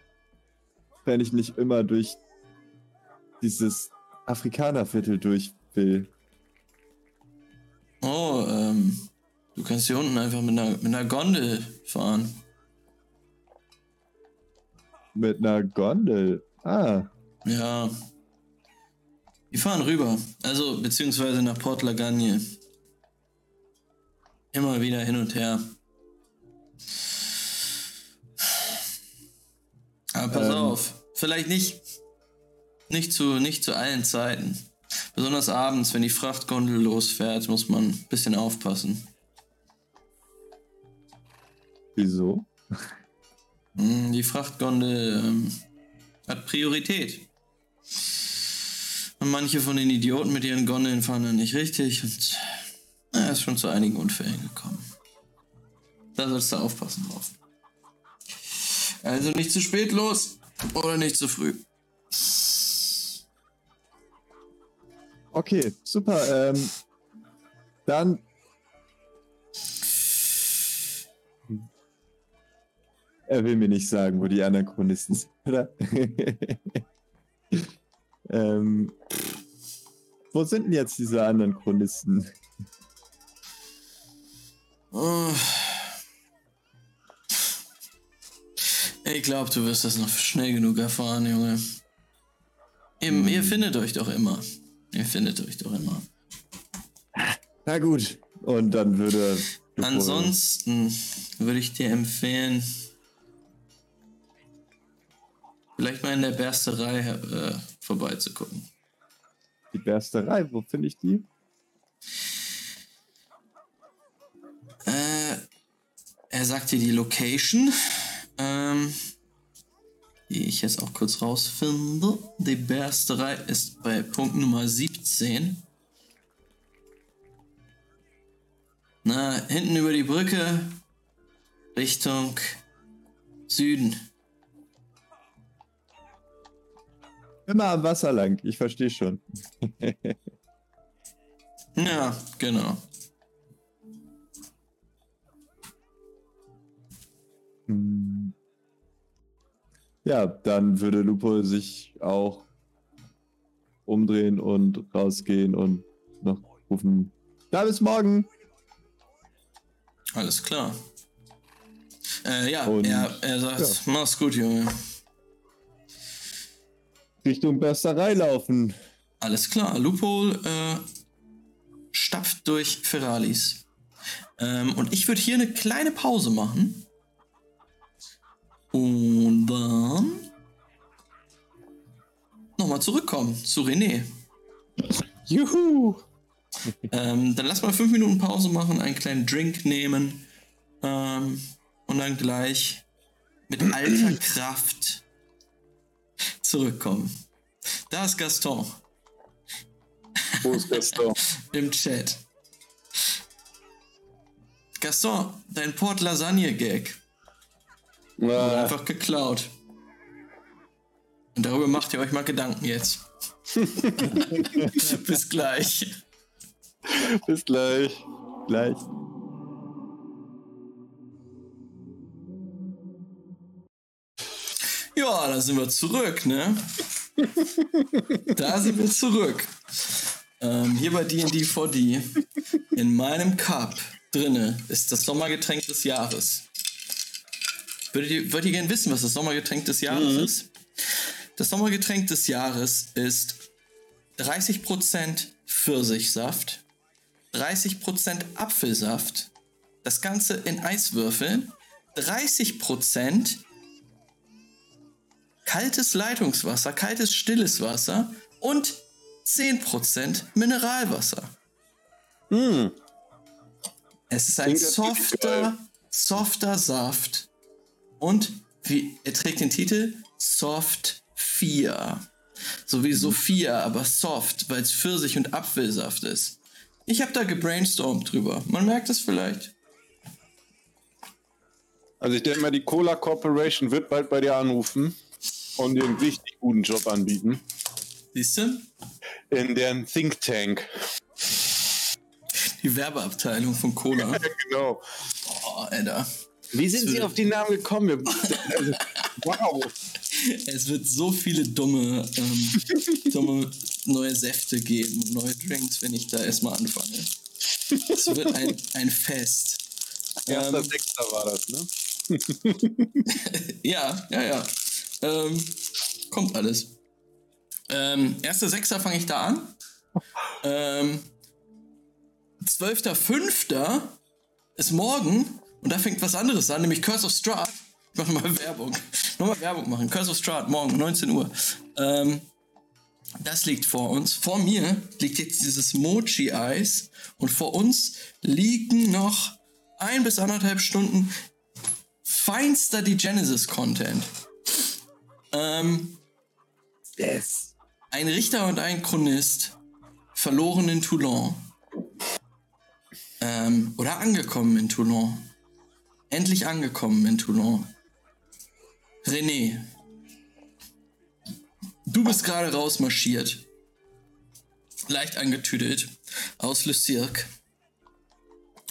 wenn ich nicht immer durch dieses Afrikanerviertel durch will? Oh, ähm, du kannst hier unten einfach mit einer, mit einer Gondel fahren. Mit einer Gondel? Ah, Ja. Die fahren rüber. Also, beziehungsweise nach Port Lagagne. Immer wieder hin und her. Aber pass Ähm. auf. Vielleicht nicht, nicht, zu, nicht zu allen Zeiten. Besonders abends, wenn die Frachtgondel losfährt, muss man ein bisschen aufpassen. wieso? Mm, Die Frachtgondel ähm, hat Priorität. Und manche von den Idioten mit ihren Gondeln fahren dann nicht richtig und er ist schon zu einigen Unfällen gekommen. Da sollst du aufpassen drauf. Also nicht zu spät los oder nicht zu früh. Okay, super. Ähm, dann. Er will mir nicht sagen, wo die Anachronisten sind, oder? ähm, wo sind denn jetzt diese anderen Chronisten? Oh. Ich glaube, du wirst das noch schnell genug erfahren, Junge. Ihr, ihr findet euch doch immer. Ihr findet euch doch immer. Na gut. Und dann würde. Ansonsten würde ich dir empfehlen, vielleicht mal in der Bersterei äh, vorbeizugucken. Die Bersterei, wo finde ich die? Äh, er sagt dir die Location, ähm, die ich jetzt auch kurz rausfinde. Die Bersterei ist bei Punkt Nummer 17. Na, hinten über die Brücke Richtung Süden. Immer am Wasser lang, ich verstehe schon. Ja, genau. Hm. Ja, dann würde Lupo sich auch umdrehen und rausgehen und noch rufen. Da bis morgen! Alles klar. Äh, ja, Und- er, er sagt, mach's gut, Junge. Richtung Bersterei laufen. Alles klar. Lupol äh, stapft durch Ferralis. Ähm, und ich würde hier eine kleine Pause machen. Und dann nochmal zurückkommen zu René. Juhu! Ähm, dann lass mal fünf Minuten Pause machen, einen kleinen Drink nehmen ähm, und dann gleich mit alter Kraft zurückkommen. Da ist Gaston Wo ist Gaston? im Chat. Gaston, dein Port Lasagne Ah, einfach geklaut. Und darüber macht ihr euch mal Gedanken jetzt. Bis gleich. bis gleich. Gleich. Ja, da sind wir zurück, ne? da sind wir zurück. Ähm, hier bei D&D 4D. In meinem Cup drinne ist das Sommergetränk des Jahres. Würdet ihr, würdet ihr gerne wissen, was das Sommergetränk des Jahres ist? Das Sommergetränk des Jahres ist 30% Pfirsichsaft, 30% Apfelsaft, das Ganze in Eiswürfeln, 30% kaltes Leitungswasser, kaltes stilles Wasser und 10% Mineralwasser. Hm. Es ist ein softer, softer Saft. Und wie, er trägt den Titel Soft 4. So wie Sophia, aber soft, weil es Pfirsich und Apfelsaft ist. Ich habe da gebrainstormt drüber. Man merkt es vielleicht. Also ich denke mal, die Cola Corporation wird bald bei dir anrufen und dir einen richtig guten Job anbieten. Siehst du? In deren Think Tank. Die Werbeabteilung von Cola. genau. Oh, Alter. Wie sind Sie auf die Namen gekommen? wow. Es wird so viele dumme, ähm, dumme neue Säfte geben, neue Drinks, wenn ich da erstmal anfange. Es wird ein, ein Fest. Erster ähm, Sechster war das, ne? ja, ja, ja. Ähm, kommt alles. Ähm, erster Sechster fange ich da an. Ähm, 12.05. ist morgen und da fängt was anderes an, nämlich Curse of Strahd. Ich mache mal Werbung. Nochmal Werbung machen. Curse of Strahd, morgen, 19 Uhr. Ähm, das liegt vor uns. Vor mir liegt jetzt dieses Mochi-Eis und vor uns liegen noch ein bis anderthalb Stunden feinster die Genesis-Content. Ähm, yes. Ein Richter und ein Chronist verloren in Toulon. Ähm, oder angekommen in Toulon. Endlich angekommen in Toulon. René, du bist gerade rausmarschiert. Leicht angetüdelt aus Le Cirque.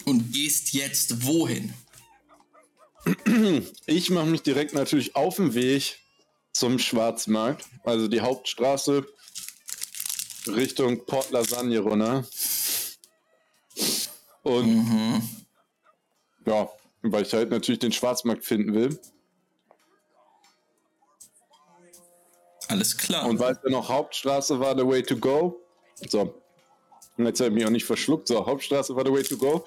Und gehst jetzt wohin? Ich mache mich direkt natürlich auf den Weg zum Schwarzmarkt, also die Hauptstraße Richtung Port Lasagne runter. Und mhm. ja, weil ich halt natürlich den Schwarzmarkt finden will. Alles klar. Und weil es ja noch Hauptstraße war, the way to go. So. Und jetzt habe ich mich auch nicht verschluckt. So, Hauptstraße war the way to go.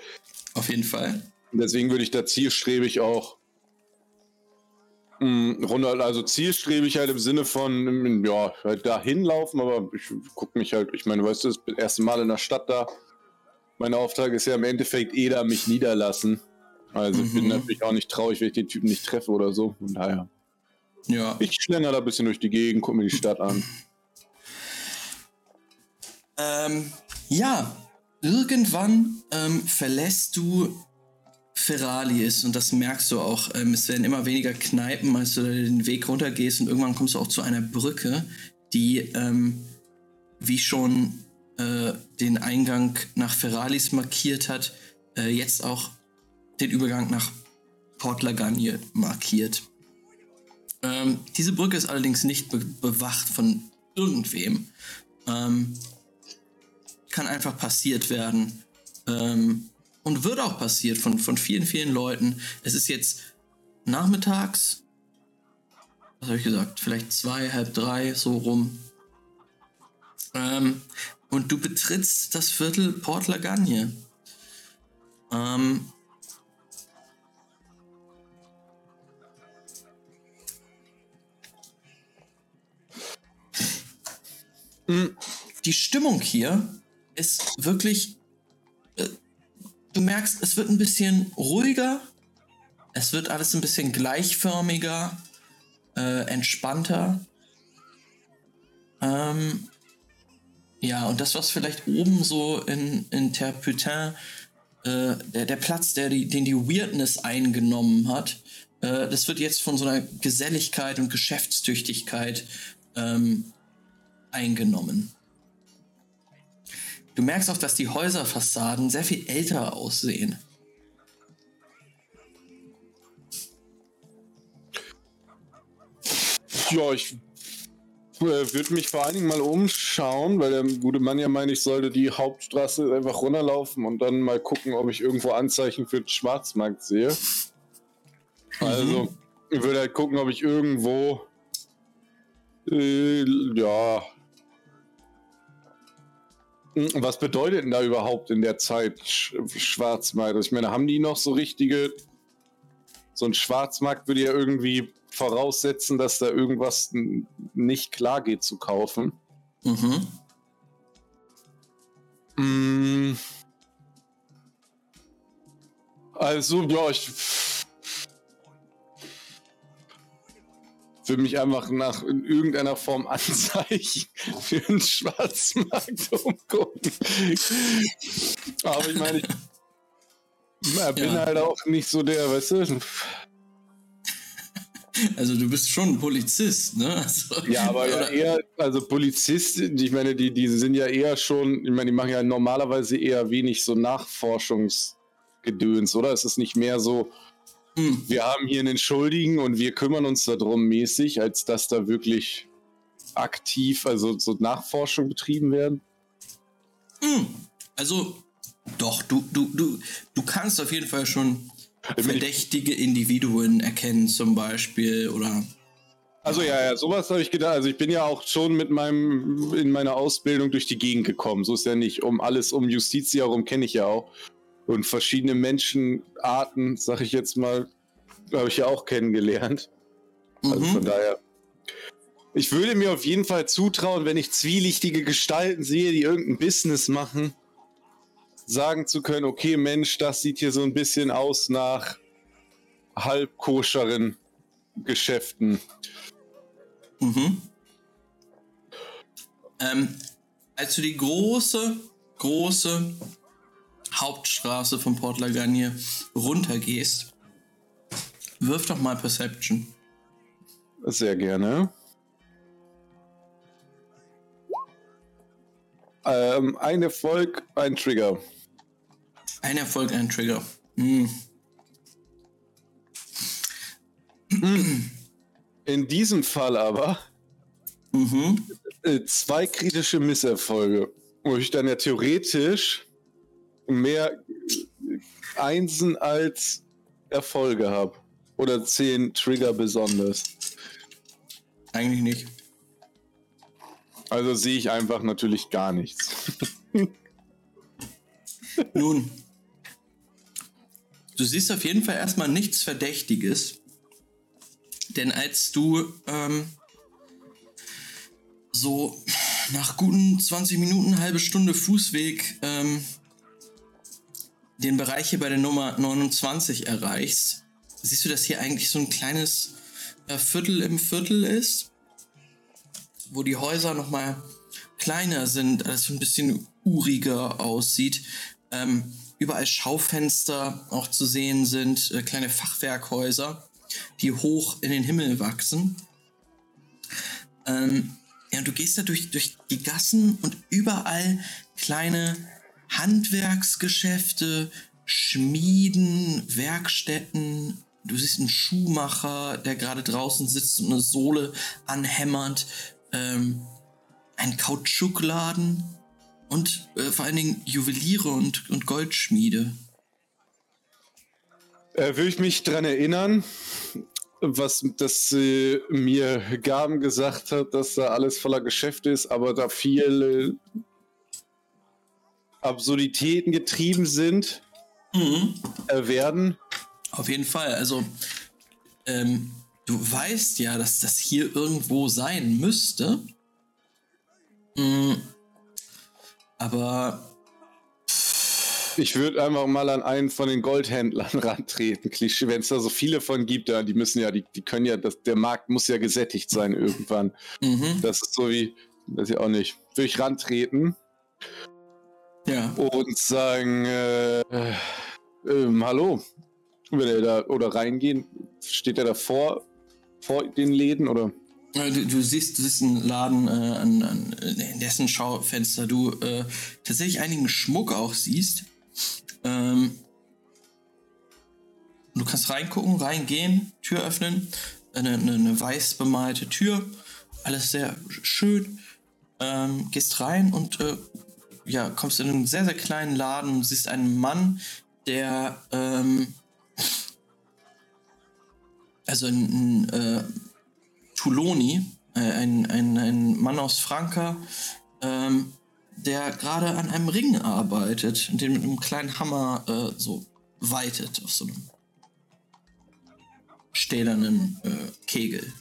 Auf jeden Fall. Deswegen würde ich da zielstrebig auch mh, runter, also zielstrebig halt im Sinne von, ja, halt da hinlaufen, aber ich gucke mich halt, ich meine, weißt du, das erste Mal in der Stadt da. Mein Auftrag ist ja im Endeffekt eh da mich niederlassen. Also mhm. ich bin mhm. natürlich auch nicht traurig, wenn ich den Typen nicht treffe oder so. Von daher. Ja. Ich schlender da ein bisschen durch die Gegend, gucke mir die Stadt an. Ähm, ja, irgendwann ähm, verlässt du Ferralis und das merkst du auch. Ähm, es werden immer weniger Kneipen, als du den Weg runtergehst und irgendwann kommst du auch zu einer Brücke, die ähm, wie schon äh, den Eingang nach Ferralis markiert hat, äh, jetzt auch den Übergang nach Port Lagagne markiert. Ähm, diese Brücke ist allerdings nicht be bewacht von irgendwem. Ähm, kann einfach passiert werden. Ähm, und wird auch passiert von, von vielen, vielen Leuten. Es ist jetzt nachmittags, was habe ich gesagt, vielleicht zwei, halb drei, so rum. Ähm, und du betrittst das Viertel Port Lagagne. Ähm, die Stimmung hier ist wirklich. Äh, du merkst, es wird ein bisschen ruhiger. Es wird alles ein bisschen gleichförmiger, äh, entspannter. Ähm, ja, und das, was vielleicht oben so in, in Terputin, äh, der, der Platz, der die, den die Weirdness eingenommen hat, äh, das wird jetzt von so einer Geselligkeit und Geschäftstüchtigkeit ähm, eingenommen. Du merkst auch, dass die Häuserfassaden sehr viel älter aussehen. Ja, ich äh, würde mich vor allen Dingen mal umschauen, weil der gute Mann ja meint, ich sollte die Hauptstraße einfach runterlaufen und dann mal gucken, ob ich irgendwo Anzeichen für den Schwarzmarkt sehe. Mhm. Also, ich würde halt gucken, ob ich irgendwo äh, ja, was bedeutet denn da überhaupt in der Zeit Schwarzmarkt? Also ich meine, haben die noch so richtige. So ein Schwarzmarkt würde ja irgendwie voraussetzen, dass da irgendwas nicht klar geht zu kaufen. Mhm. Mm. Also, ja, ich würde mich einfach nach in irgendeiner Form Anzeichen für den Schwarzmarkt umgucken. Aber ich meine, ich bin ja. halt auch nicht so der, weißt du. Also du bist schon ein Polizist, ne? Also, ja, aber ja eher, also Polizist, ich meine, die, die sind ja eher schon, ich meine, die machen ja normalerweise eher wenig so Nachforschungsgedöns, oder? Es ist nicht mehr so, wir haben hier einen Schuldigen und wir kümmern uns darum mäßig, als dass da wirklich aktiv, also so Nachforschung betrieben werden? Hm. Also, doch, du, du, du, du kannst auf jeden Fall schon verdächtige Individuen erkennen, zum Beispiel, oder. Also ja, ja, sowas habe ich gedacht. Also ich bin ja auch schon mit meinem in meiner Ausbildung durch die Gegend gekommen. So ist ja nicht. Um alles um Justitia herum kenne ich ja auch und verschiedene Menschenarten, sag ich jetzt mal, habe ich ja auch kennengelernt. Also mhm. von daher. Ich würde mir auf jeden Fall zutrauen, wenn ich zwielichtige Gestalten sehe, die irgendein Business machen, sagen zu können, okay, Mensch, das sieht hier so ein bisschen aus nach halbkoscheren Geschäften. Mhm. Ähm, als du die große, große Hauptstraße von Port Lagagne runtergehst, wirf doch mal Perception. Sehr gerne. Ähm, ein Erfolg, ein Trigger. Ein Erfolg, ein Trigger. Hm. In diesem Fall aber mhm. Äh, zwei kritische Misserfolge, wo ich dann ja theoretisch mehr Einsen als Erfolge habe. Oder zehn Trigger besonders. Eigentlich nicht. Also sehe ich einfach natürlich gar nichts. Nun, du siehst auf jeden Fall erstmal nichts Verdächtiges. Denn als du ähm, so nach guten 20 Minuten, halbe Stunde Fußweg ähm, den Bereich hier bei der Nummer 29 erreichst, siehst du, dass hier eigentlich so ein kleines äh, Viertel im Viertel ist, wo die Häuser nochmal kleiner sind, alles so ein bisschen uriger aussieht. Ähm, überall Schaufenster auch zu sehen sind, äh, kleine Fachwerkhäuser, die hoch in den Himmel wachsen. Ähm, ja, und du gehst da durch, durch die Gassen und überall kleine Handwerksgeschäfte, Schmieden, Werkstätten. Du siehst einen Schuhmacher, der gerade draußen sitzt und eine Sohle anhämmert. Ähm, ein Kautschukladen und äh, vor allen Dingen Juweliere und, und Goldschmiede. Äh, will ich mich daran erinnern, was das äh, mir Gaben gesagt hat, dass da alles voller Geschäfte ist, aber da viele Absurditäten getrieben sind, mhm. äh, werden. Auf jeden Fall. Also, ähm, du weißt ja, dass das hier irgendwo sein müsste. Mhm. Aber. Ich würde einfach mal an einen von den Goldhändlern rantreten. Klischee, wenn es da so viele von gibt, ja, die müssen ja, die, die können ja, das, der Markt muss ja gesättigt sein irgendwann. Mhm. Das ist so wie, weiß ich auch nicht. Würde ich rantreten. Ja. Und sagen, äh, äh, hallo. Wenn er da oder reingehen, steht er da vor, vor den Läden oder? Du, du, siehst, du siehst einen Laden, äh, an, an, in dessen Schaufenster du äh, tatsächlich einigen Schmuck auch siehst. Ähm, du kannst reingucken, reingehen, Tür öffnen. Eine, eine, eine weiß bemalte Tür. Alles sehr schön. Ähm, gehst rein und äh, ja, kommst in einen sehr, sehr kleinen Laden und siehst einen Mann, der ähm, also ein, ein äh, Tuloni, äh, ein, ein, ein Mann aus Franka, ähm, der gerade an einem Ring arbeitet und den mit einem kleinen Hammer äh, so weitet auf so einem stählernen äh, Kegel.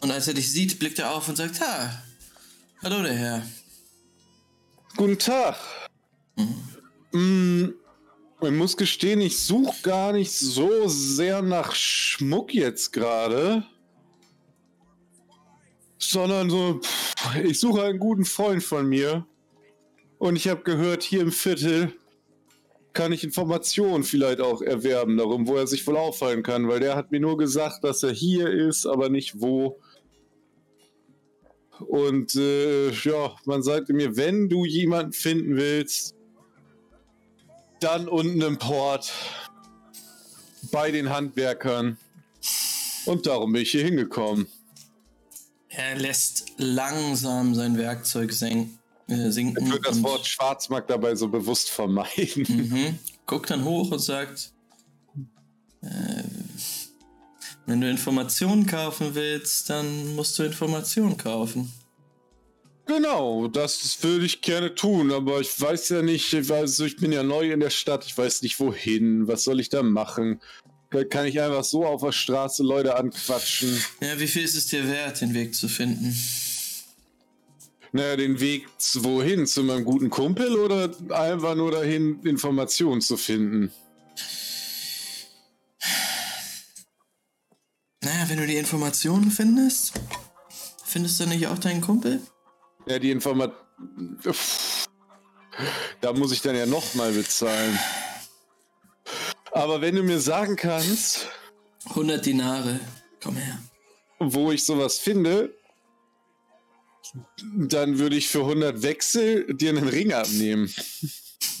Und als er dich sieht, blickt er auf und sagt, ha, hallo der Herr. Guten Tag. Mhm. Mm, ich muss gestehen, ich suche gar nicht so sehr nach Schmuck jetzt gerade. sondern so, ich suche einen guten Freund von mir. Und ich habe gehört, hier im Viertel kann ich Informationen vielleicht auch erwerben darum, wo er sich wohl auffallen kann, weil der hat mir nur gesagt, dass er hier ist, aber nicht wo. Und äh, ja, man sagte mir, wenn du jemanden finden willst, dann unten im Port bei den Handwerkern. Und darum bin ich hier hingekommen. Er lässt langsam sein Werkzeug senken. Äh, sinken Ich würde das Wort Schwarzmarkt dabei so bewusst vermeiden. Mhm. Guckt dann hoch und sagt, äh, wenn du Informationen kaufen willst, dann musst du Informationen kaufen. Genau, das würde ich gerne tun, aber ich weiß ja nicht, ich, weiß, ich bin ja neu in der Stadt, ich weiß nicht wohin, was soll ich da machen? Kann ich einfach so auf der Straße Leute anquatschen? Ja, wie viel ist es dir wert, den Weg zu finden? Naja, den Weg zu wohin? Zu meinem guten Kumpel oder einfach nur dahin, Informationen zu finden? Naja, wenn du die Informationen findest, findest du nicht auch deinen Kumpel? Ja, die Informat... Da muss ich dann ja nochmal bezahlen. Aber wenn du mir sagen kannst, 100 Dinare. Komm her. wo ich sowas finde, dann würde ich für 100 Wechsel dir einen Ring abnehmen.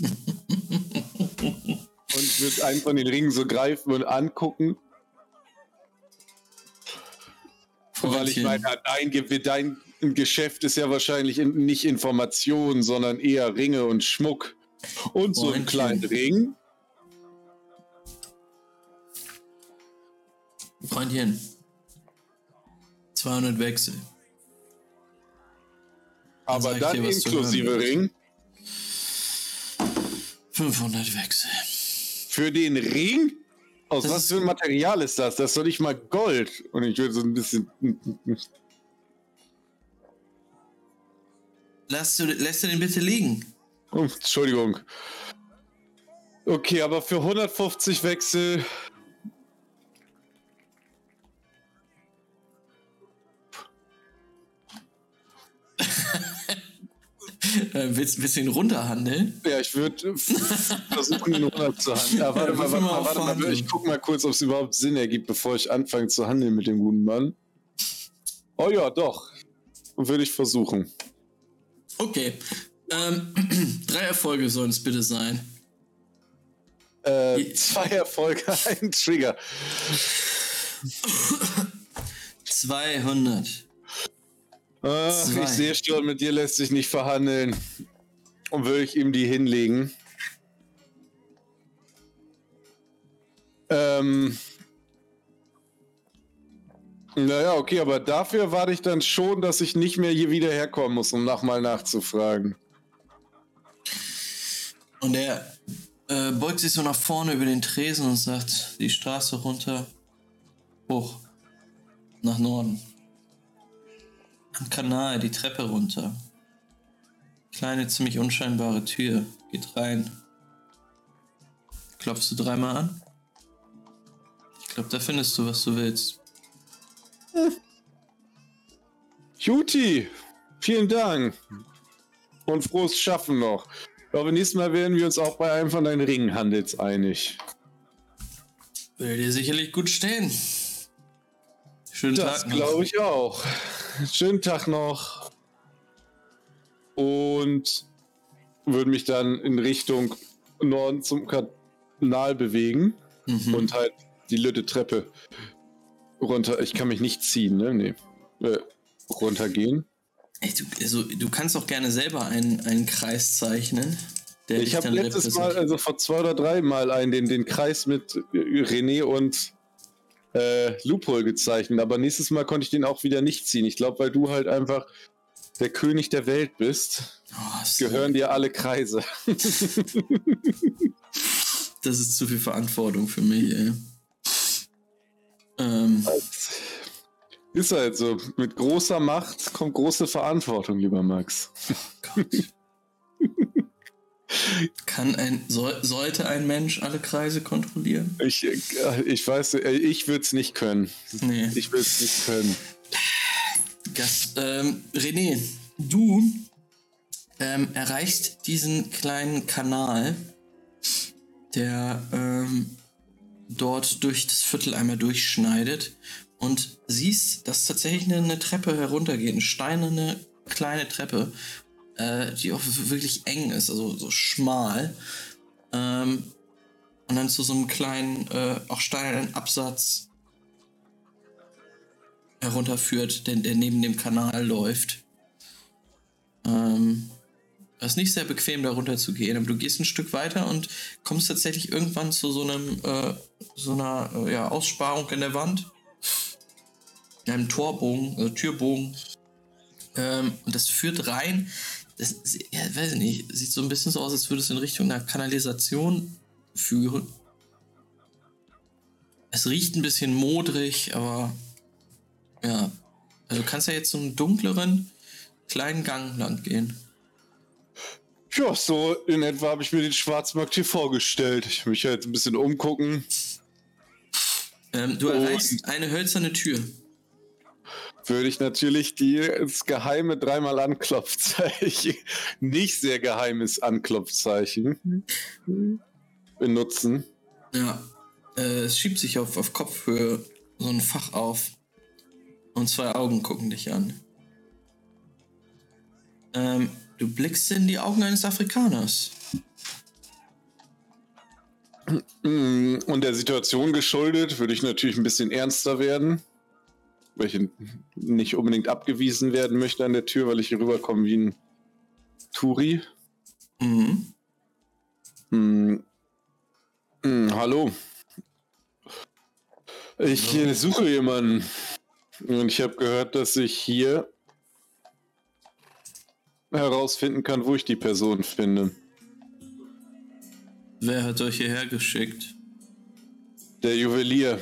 und würde einen von den Ringen so greifen und angucken. Weil ich meine, dein, dein Geschäft ist ja wahrscheinlich in, nicht Information, sondern eher Ringe und Schmuck. Und so einen kleinen Ring. Freundchen. 200 Wechsel. Aber sag ich dann dir, inklusive. Ring. 500 Wechsel. Für den Ring? Aus Das was für ein Material ist das? Das ist doch nicht mal Gold. Und ich würde so ein bisschen. Lass du, lässt du den bitte liegen? Oh, Entschuldigung. Okay, aber für 150 Wechsel. Äh, willst, willst du ihn runterhandeln? Ja, ich würde versuchen, ihn 100 zu handeln. Ja, warte Ja, mal, warte mal warte mal. Ich guck mal kurz, ob es überhaupt Sinn ergibt, bevor ich anfange zu handeln mit dem guten Mann. Oh ja, doch. Würde ich versuchen. Okay. Ähm, drei Erfolge sollen es bitte sein. Äh, zwei Erfolge, ein Trigger. 200. Zwei. ich sehe schon, mit dir lässt sich nicht verhandeln. Und würde ich ihm die hinlegen. Ähm. Naja, okay, aber dafür warte ich dann schon, dass ich nicht mehr hier wieder herkommen muss, um nochmal nachzufragen. Und er äh, beugt sich so nach vorne über den Tresen und sagt, die Straße runter, hoch, nach Norden. Kanal, die Treppe runter. Kleine, ziemlich unscheinbare Tür, geht rein. Klopfst du dreimal an? Ich glaube, da findest du, was du willst. Juti, vielen Dank. Und frohes Schaffen noch. Aber nächstes Mal werden wir uns auch bei einem von deinen Ringenhandels einig. Würde dir sicherlich gut stehen. Schönen Das Tag noch. glaube ich auch. Schönen Tag noch. Und würde mich dann in Richtung Norden zum Kanal bewegen Mhm. und halt die Lütte Treppe runter. Ich kann mich nicht ziehen, ne? Nee. Äh, runtergehen. Ey, du, also, du kannst auch gerne selber einen, einen Kreis zeichnen. Ich habe letztes Mal, also vor zwei oder drei Mal einen, den, den Kreis mit äh, René und äh, Loophole gezeichnet, aber nächstes Mal konnte ich den auch wieder nicht ziehen. Ich glaube, weil du halt einfach der König der Welt bist, Oh, gehören dir alle Kreise. Das ist zu viel Verantwortung für mich, ey. Ähm, Ist halt so. Mit großer Macht kommt große Verantwortung, lieber Max. Gott. Kann ein, soll, sollte ein Mensch alle Kreise kontrollieren? Ich, äh, ich weiß, äh, ich würde es nicht können. Nee. Ich würde es nicht können. Gas. Ähm, René, du ähm, erreichst diesen kleinen Kanal, der ähm, dort durch das Viertel einmal durchschneidet und siehst, dass tatsächlich eine, eine Treppe heruntergeht, eine steinerne kleine Treppe, äh, die auch wirklich eng ist, also so schmal. Ähm, und dann zu so einem kleinen, äh, auch steinernen Absatz herunterführt, der, der neben dem Kanal läuft. Ähm, es ist nicht sehr bequem, da runter zu gehen, aber du gehst ein Stück weiter und kommst tatsächlich irgendwann zu so einem, äh, so einer äh, ja, Aussparung in der Wand. In einem Torbogen, also Türbogen. Ähm, und das führt rein. Das, ja, weiß ich nicht, sieht so ein bisschen so aus, als würde es in Richtung einer Kanalisation führen. Es riecht ein bisschen modrig, aber ja. Also du kannst ja jetzt so einen dunkleren, kleinen Gang lang gehen. Ja, so in etwa habe ich mir den Schwarzmarkt hier vorgestellt. Ich mich halt ein bisschen umgucken. Ähm, du erreichst eine hölzerne Tür. Würde ich natürlich die, das geheime dreimal Anklopfzeichen, nicht sehr geheimes Anklopfzeichen benutzen. Ja. Äh, es schiebt sich auf, auf Kopfhöhe so ein Fach auf. Und zwei Augen gucken dich an. Ähm, du blickst in die Augen eines Afrikaners. Mm, Und der Situation geschuldet, würde ich natürlich ein bisschen ernster werden. Weil ich nicht unbedingt abgewiesen werden möchte an der Tür, weil ich hier rüberkomme wie ein Turi. Mhm. Hm. Hm, hallo. Ich äh, suche jemanden. Und ich habe gehört, dass ich hier herausfinden kann, wo ich die Person finde. Wer hat euch hierher geschickt? Der Juwelier.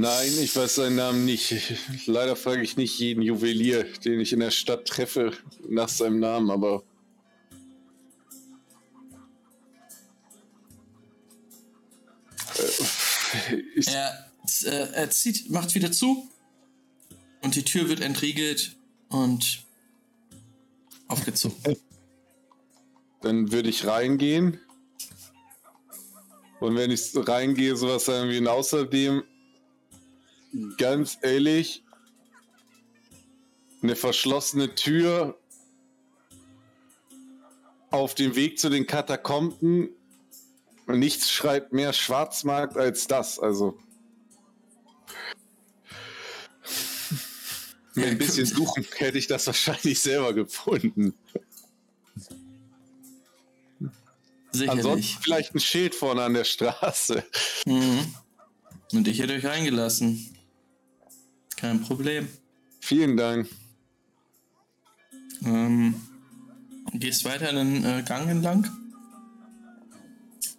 Nein, ich weiß seinen Namen nicht. Leider frage ich nicht jeden Juwelier, den ich in der Stadt treffe, nach seinem Namen, aber Äh, Er, äh, er zieht, macht wieder zu. Und die Tür wird entriegelt und aufgezogen. dann würde ich reingehen. Und wenn ich reingehe, sowas sagen wie, außerdem, ganz ehrlich, eine verschlossene Tür auf dem Weg zu den Katakomben. Nichts schreibt mehr Schwarzmarkt als das. Also. Mit ein bisschen suchen hätte ich das wahrscheinlich selber gefunden. Sicherlich. Ansonsten vielleicht ein Schild vorne an der Straße. Mhm. Und ich hätte euch reingelassen. Kein Problem. Vielen Dank. Ähm, gehst weiter einen äh, Gang entlang.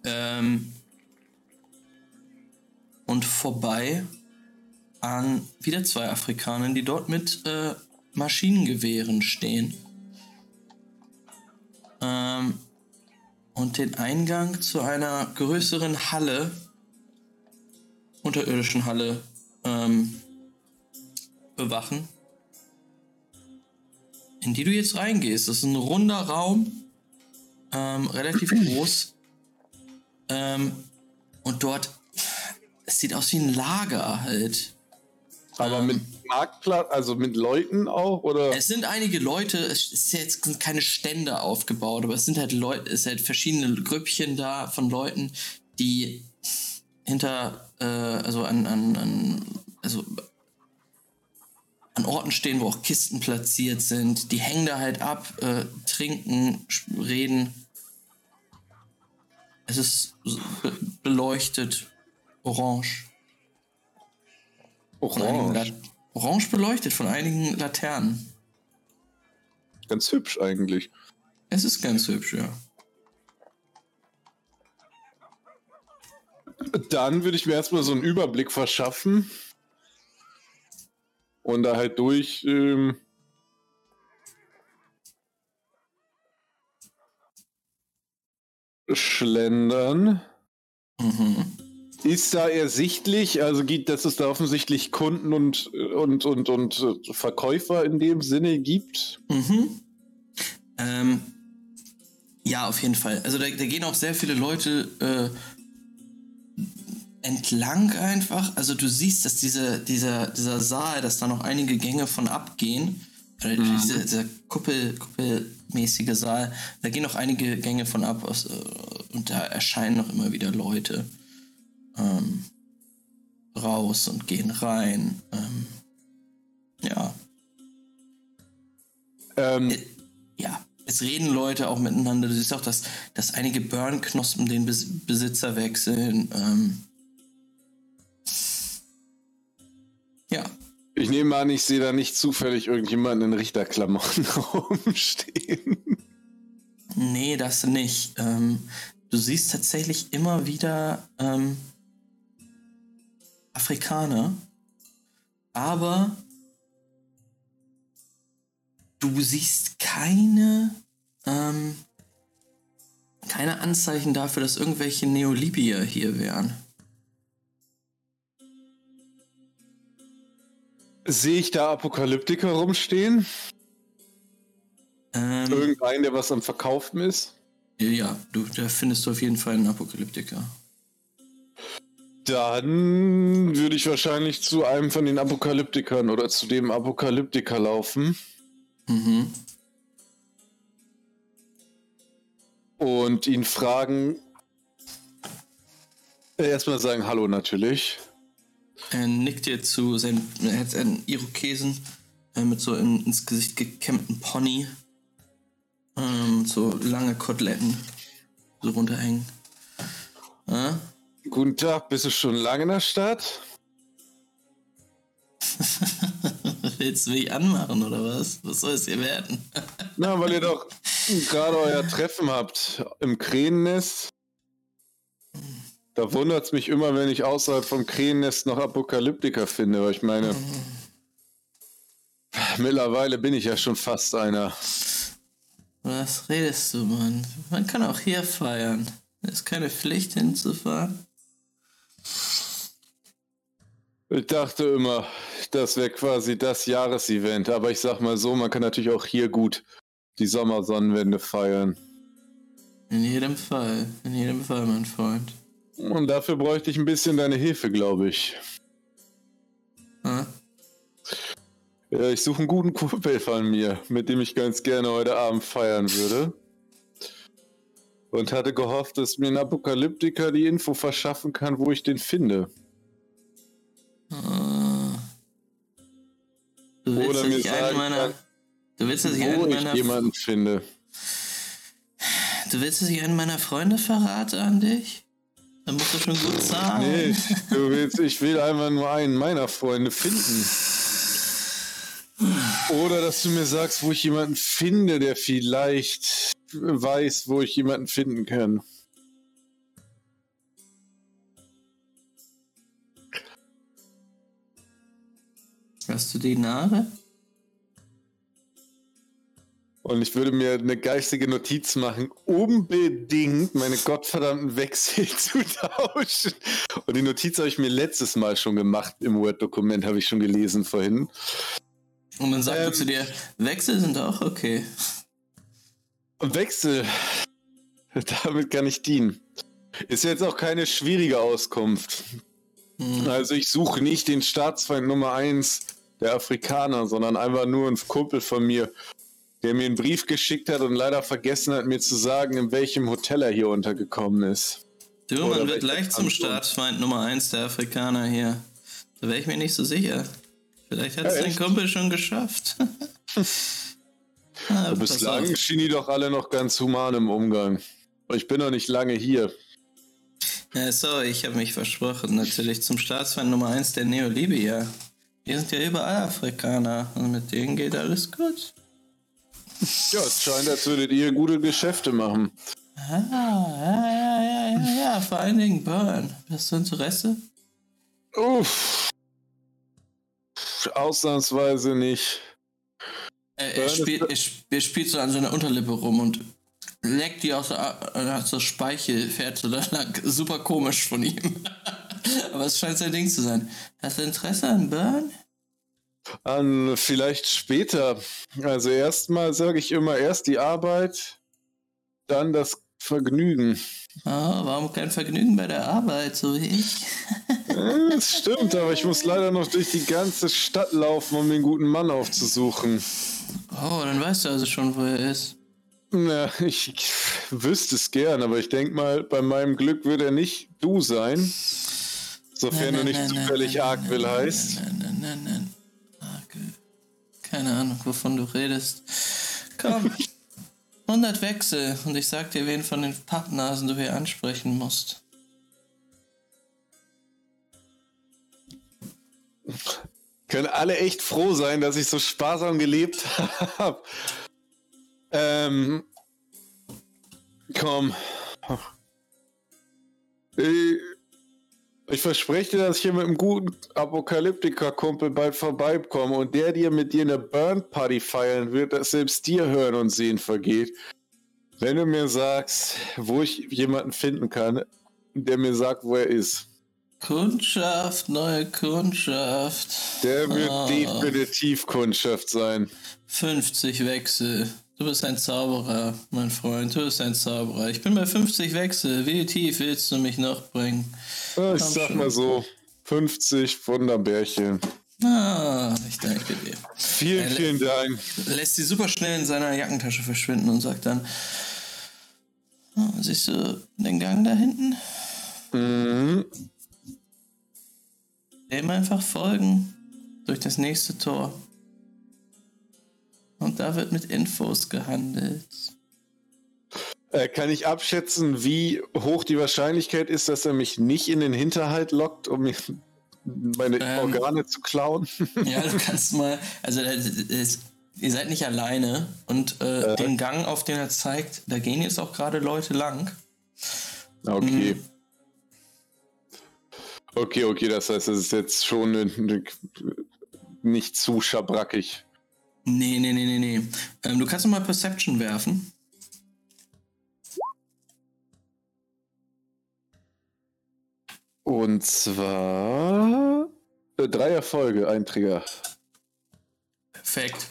Ähm, und vorbei an wieder zwei Afrikanern, die dort mit äh, Maschinengewehren stehen. Ähm, und den Eingang zu einer größeren Halle, unterirdischen Halle, ähm, bewachen in die du jetzt reingehst. Das ist ein runder Raum, ähm, relativ groß. Ähm, und dort, es sieht aus wie ein Lager halt. Aber Ähm. mit Marktplatz, also mit Leuten auch, oder? Es sind einige Leute, es ist jetzt sind keine Stände aufgebaut, aber es sind halt Leute, es sind halt verschiedene Grüppchen da von Leuten, die hinter, äh, also an, an, an, also an Orten stehen, wo auch Kisten platziert sind. Die hängen da halt ab, äh, trinken, reden. Es ist be beleuchtet, orange. Orange. Orange beleuchtet von einigen Laternen. Ganz hübsch eigentlich. Es ist ganz hübsch, ja. Dann würde ich mir erstmal so einen Überblick verschaffen. Und da halt durch. Ähm, schlendern. Mhm. ist da ersichtlich, also gibt, dass es da offensichtlich Kunden und, und, und, und Verkäufer in dem Sinne gibt? Mhm. Ähm, ja, auf jeden Fall. Also da, da gehen auch sehr viele Leute äh, entlang einfach. Also du siehst, dass diese, dieser, dieser Saal, dass da noch einige Gänge von abgehen. Oder Mhm. dieser, dieser Kuppel, kuppelmäßige Saal, da gehen noch einige Gänge von ab aus, äh, und da erscheinen noch immer wieder Leute ähm, raus und gehen rein. Ähm, ja. Ähm, ja, es reden Leute auch miteinander. Du siehst auch, dass, dass einige Burn-Knospen den Bes Besitzer wechseln. Ähm, ja, ich nehme an, ich sehe da nicht zufällig irgendjemanden in Richterklamotten rumstehen. nee, das nicht. Ähm, du siehst tatsächlich immer wieder ähm, Afrikaner, aber du siehst keine, ähm, keine Anzeichen dafür, dass irgendwelche Neolibier hier wären. Sehe ich da Apokalyptiker rumstehen? Ähm, Irgendeinen, der was am Verkaufen ist? Ja, du, da findest du auf jeden Fall einen Apokalyptiker. Dann würde ich wahrscheinlich zu einem von den Apokalyptikern oder zu dem Apokalyptiker laufen Mhm. und ihn fragen. Erstmal sagen Hallo natürlich. Er nickt dir zu, sein, er hat einen Irokesen äh, mit so in, ins Gesicht gekämmten Pony. Ähm, so lange Koteletten so runterhängen. Äh? Guten Tag, bist du schon lange in der Stadt? Willst du mich anmachen oder was? Was soll es hier werden? Na, weil ihr doch gerade euer Treffen habt im Krähennest. Da wundert es mich immer, wenn ich außerhalb vom Krähennest noch Apokalyptiker finde, weil ich meine, mittlerweile bin ich ja schon fast einer. Was redest du, Mann? Man kann auch hier feiern. Ist keine Pflicht hinzufahren. Ich dachte immer, das wäre quasi das Jahresevent, aber ich sag mal so, man kann natürlich auch hier gut die Sommersonnenwende feiern. In jedem Fall, in jedem Fall, mein Freund. Und dafür bräuchte ich ein bisschen deine Hilfe, glaube ich. Äh? Ja, ich suche einen guten Kumpel von mir, mit dem ich ganz gerne heute Abend feiern würde. Und hatte gehofft, dass mir ein Apokalyptiker die Info verschaffen kann, wo ich den finde. Ah. Du willst, Oder mir sagen meiner. kann, Du willst, dass ich Wo ich jemanden finde. Du willst, dass ich einen meiner Freunde verrate an dich? Dann musst du schon gut zahlen. Nee, du willst, ich will einfach nur einen meiner Freunde finden. Oder dass du mir sagst, wo ich jemanden finde, der vielleicht weiß, wo ich jemanden finden kann. Hast du die Nare? Und ich würde mir eine geistige Notiz machen, unbedingt meine gottverdammten Wechsel zu tauschen. Und die Notiz habe ich mir letztes Mal schon gemacht im Word-Dokument, habe ich schon gelesen vorhin. Und dann sagt Ähm. zu dir, Wechsel sind auch okay. Wechsel, damit kann ich dienen. Ist jetzt auch keine schwierige Auskunft. Hm. Also ich suche nicht den Staatsfeind Nummer 1 der Afrikaner, sondern einfach nur einen Kumpel von mir, der mir einen Brief geschickt hat und leider vergessen hat, mir zu sagen, in welchem Hotel er hier untergekommen ist. Du, man wird leicht zum? Staatsfeind Nummer 1 der Afrikaner hier. Da wäre ich mir nicht so sicher. Vielleicht hat es Ja, dein? Kumpel schon geschafft. ah, Bislang schienen die doch alle noch ganz human im Umgang. Ich bin noch nicht lange hier. Ja, sorry, ich habe mich versprochen. Natürlich zum Staatsfeind Nummer 1 der Neolibier. Die sind ja überall Afrikaner und mit denen geht alles gut. Ja, es scheint, als würdet ihr gute Geschäfte machen. Ah, ja, ja, ja, ja, ja, vor allen Dingen Burn. Hast du Interesse? Uff. Ausnahmsweise nicht. Er, er, ist- spielt, er, er spielt so an seiner Unterlippe rum und leckt die aus der, äh, aus der Speichel, fährt so lang. Super komisch von ihm. Aber es scheint sein Ding zu sein. Hast du Interesse an Burn? An vielleicht später. Also erstmal sage ich immer erst die Arbeit, dann das Vergnügen. Oh, warum kein Vergnügen bei der Arbeit, so wie ich? Das stimmt, aber ich muss leider noch durch die ganze Stadt laufen, um den guten Mann aufzusuchen. Oh, dann weißt du also schon, wo er ist. Na, ich, wüsste es gern, aber ich denke mal, bei meinem Glück wird er nicht du sein. Sofern du nicht zufällig Arkwill heißt. Nein, nein, nein, nein. Keine Ahnung, wovon du redest. Komm. 100 Wechsel und ich sag dir, wen von den Pappnasen du hier ansprechen musst. Können alle echt froh sein, dass ich so sparsam gelebt habe. Ähm. Komm. Ich, ich verspreche dir, dass ich hier mit einem guten Apokalyptiker-Kumpel bald vorbeikomme und der dir mit dir eine Burn-Party feiern wird, dass selbst dir Hören und Sehen vergeht. Wenn du mir sagst, wo ich jemanden finden kann, der mir sagt, wo er ist. Kundschaft, neue Kundschaft. Der wird Ah. definitiv Kundschaft sein. 50 Wechsel. Du bist ein Zauberer, mein Freund. Du bist ein Zauberer. Ich bin bei 50 Wechsel. Wie tief willst du mich noch bringen? Ja, Ich Komm sag schon. mal so, 50 Wunderbärchen. Ah, ich danke dir. Vielen, Äh, vielen Dank. Lässt sie super schnell in seiner Jackentasche verschwinden und sagt dann: "Ah, Siehst du den Gang da hinten? Mhm. Dem einfach folgen. Durch das nächste Tor. Und da wird mit Infos gehandelt. Äh, kann ich abschätzen, wie hoch die Wahrscheinlichkeit ist, dass er mich nicht in den Hinterhalt lockt, um mir meine Ähm. Organe zu klauen? Ja, du kannst mal. Also, ist, ihr seid nicht alleine. Und äh, den Gang, auf den er zeigt, da gehen jetzt auch gerade Leute lang. okay. Mhm. Okay, okay, das heißt, es ist jetzt schon nicht zu schabrackig. Nee, nee, nee, nee, nee. Ähm, du kannst noch mal Perception werfen. Und zwar äh, drei Erfolge, ein Trigger. Perfekt.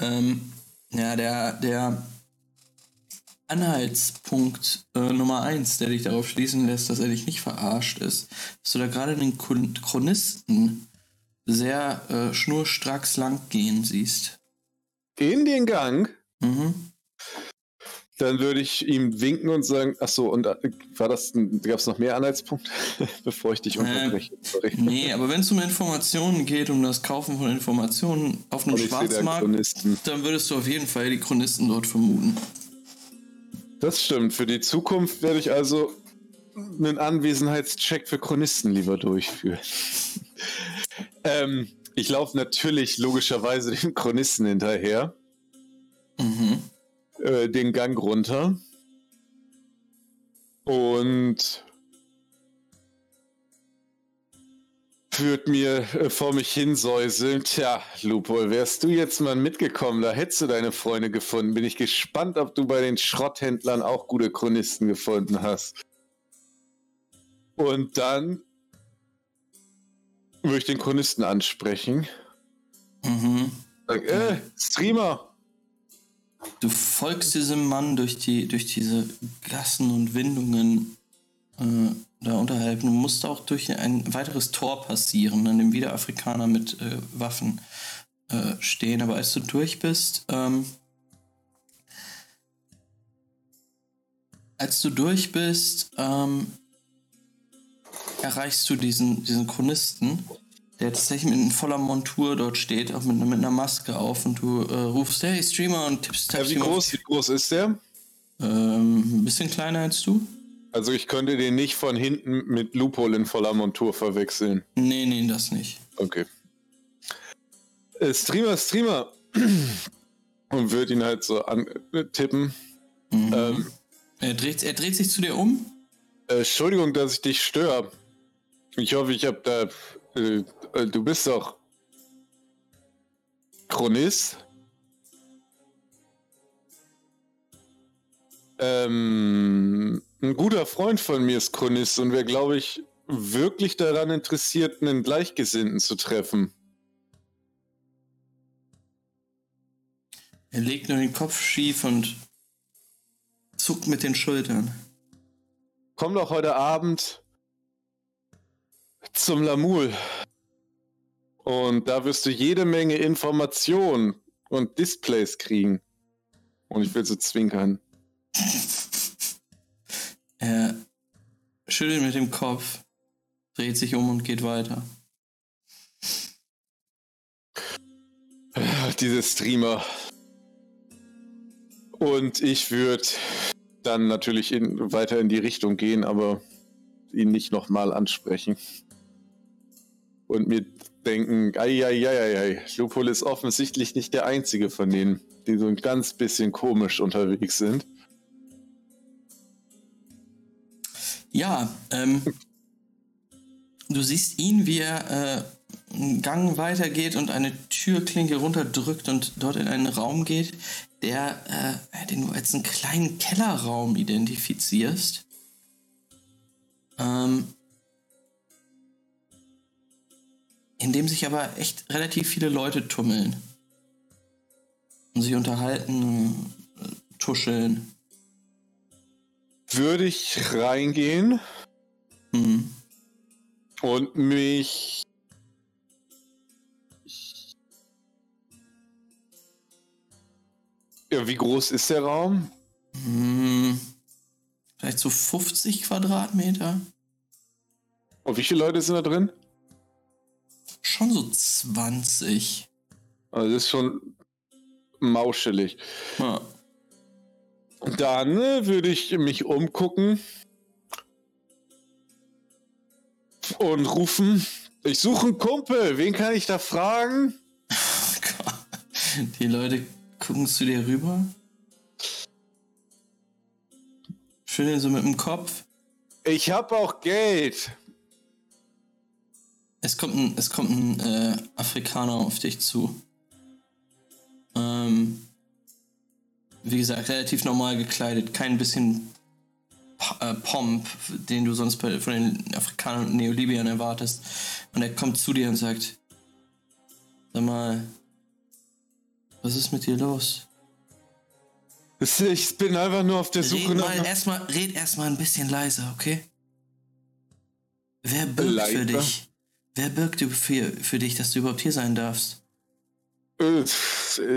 Ähm, ja, der, der Anhaltspunkt äh, Nummer eins, der dich darauf schließen lässt, dass er dich nicht verarscht ist, dass du da gerade den Chron- Chronisten sehr äh, schnurstracks lang gehen siehst. In den Gang, Mhm. dann würde ich ihm winken und sagen, ach so, und äh, war das, gab es noch mehr Anhaltspunkte, bevor ich dich unterbreche? Sorry. Nee, aber wenn es um Informationen geht, um das Kaufen von Informationen auf einem Und Schwarzmarkt, dann würdest du auf jeden Fall die Chronisten dort vermuten. Das stimmt. Für die Zukunft werde ich also einen Anwesenheitscheck für Chronisten lieber durchführen. Ähm, ich laufe natürlich logischerweise den Chronisten hinterher, Mhm. äh, den Gang runter und führt mir äh, vor mich hinsäuseln. Tja, Lupol, wärst du jetzt mal mitgekommen, da hättest du deine Freunde gefunden. Bin ich gespannt, ob du bei den Schrotthändlern auch gute Chronisten gefunden hast. Und dann würde ich den Chronisten ansprechen. Mhm. Sag, äh, Streamer! Du folgst diesem Mann durch, die, durch diese Gassen und Windungen äh, da unterhalb. Du musst auch durch ein weiteres Tor passieren, an dem wieder Afrikaner mit äh, Waffen äh, stehen. Aber als du durch bist, ähm, als du durch bist, ähm, erreichst du diesen, diesen Chronisten, der tatsächlich mit voller Montur dort steht, auch mit, mit einer Maske auf und du äh, rufst, hey Streamer und tippst, Ja, tappst wie groß, wie groß ist der? ähm, ein bisschen kleiner als du? Also ich könnte den nicht von hinten mit Lupol in voller Montur verwechseln. Nee, nee, das nicht. Okay. Äh, Streamer, Streamer. Und würde ihn halt so antippen. Mhm. Ähm, er, dreht, er dreht sich zu dir um. äh, Entschuldigung, dass ich dich störe. Ich hoffe, ich habe da. Äh, äh, du bist doch. Chronist? Ähm, ein guter Freund von mir ist Chronist und wäre, glaube ich, wirklich daran interessiert, einen Gleichgesinnten zu treffen. Er legt nur den Kopf schief und zuckt mit den Schultern. Komm doch heute Abend zum Lamul. Und da wirst du jede Menge Informationen und Displays kriegen. Und ich will so zwinkern. Er schüttelt mit dem Kopf, dreht sich um und geht weiter. Diese Streamer. Und ich würde dann natürlich in, weiter in die Richtung gehen, aber ihn nicht nochmal ansprechen. Und mir denken, ei, Lupol ist offensichtlich nicht der einzige von denen, die so ein ganz bisschen komisch unterwegs sind. Ja, ähm, du siehst ihn, wie er äh, einen Gang weitergeht und eine Türklinke runterdrückt und dort in einen Raum geht, der, äh, den du als einen kleinen Kellerraum identifizierst. Ähm, in dem sich aber echt relativ viele Leute tummeln. Und sich unterhalten, äh, tuscheln. Würde ich reingehen Mhm. und mich. Ja, wie groß ist der Raum? Hm, vielleicht so 50 Quadratmeter. Und wie viele Leute sind da drin? Schon so 20. Also das ist schon mauschelig. Ja. Dann äh, würde ich mich umgucken und rufen. Ich suche einen Kumpel. Wen kann ich da fragen? Die Leute gucken zu dir rüber. Schütteln so mit dem Kopf. Ich habe auch Geld. Es kommt ein, es kommt ein äh, Afrikaner auf dich zu. Ähm, wie gesagt, relativ normal gekleidet. Kein bisschen äh, Pomp, den du sonst bei, von den Afrikanern und Neolibiern erwartest. Und er kommt zu dir und sagt: Sag mal, was ist mit dir los? Ich bin einfach nur auf der Suche Red nach. mal erstmal, red erstmal ein bisschen leiser, okay? Wer birgt für dich? Wer birgt für, für dich, dass du überhaupt hier sein darfst? Äh,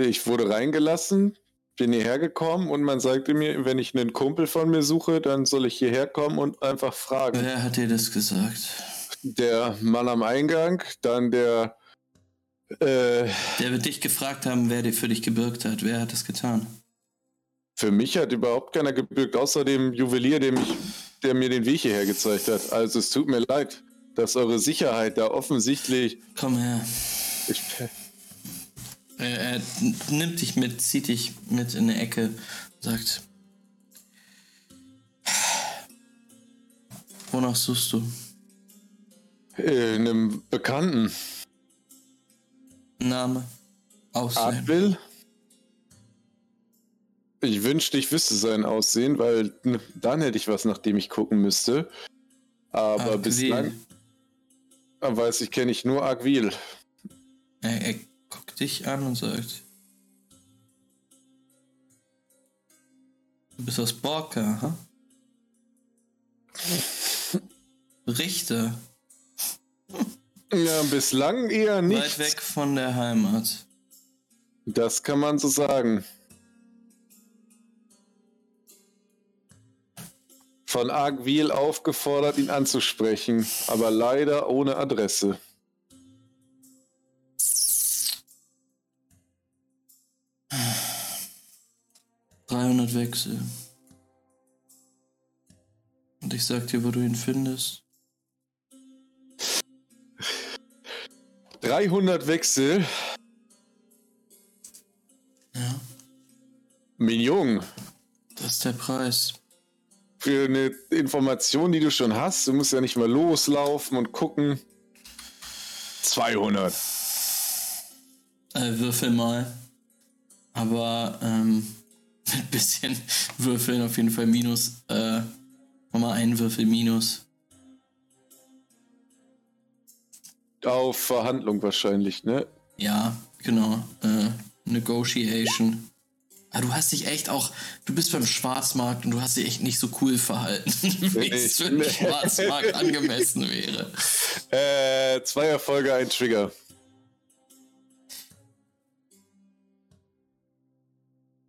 Ich wurde reingelassen, bin hierher gekommen und man sagte mir, wenn ich einen Kumpel von mir suche, dann soll ich hierher kommen und einfach fragen. Wer hat dir das gesagt? Der Mann am Eingang, dann der. Äh, Der wird dich gefragt haben, wer dir für dich gebürgt hat. Wer hat das getan? für mich hat überhaupt keiner gebürgt, außer dem Juwelier, der, mich, der mir den Weg hierher gezeigt hat. Also es tut mir leid, dass eure Sicherheit da offensichtlich. Komm her. Ich, Er, er nimmt dich mit, zieht dich mit in eine Ecke, sagt: Wonach suchst du? äh, einem Bekannten. Name? Aussehen? Advil? Ich wünschte, ich wüsste sein Aussehen, weil dann hätte ich was, nach dem ich gucken müsste. Aber Agvil. bislang äh, weiß ich, kenne ich nur Agvil. Er, er guckt dich an und sagt: Du bist aus Borka, ha? Richter, Ja, bislang eher nicht. weit weg von der Heimat. Das kann man so sagen. Von Agvil aufgefordert, ihn anzusprechen, aber leider ohne Adresse. Dreihundert Wechsel. Und ich sag dir, wo du ihn findest. 300 Wechsel. Ja, Mignon. das ist der Preis. Für eine Information, die du schon hast, du musst ja nicht mal loslaufen und gucken. 200. Äh, würfel mal. Aber ähm, ein bisschen Würfeln auf jeden Fall minus. Äh, nochmal einen Würfel minus. Auf Verhandlung wahrscheinlich, ne? Ja, genau. Äh, Negotiation. Aber du hast dich echt auch, du bist beim Schwarzmarkt und du hast dich echt nicht so cool verhalten, wie es für den Schwarzmarkt angemessen wäre. Äh, zwei Erfolge, ein Trigger.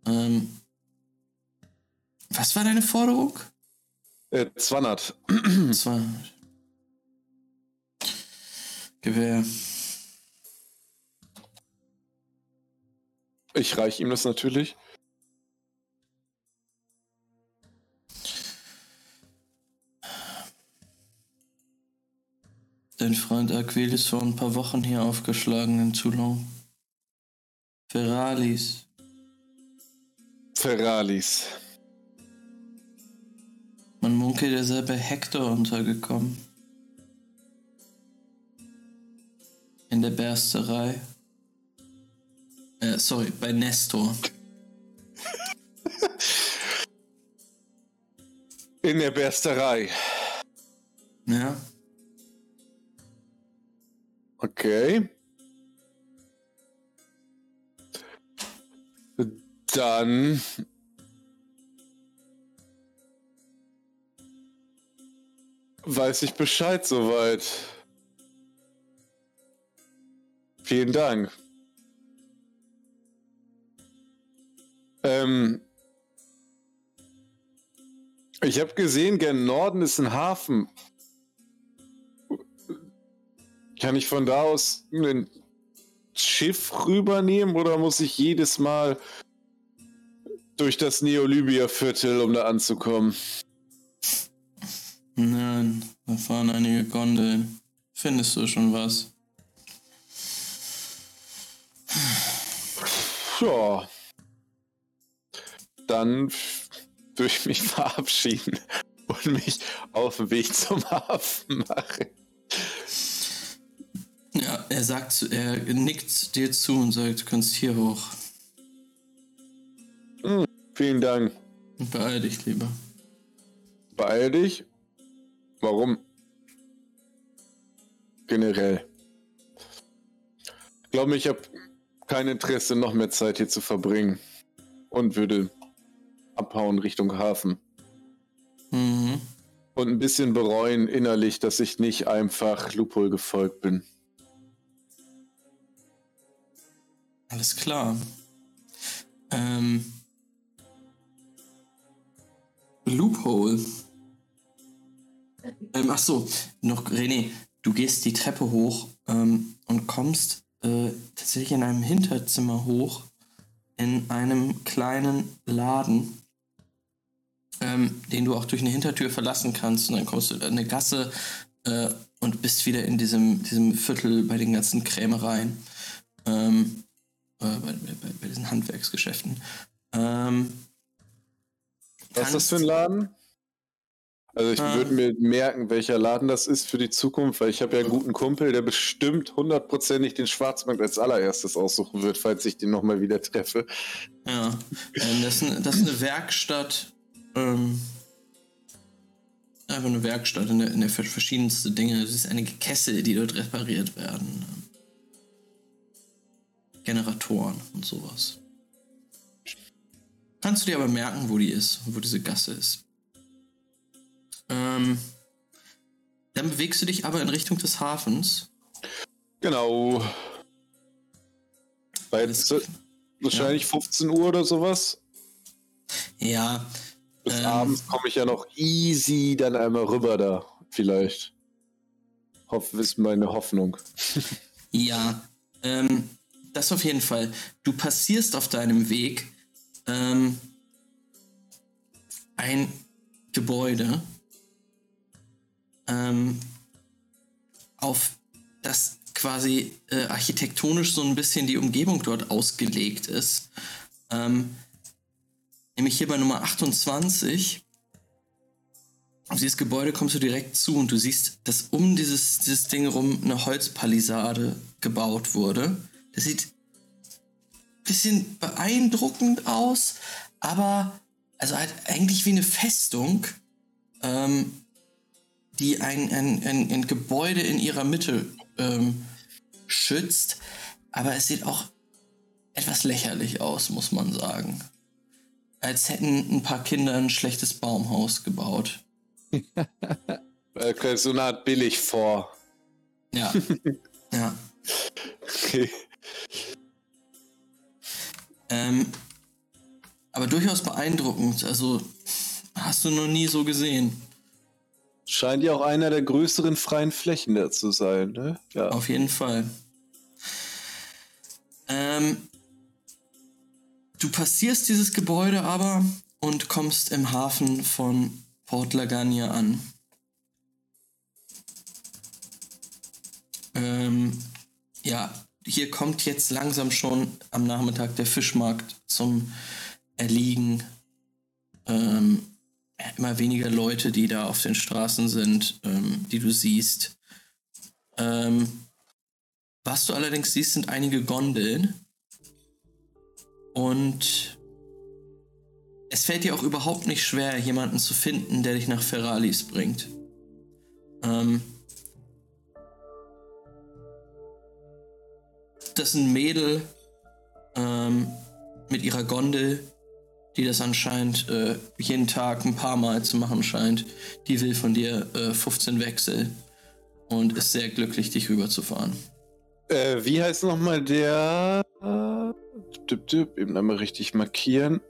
Ähm, was war deine Forderung? Äh, 200. 200. Gewehr. Ich reiche ihm das natürlich. Dein Freund Aquil ist vor ein paar Wochen hier aufgeschlagen in Toulon. Ferralis. Ferralis. Man munkelt, er sei bei Hector untergekommen. In der Bersterei. Äh, sorry, bei Nestor. In der Bersterei. Ja. Okay. Dann. Weiß ich Bescheid soweit. Vielen Dank. Ähm, ich habe gesehen, gen Norden ist ein Hafen. Kann ich von da aus ein Schiff rübernehmen oder muss ich jedes Mal durch das Neolybia-Viertel, um da anzukommen? Nein, da fahren einige Gondeln. Findest du schon was? Ja. Dann würde ich mich verabschieden und mich auf den Weg zum Hafen machen. Er sagt, er nickt dir zu und sagt, du kannst hier hoch. Vielen Dank. Beeil dich lieber. Beeil dich. Warum? Generell. Ich glaube, ich habe kein Interesse, noch mehr Zeit hier zu verbringen. Und würde abhauen Richtung Hafen. Mhm. Und ein bisschen bereuen innerlich, dass ich nicht einfach Lupol gefolgt bin. Alles klar. Ähm. Loophole. Ähm, ach so, noch René, du gehst die Treppe hoch ähm, und kommst äh, tatsächlich in einem Hinterzimmer hoch in einem kleinen Laden, ähm, den du auch durch eine Hintertür verlassen kannst. Und dann kommst du in eine Gasse äh, und bist wieder in diesem, diesem Viertel bei den ganzen Krämereien. Ähm, äh, bei, bei, bei diesen Handwerksgeschäften. Ähm, Was ist das für ein Laden? Also ich Ah. würde mir merken, welcher Laden das ist für die Zukunft, weil ich habe ja einen guten Kumpel, der bestimmt hundertprozentig den Schwarzmarkt als allererstes aussuchen wird, falls ich den nochmal wieder treffe. Ja, ähm, das, ist eine, das ist eine Werkstatt. Ähm, einfach eine Werkstatt, in der, in der ver- verschiedenste Dinge. Es ist einige Kessel, die dort repariert werden. Generatoren und sowas. Kannst du dir aber merken, wo die ist, wo diese Gasse ist. Ähm, dann bewegst du dich aber in Richtung des Hafens. Genau. Bei Alles wahrscheinlich 15 Uhr oder sowas. Ja, Bis Ähm. abends komme ich ja noch easy dann einmal rüber da, vielleicht. Hoffe, ist meine Hoffnung. Ja, ähm, das auf jeden Fall. Du passierst auf deinem Weg ähm, ein Gebäude, ähm, auf das quasi äh, architektonisch so ein bisschen die Umgebung dort ausgelegt ist. Ähm, nämlich hier bei Nummer 28. Auf dieses Gebäude kommst du direkt zu und du siehst, dass um dieses, dieses Ding rum eine Holzpalisade gebaut wurde. Das sieht ein bisschen beeindruckend aus, aber also halt eigentlich wie eine Festung, ähm, die ein, ein, ein, ein Gebäude in ihrer Mitte ähm, schützt, aber es sieht auch etwas lächerlich aus, muss man sagen. Als hätten ein paar Kinder ein schlechtes Baumhaus gebaut. Okay, so eine Art billig vor. Ja. ja. Okay. Ähm, aber durchaus beeindruckend. Also hast du noch nie so gesehen. Scheint ja auch einer der größeren freien Flächen da zu sein, ne? Ja. Auf jeden Fall. Ähm, du passierst dieses Gebäude aber und kommst im Hafen von Port Lagania an. Ähm, ja, hier kommt jetzt langsam schon am Nachmittag der Fischmarkt zum Erliegen. Ähm, immer weniger Leute, die da auf den Straßen sind, ähm, die du siehst. Ähm, was du allerdings siehst, sind einige Gondeln. Und es fällt dir auch überhaupt nicht schwer, jemanden zu finden, der dich nach Ferralis bringt. Ähm, das ist ein Mädel ähm, mit ihrer Gondel, die das anscheinend äh, jeden Tag ein paar Mal zu machen scheint. Die will von dir äh, 15 Wechsel und ist sehr glücklich, dich rüberzufahren. Äh, wie heißt nochmal der? Dip, dip, eben einmal richtig markieren.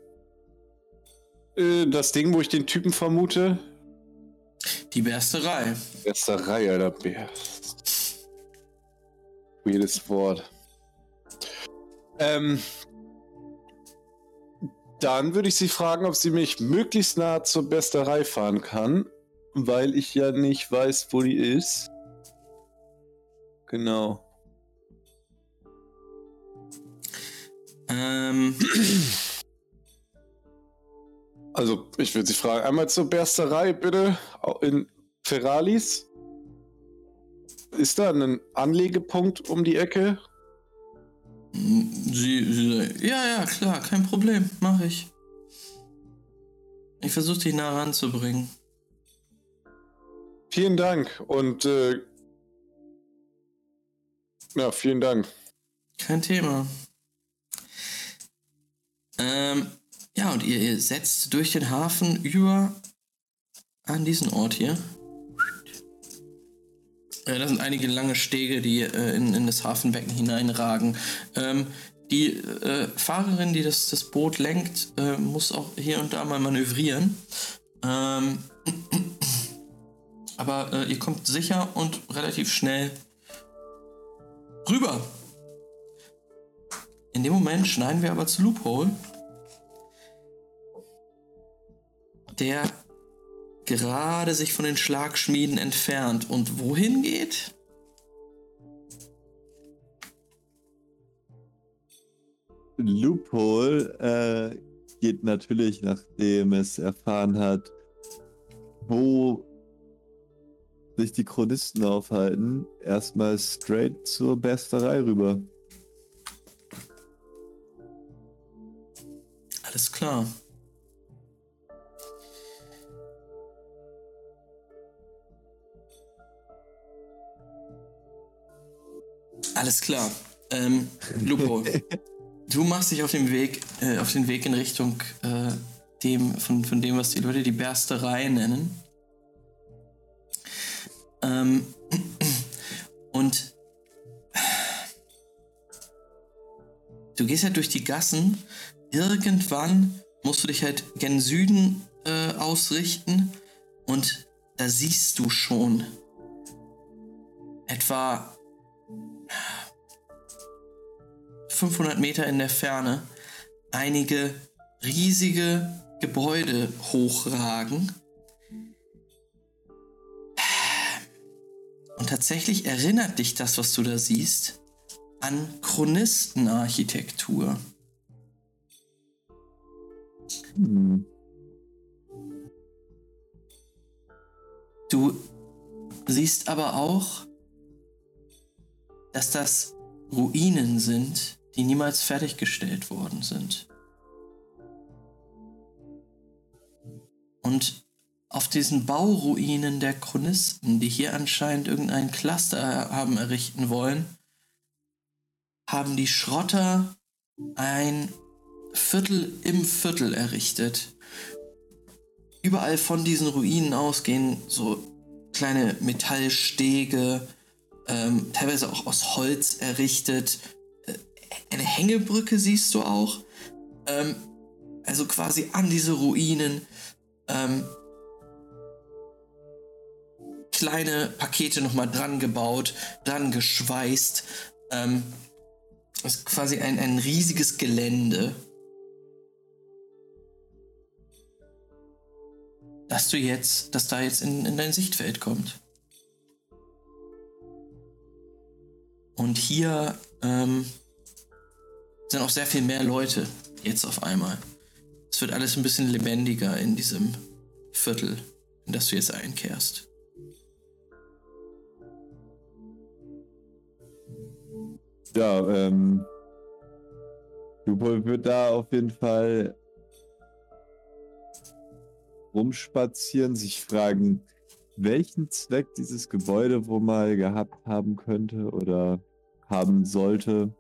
Äh, das Ding, wo ich den Typen vermute. Die Bersterei. Bersterei, Alter. Bär. Weirdes Wort. Ähm, dann würde ich sie fragen, ob sie mich möglichst nah zur Besterei fahren kann, weil ich ja nicht weiß, wo die ist. Genau. Ähm, Also, ich würde sie fragen, einmal zur Bersterei, bitte, in Ferralis. Ist da ein Anlegepunkt um die Ecke? Sie, sie, ja, ja, klar, kein Problem, mache ich. Ich versuche dich nah ranzubringen. Vielen Dank und äh, ja, vielen Dank. Kein Thema. Ähm, ja, und ihr, ihr setzt durch den Hafen über an diesen Ort hier. Äh, das sind einige lange Stege, die äh, in, in das Hafenbecken hineinragen. Ähm, die äh, Fahrerin, die das, das Boot lenkt, äh, muss auch hier und da mal manövrieren. Ähm, aber äh, ihr kommt sicher und relativ schnell rüber. In dem Moment schneiden wir aber zu Loophole. Der gerade sich von den Schlagschmieden entfernt und wohin geht? Loophole äh, geht natürlich, nachdem es erfahren hat, wo sich die Chronisten aufhalten, erstmal straight zur Besterei rüber. Alles klar. Alles klar. Ähm, Lupo, du machst dich auf den Weg, äh, auf den Weg in Richtung äh, dem, von, von dem, was die Leute die Bersterei nennen. Ähm, und du gehst halt durch die Gassen. Irgendwann musst du dich halt gen Süden äh, ausrichten und da siehst du schon etwa 500 Meter in der Ferne einige riesige Gebäude hochragen. Und tatsächlich erinnert dich das, was du da siehst, an Chronistenarchitektur. Hm. Du siehst aber auch, dass das Ruinen sind, die niemals fertiggestellt worden sind. Und auf diesen Bauruinen der Chronisten, die hier anscheinend irgendein Cluster haben errichten wollen, haben die Schrotter ein Viertel im Viertel errichtet. Überall von diesen Ruinen aus gehen so kleine Metallstege, ähm, teilweise auch aus Holz errichtet. Äh, eine Hängebrücke siehst du auch. Ähm, also quasi an diese Ruinen. Ähm, kleine Pakete nochmal dran gebaut, dran geschweißt. Ähm, ist quasi ein, ein riesiges Gelände. Dass du jetzt, dass da jetzt in, in dein Sichtfeld kommt. Und hier ähm, sind auch sehr viel mehr Leute jetzt auf einmal. Es wird alles ein bisschen lebendiger in diesem Viertel, in das du jetzt einkehrst. Ja, ähm. Lupol wird da auf jeden Fall rumspazieren, sich fragen, welchen Zweck dieses Gebäude wohl mal gehabt haben könnte oder haben sollte.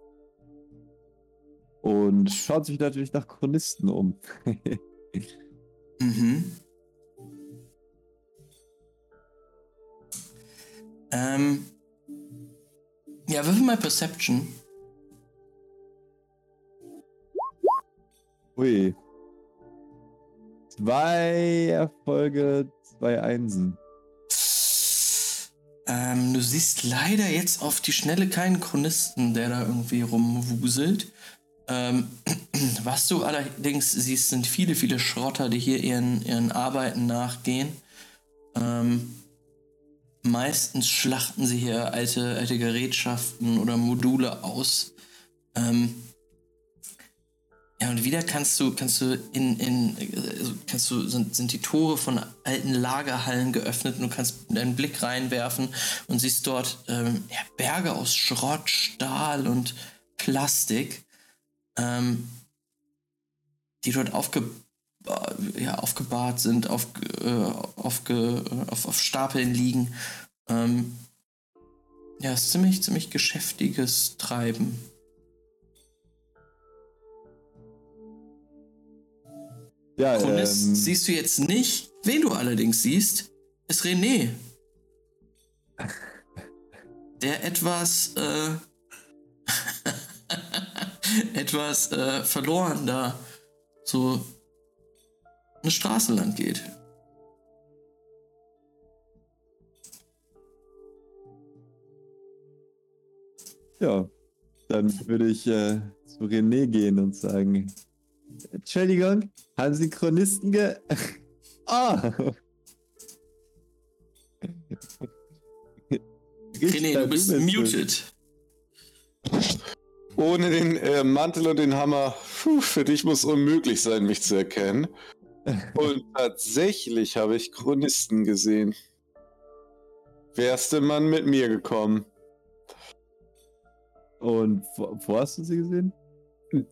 Und schaut sich natürlich nach Chronisten um. mhm. Ähm. Ja, würfel mal Perception. Ui. Zwei Erfolge, zwei Einsen. Ähm, du siehst leider jetzt auf die Schnelle keinen Chronisten, der da irgendwie rumwuselt. Ähm, was du allerdings siehst, sind viele, viele Schrotter, die hier ihren, ihren Arbeiten nachgehen. Ähm, meistens schlachten sie hier alte, alte Gerätschaften oder Module aus. Ähm, ja, und wieder kannst du, kannst du in, in also kannst du, sind, sind die Tore von alten Lagerhallen geöffnet und du kannst deinen Blick reinwerfen und siehst dort ähm, ja, Berge aus Schrott, Stahl und Plastik, ähm, die dort aufge, ja, aufgebahrt sind, auf, äh, aufge, auf, auf Stapeln liegen. Ähm, ja, ist ziemlich, ziemlich geschäftiges Treiben. Ja, Chronist ähm, siehst du jetzt nicht. Wen du allerdings siehst, ist René. Der etwas, äh, etwas äh, verloren da so eine Straße lang geht. Ja, dann würde ich äh, zu René gehen und sagen, Entschuldigung, haben Sie Chronisten ge... Ah! Oh. René, du bist muted. Ohne den äh, Mantel und den Hammer, puh, für dich muss unmöglich sein, mich zu erkennen. Und tatsächlich habe ich Chronisten gesehen. Wärst du Mann mit mir gekommen? Und wo, wo hast du sie gesehen?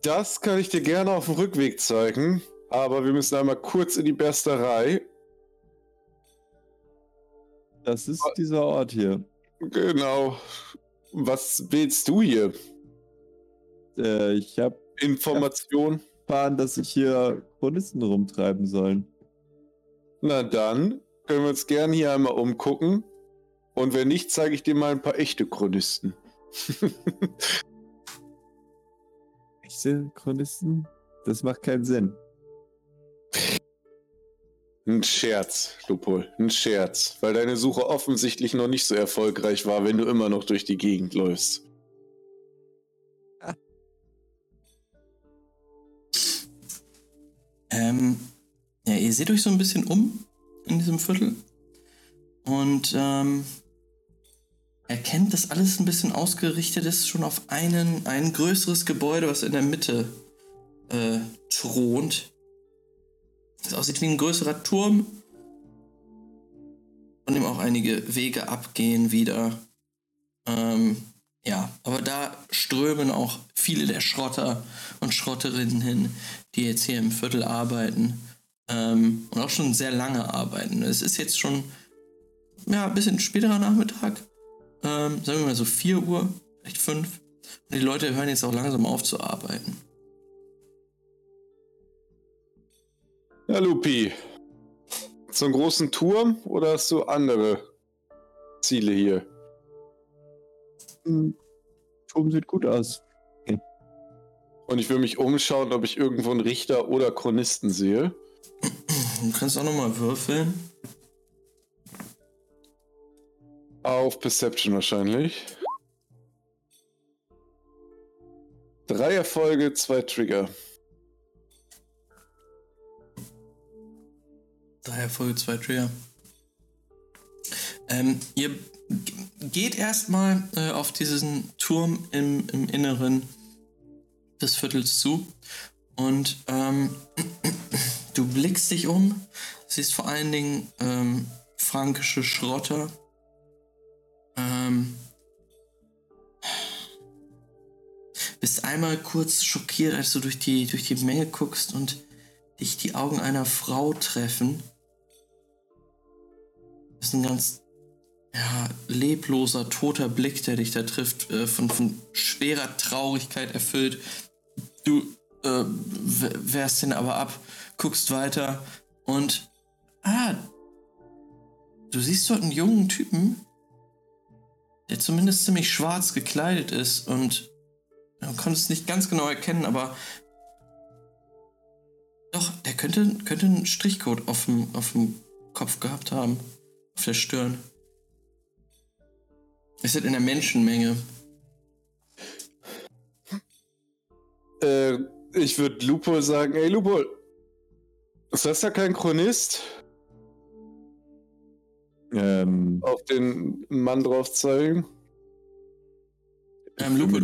Das kann ich dir gerne auf dem Rückweg zeigen, aber wir müssen einmal kurz in die Bersterei. Das ist dieser Ort hier. Genau. Was willst du hier? Äh, ich habe Information erfahren, dass sich hier Chronisten rumtreiben sollen. Na dann können wir uns gerne hier einmal umgucken. Und wenn nicht, zeige ich dir mal ein paar echte Chronisten. echte Chronisten? Das macht keinen Sinn. Ein Scherz, Lupol, ein Scherz, weil deine Suche offensichtlich noch nicht so erfolgreich war, wenn du immer noch durch die Gegend läufst. Ähm, ja, ihr seht euch so ein bisschen um in diesem Viertel und ähm, erkennt, dass alles ein bisschen ausgerichtet ist, schon auf einen, ein größeres Gebäude, was in der Mitte äh, thront. Das aussieht wie ein größerer Turm. Von dem auch einige Wege abgehen wieder. Ähm, ja, aber da strömen auch viele der Schrotter und Schrotterinnen hin, die jetzt hier im Viertel arbeiten. Ähm, und auch schon sehr lange arbeiten. Es ist jetzt schon ja, ein bisschen späterer Nachmittag ähm, sagen wir mal so 4 Uhr, vielleicht 5. Die Leute hören jetzt auch langsam auf zu arbeiten. Ja, Lupi. Zum großen Turm oder hast du andere Ziele hier? Hm, Turm sieht gut aus. Und ich will mich umschauen, ob ich irgendwo einen Richter oder Chronisten sehe. Du kannst auch nochmal würfeln. Auf Perception wahrscheinlich. Drei Erfolge, zwei Trigger. Drei Erfolge, zwei Trigger. Ähm, ihr geht erstmal äh, auf diesen Turm im, im Inneren des Viertels zu und ähm, du blickst dich um, siehst vor allen Dingen ähm, frankische Schrotter. Ähm, bist einmal kurz schockiert, als du durch die, durch die Menge guckst und dich die Augen einer Frau treffen. Das ist ein ganz ja, lebloser, toter Blick, der dich da trifft, äh, von, von schwerer Traurigkeit erfüllt. Du äh, wehrst ihn aber ab, guckst weiter und ah, du siehst dort einen jungen Typen, der zumindest ziemlich schwarz gekleidet ist und du konntest es nicht ganz genau erkennen, aber doch, der könnte, könnte einen Strichcode auf dem, auf dem Kopf gehabt haben. Auf der Stirn. Ist halt in der Menschenmenge. Äh, ich würde Lupo sagen, ey Lupo, ist das ja kein Chronist? Ähm, Auf den Mann drauf zeigen. Ähm, Lupo,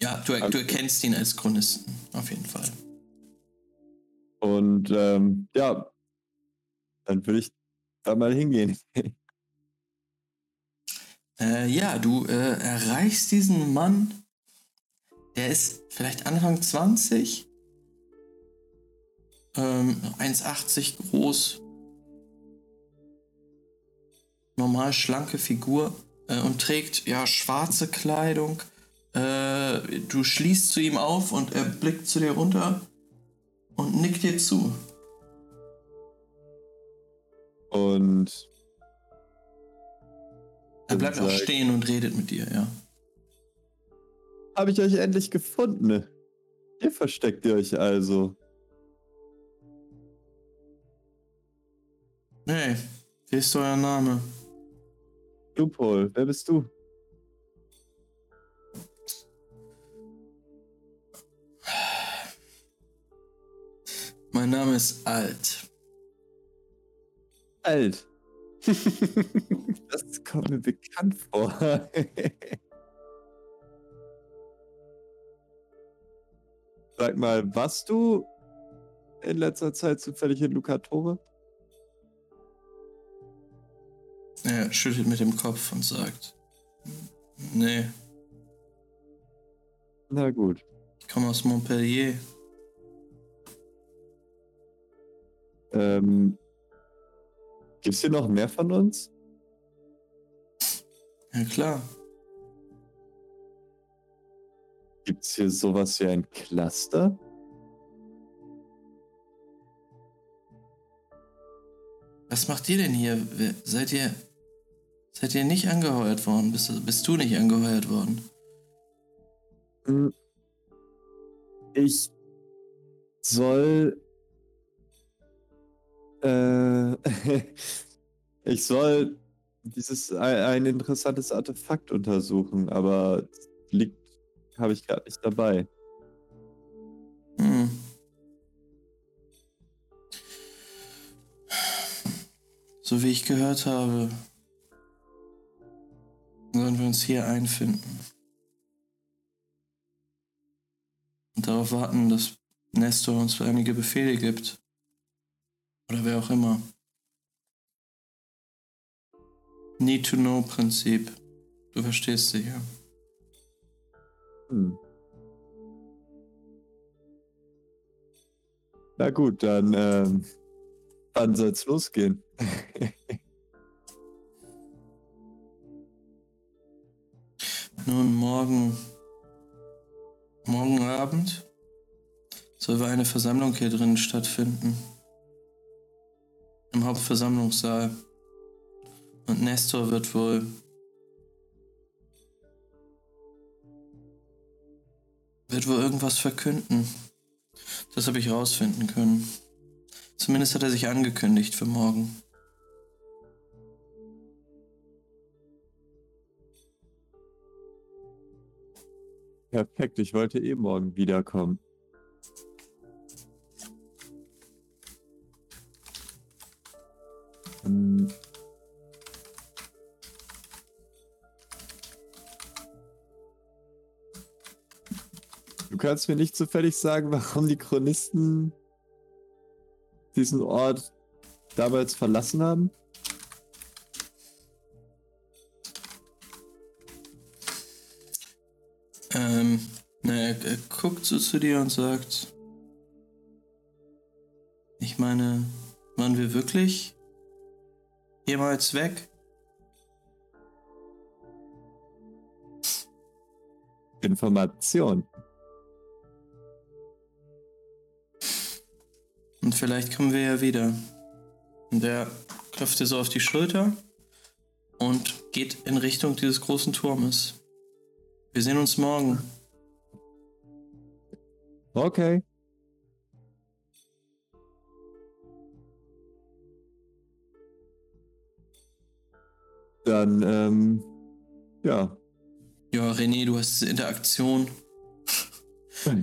ja, du, du erkennst ihn als Chronisten. Auf jeden Fall. und ähm, ja, dann würde ich da mal hingehen. Äh, ja, du äh, erreichst diesen Mann. Der ist vielleicht Anfang 20. Ähm, 1,80 groß. Normal schlanke Figur. Äh, und trägt ja schwarze Kleidung. Äh, du schließt zu ihm auf und er blickt zu dir runter und nickt dir zu. Und Er bleibt auch stehen und redet mit dir, ja. habe ich euch endlich gefunden. Hier versteckt ihr euch also. Hey, wie ist euer Name? Loophole, wer bist du? Mein Name ist Alt. Alt. das kommt mir bekannt vor. Sag mal, warst du in letzter Zeit zufällig in Lucatore? Er schüttelt mit dem Kopf und sagt: Nee, Na gut. ich komme aus Montpellier. Ähm, gibt's hier noch mehr von uns? Ja, klar. Gibt's hier sowas wie ein Cluster? Was macht ihr denn hier? Seid ihr. Seid ihr nicht angeheuert worden? Bist, du- bist du nicht angeheuert worden? Hm. Ich soll. Äh, ich soll dieses ein, ein interessantes Artefakt untersuchen, aber liegt habe ich gerade nicht dabei. Hm. So wie ich gehört habe, sollen wir uns hier einfinden. Und darauf warten, dass Nestor uns einige Befehle gibt. Oder wer auch immer. Need-to-know-Prinzip. Du verstehst sicher. Hm. Na gut, dann ähm, wann soll's losgehen? Nun, morgen morgen Abend soll wohl eine Versammlung hier drinnen stattfinden. Im Hauptversammlungssaal. Und Nestor wird wohl wird wohl irgendwas verkünden. Das habe ich rausfinden können. Zumindest hat er sich angekündigt für morgen. Perfekt, ich wollte eh morgen wiederkommen. Hm. Du kannst mir nicht zufällig sagen, warum die Chronisten diesen Ort damals verlassen haben? Guckt so zu dir und sagt, ich meine, waren wir wirklich jemals weg? Information. Und vielleicht kommen wir ja wieder. Und er klopft dir so auf die Schulter und geht in Richtung dieses großen Turmes. Wir sehen uns morgen. Okay. Dann, ähm, ja. Ja, René, du hast diese Interaktion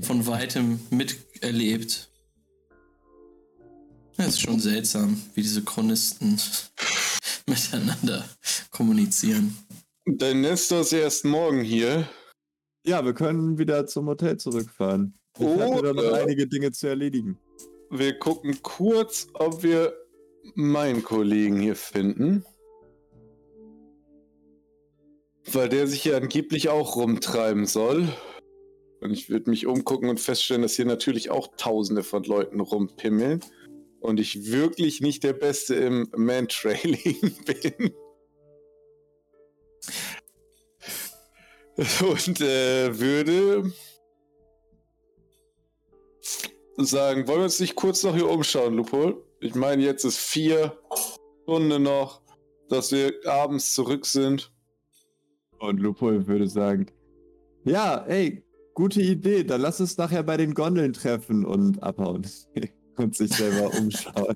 von weitem miterlebt. Es ist schon seltsam, wie diese Chronisten miteinander kommunizieren. Dein Nestor ist erst morgen hier. Ja, wir können wieder zum Hotel zurückfahren. Ich hatte da noch einige Dinge zu erledigen. Wir gucken kurz, ob wir meinen Kollegen hier finden. Weil der sich ja angeblich auch rumtreiben soll. Und ich würde mich umgucken und feststellen, dass hier natürlich auch tausende von Leuten rumpimmeln. Und ich wirklich nicht der Beste im Mantrailing bin. Und äh, würde sagen, wollen wir uns nicht kurz noch hier umschauen, Lupol? Ich meine, jetzt ist vier Stunden noch, dass wir abends zurück sind. Und Lupol würde sagen, ja, ey, gute Idee, dann lass uns nachher bei den Gondeln treffen und abhauen. und sich selber umschauen.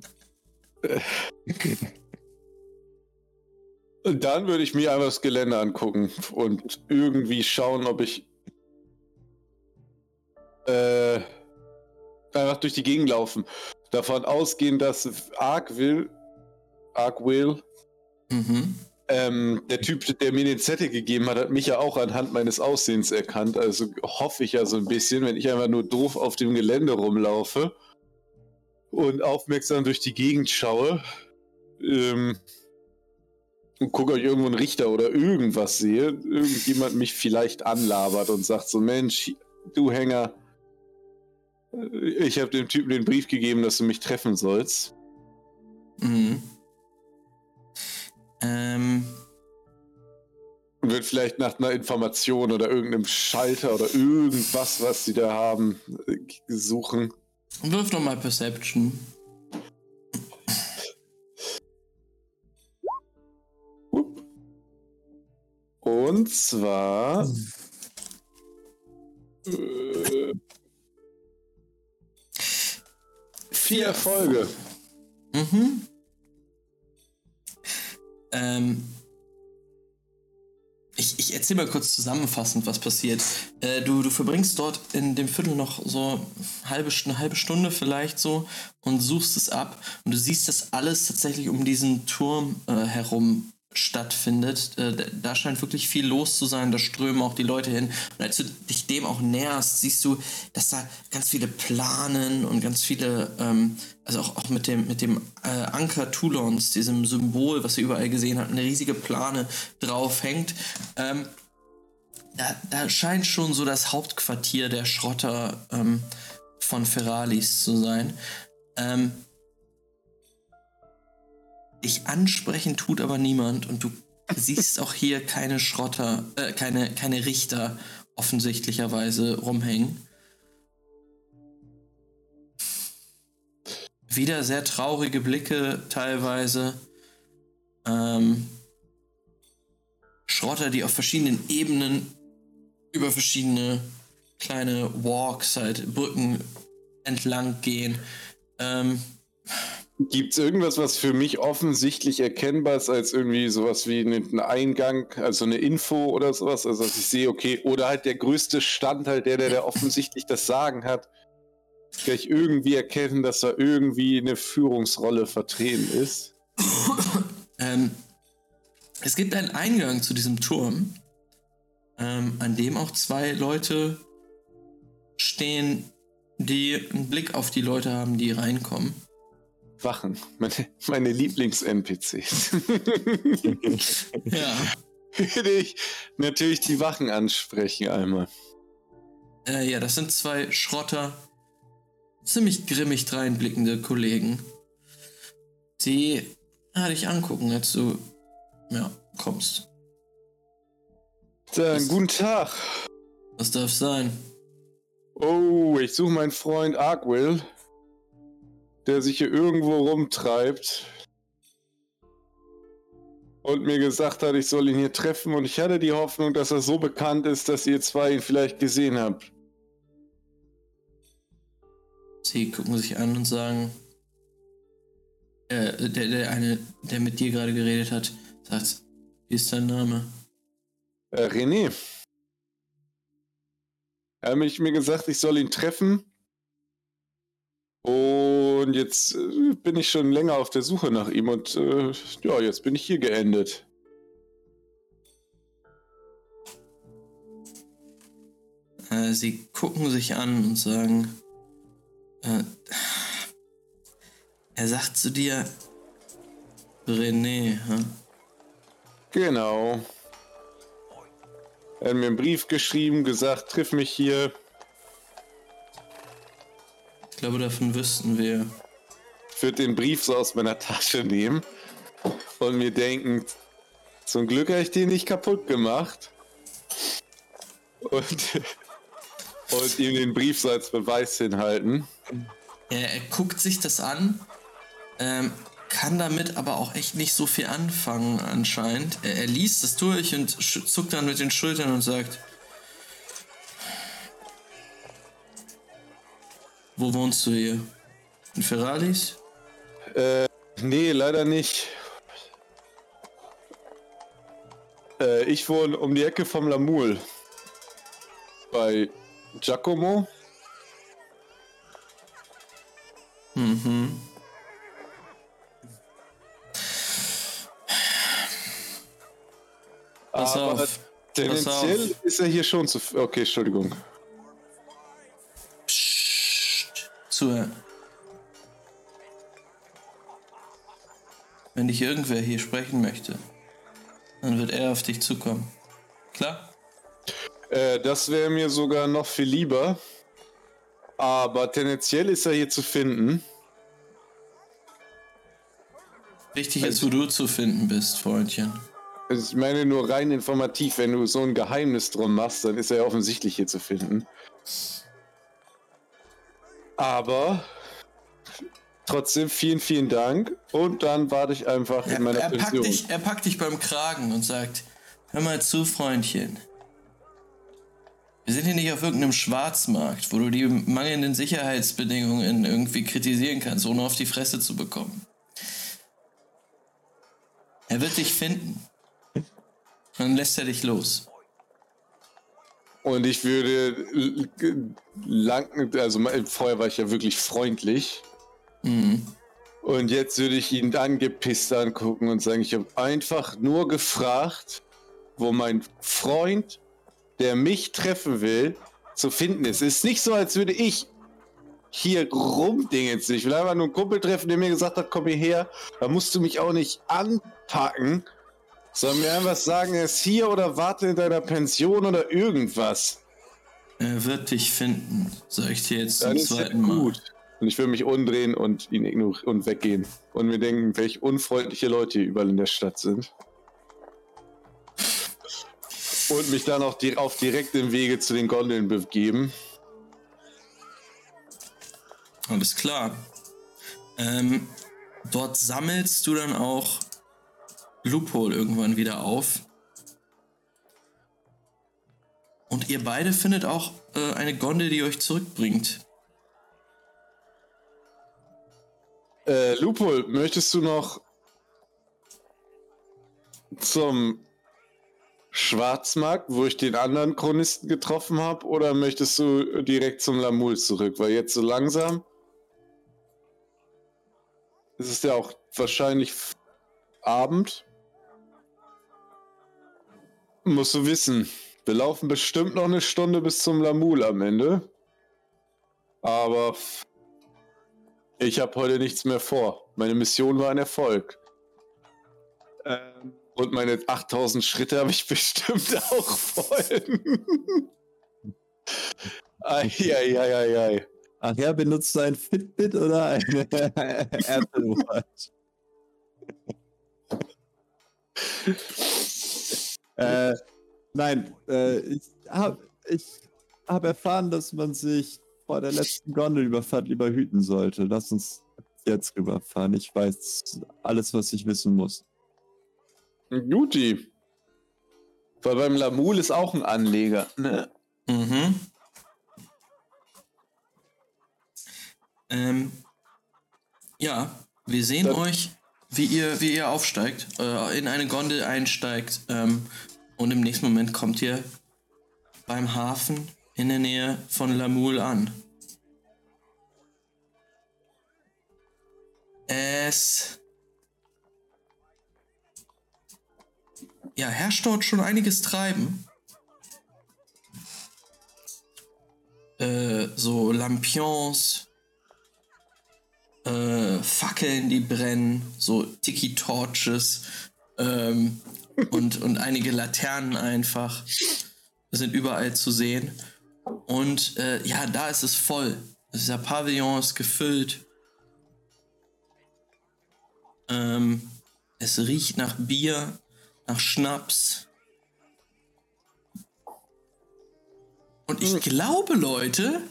Und dann würde ich mir einfach das Gelände angucken und irgendwie schauen, ob ich äh, einfach durch die Gegend laufen. Davon ausgehen, dass Ark will, Ark will, Mhm. ähm, der Typ, der mir den Zettel gegeben hat, hat mich ja auch anhand meines Aussehens erkannt. Also hoffe ich ja so ein bisschen, wenn ich einfach nur doof auf dem Gelände rumlaufe und aufmerksam durch die Gegend schaue ähm, und gucke, ob ich irgendwo einen Richter oder irgendwas sehe, irgendjemand mich vielleicht anlabert und sagt so, Mensch, du Hänger, ich habe dem Typen den Brief gegeben, dass du mich treffen sollst. Mhm. Ähm, Und wird vielleicht nach einer Information oder irgendeinem Schalter oder irgendwas, was sie da haben, äh, suchen. wirf doch mal Perception. Und zwar. Äh, vier Erfolge. Mhm. Ähm, ich, ich erzähle mal kurz zusammenfassend, was passiert. Äh, du, du verbringst dort in dem Viertel noch so halbe, eine halbe Stunde vielleicht so und suchst es ab. Und du siehst, dass alles tatsächlich um diesen Turm äh, herum stattfindet. Äh, da- scheint wirklich viel los zu sein, da strömen auch die Leute hin. Und als du dich dem auch näherst, siehst du, dass da ganz viele Planen und ganz viele, ähm, also auch, auch mit dem, mit dem äh, Anker Toulons, diesem Symbol, was ihr überall gesehen habt, eine riesige Plane drauf hängt. Ähm, da, da scheint schon so das Hauptquartier der Schrotter ähm, von Ferralis zu sein. Ähm, dich ansprechen tut aber niemand und du siehst auch hier keine Schrotter, äh, keine, keine Richter offensichtlicherweise rumhängen. Wieder sehr traurige Blicke teilweise. Ähm, Schrotter, die auf verschiedenen Ebenen über verschiedene kleine Walks, halt Brücken entlang gehen. Ähm, Gibt es irgendwas, was für mich offensichtlich erkennbar ist, als irgendwie sowas wie ein Eingang, also eine Info oder sowas? Also, dass ich sehe, okay, oder halt der größte Stand, halt der, der, der offensichtlich das Sagen hat, kann ich irgendwie erkennen, dass da irgendwie eine Führungsrolle vertreten ist. ähm, es gibt einen Eingang zu diesem Turm, ähm, an dem auch zwei Leute stehen, die einen Blick auf die Leute haben, die reinkommen. Wachen, meine, meine Lieblings-NPCs. ja. Würde ich natürlich die Wachen ansprechen einmal. Äh, ja, das sind zwei Schrotter, ziemlich grimmig dreinblickende Kollegen. Die ah, dich angucken, als du ja, kommst. Dann, was, guten Tag. Was darf sein? Oh, ich suche meinen Freund Argwill der sich hier irgendwo rumtreibt und mir gesagt hat, ich soll ihn hier treffen und ich hatte die Hoffnung, dass er so bekannt ist, dass ihr zwei ihn vielleicht gesehen habt. Sie gucken sich an und sagen, äh, der, der eine, der mit dir gerade geredet hat, sagt, wie ist dein Name? Äh, René. Er hat mich mir gesagt, ich soll ihn treffen und jetzt äh, bin ich schon länger auf der Suche nach ihm und äh, ja, jetzt bin ich hier geendet. Äh, sie gucken sich an und sagen, äh, er sagt zu dir, René, hm? Genau. Er hat mir einen Brief geschrieben, gesagt, triff mich hier. Ich glaube, davon wüssten wir. Ich würde den Brief so aus meiner Tasche nehmen und mir denken, zum Glück habe ich den nicht kaputt gemacht. Und, und ihm den Brief so als Beweis hinhalten. Er, er guckt sich das an, ähm, kann damit aber auch echt nicht so viel anfangen anscheinend. Er, er liest es durch und zuckt dann mit den Schultern und sagt, Wo wohnst du hier? In Ferralis? Äh, nee, leider nicht. Äh, ich wohne um die Ecke vom Lamul. Bei Giacomo. Mhm. Pass Aber auf. tendenziell Pass auf. ist er hier schon zu. Okay, Entschuldigung. Zuhören. Wenn dich irgendwer hier sprechen möchte, dann wird er auf dich zukommen. Klar? Äh, das wäre mir sogar noch viel lieber. Aber tendenziell ist er hier zu finden. Wichtig ist, wo du zu finden bist, Freundchen. Also ich meine nur rein informativ, wenn du so ein Geheimnis drum machst, dann ist er offensichtlich hier zu finden. Aber trotzdem vielen, vielen Dank. Und dann warte ich einfach in meiner er Pension. Packt dich, er packt dich beim Kragen und sagt, hör mal zu, Freundchen. Wir sind hier nicht auf irgendeinem Schwarzmarkt, wo du die mangelnden Sicherheitsbedingungen irgendwie kritisieren kannst, ohne auf die Fresse zu bekommen. Er wird dich finden. Dann lässt er dich los. Und ich würde lang, also vorher war ich ja wirklich freundlich. Mhm. Und jetzt würde ich ihn angepisst angucken und sagen, ich habe einfach nur gefragt, wo mein Freund, der mich treffen will, zu finden ist. Es ist nicht so, als würde ich hier rumdingen. Ich will einfach nur einen Kumpel treffen, der mir gesagt hat, komm hierher. Da musst du mich auch nicht anpacken. Sollen wir einfach sagen, er ist hier oder warte in deiner Pension oder irgendwas? Er wird dich finden, sag ich dir jetzt Dann zum zweiten Mal. Gut. Und ich will mich umdrehen und ihn ignorieren und weggehen. Und mir denken, welche unfreundliche Leute hier überall in der Stadt sind. und mich dann auch di auf direktem Wege zu den Gondeln begeben. Alles klar. Ähm, dort sammelst du dann auch Loophole irgendwann wieder auf. Und ihr beide findet auch äh, eine Gondel, die euch zurückbringt. Äh, Lupol, möchtest du noch zum Schwarzmarkt, wo ich den anderen Chronisten getroffen habe, oder möchtest du direkt zum Lamul zurück? Weil jetzt so langsam ist es ja auch wahrscheinlich Abend. Musst du wissen, wir laufen bestimmt noch eine Stunde bis zum Lamul am Ende. Aber ich habe heute nichts mehr vor. Meine Mission war ein Erfolg. Ähm, und meine 8000 Schritte habe ich bestimmt auch voll. Eieieiei. Ach ja, benutzt du ein Fitbit oder eine Apple Watch? äh, nein, äh, ich habe ich hab erfahren, dass man sich vor der letzten Gondelüberfahrt lieber hüten sollte. Lass uns jetzt rüberfahren. Ich weiß alles, was ich wissen muss. Juti. Weil beim Lamul ist auch ein Anleger. Ne? Mhm. Ähm, ja, wir sehen Das- euch, wie ihr, wie ihr aufsteigt, äh, in eine Gondel einsteigt ähm, und im nächsten Moment kommt ihr beim Hafen in der Nähe von Lamul an. Es ja, herrscht dort schon einiges Treiben. Äh, so Lampions, äh, Fackeln, die brennen, so Tiki-Torches ähm, und, und einige Laternen einfach sind überall zu sehen. Und äh, ja, da ist es voll. Dieser Pavillon ist gefüllt. Ähm, es riecht nach Bier, nach Schnaps. Und ich glaube, Leute,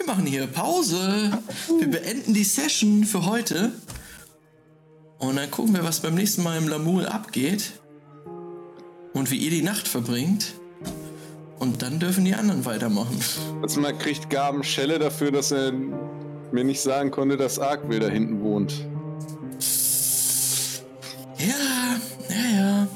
wir machen hier Pause. Wir beenden die Session für heute. Und dann gucken wir, was beim nächsten Mal im Lamul abgeht. Und wie ihr die Nacht verbringt. Und dann dürfen die anderen weitermachen. Also man kriegt Gaben Schelle dafür, dass er mir nicht sagen konnte, dass Arkwill da hinten wohnt. Ja,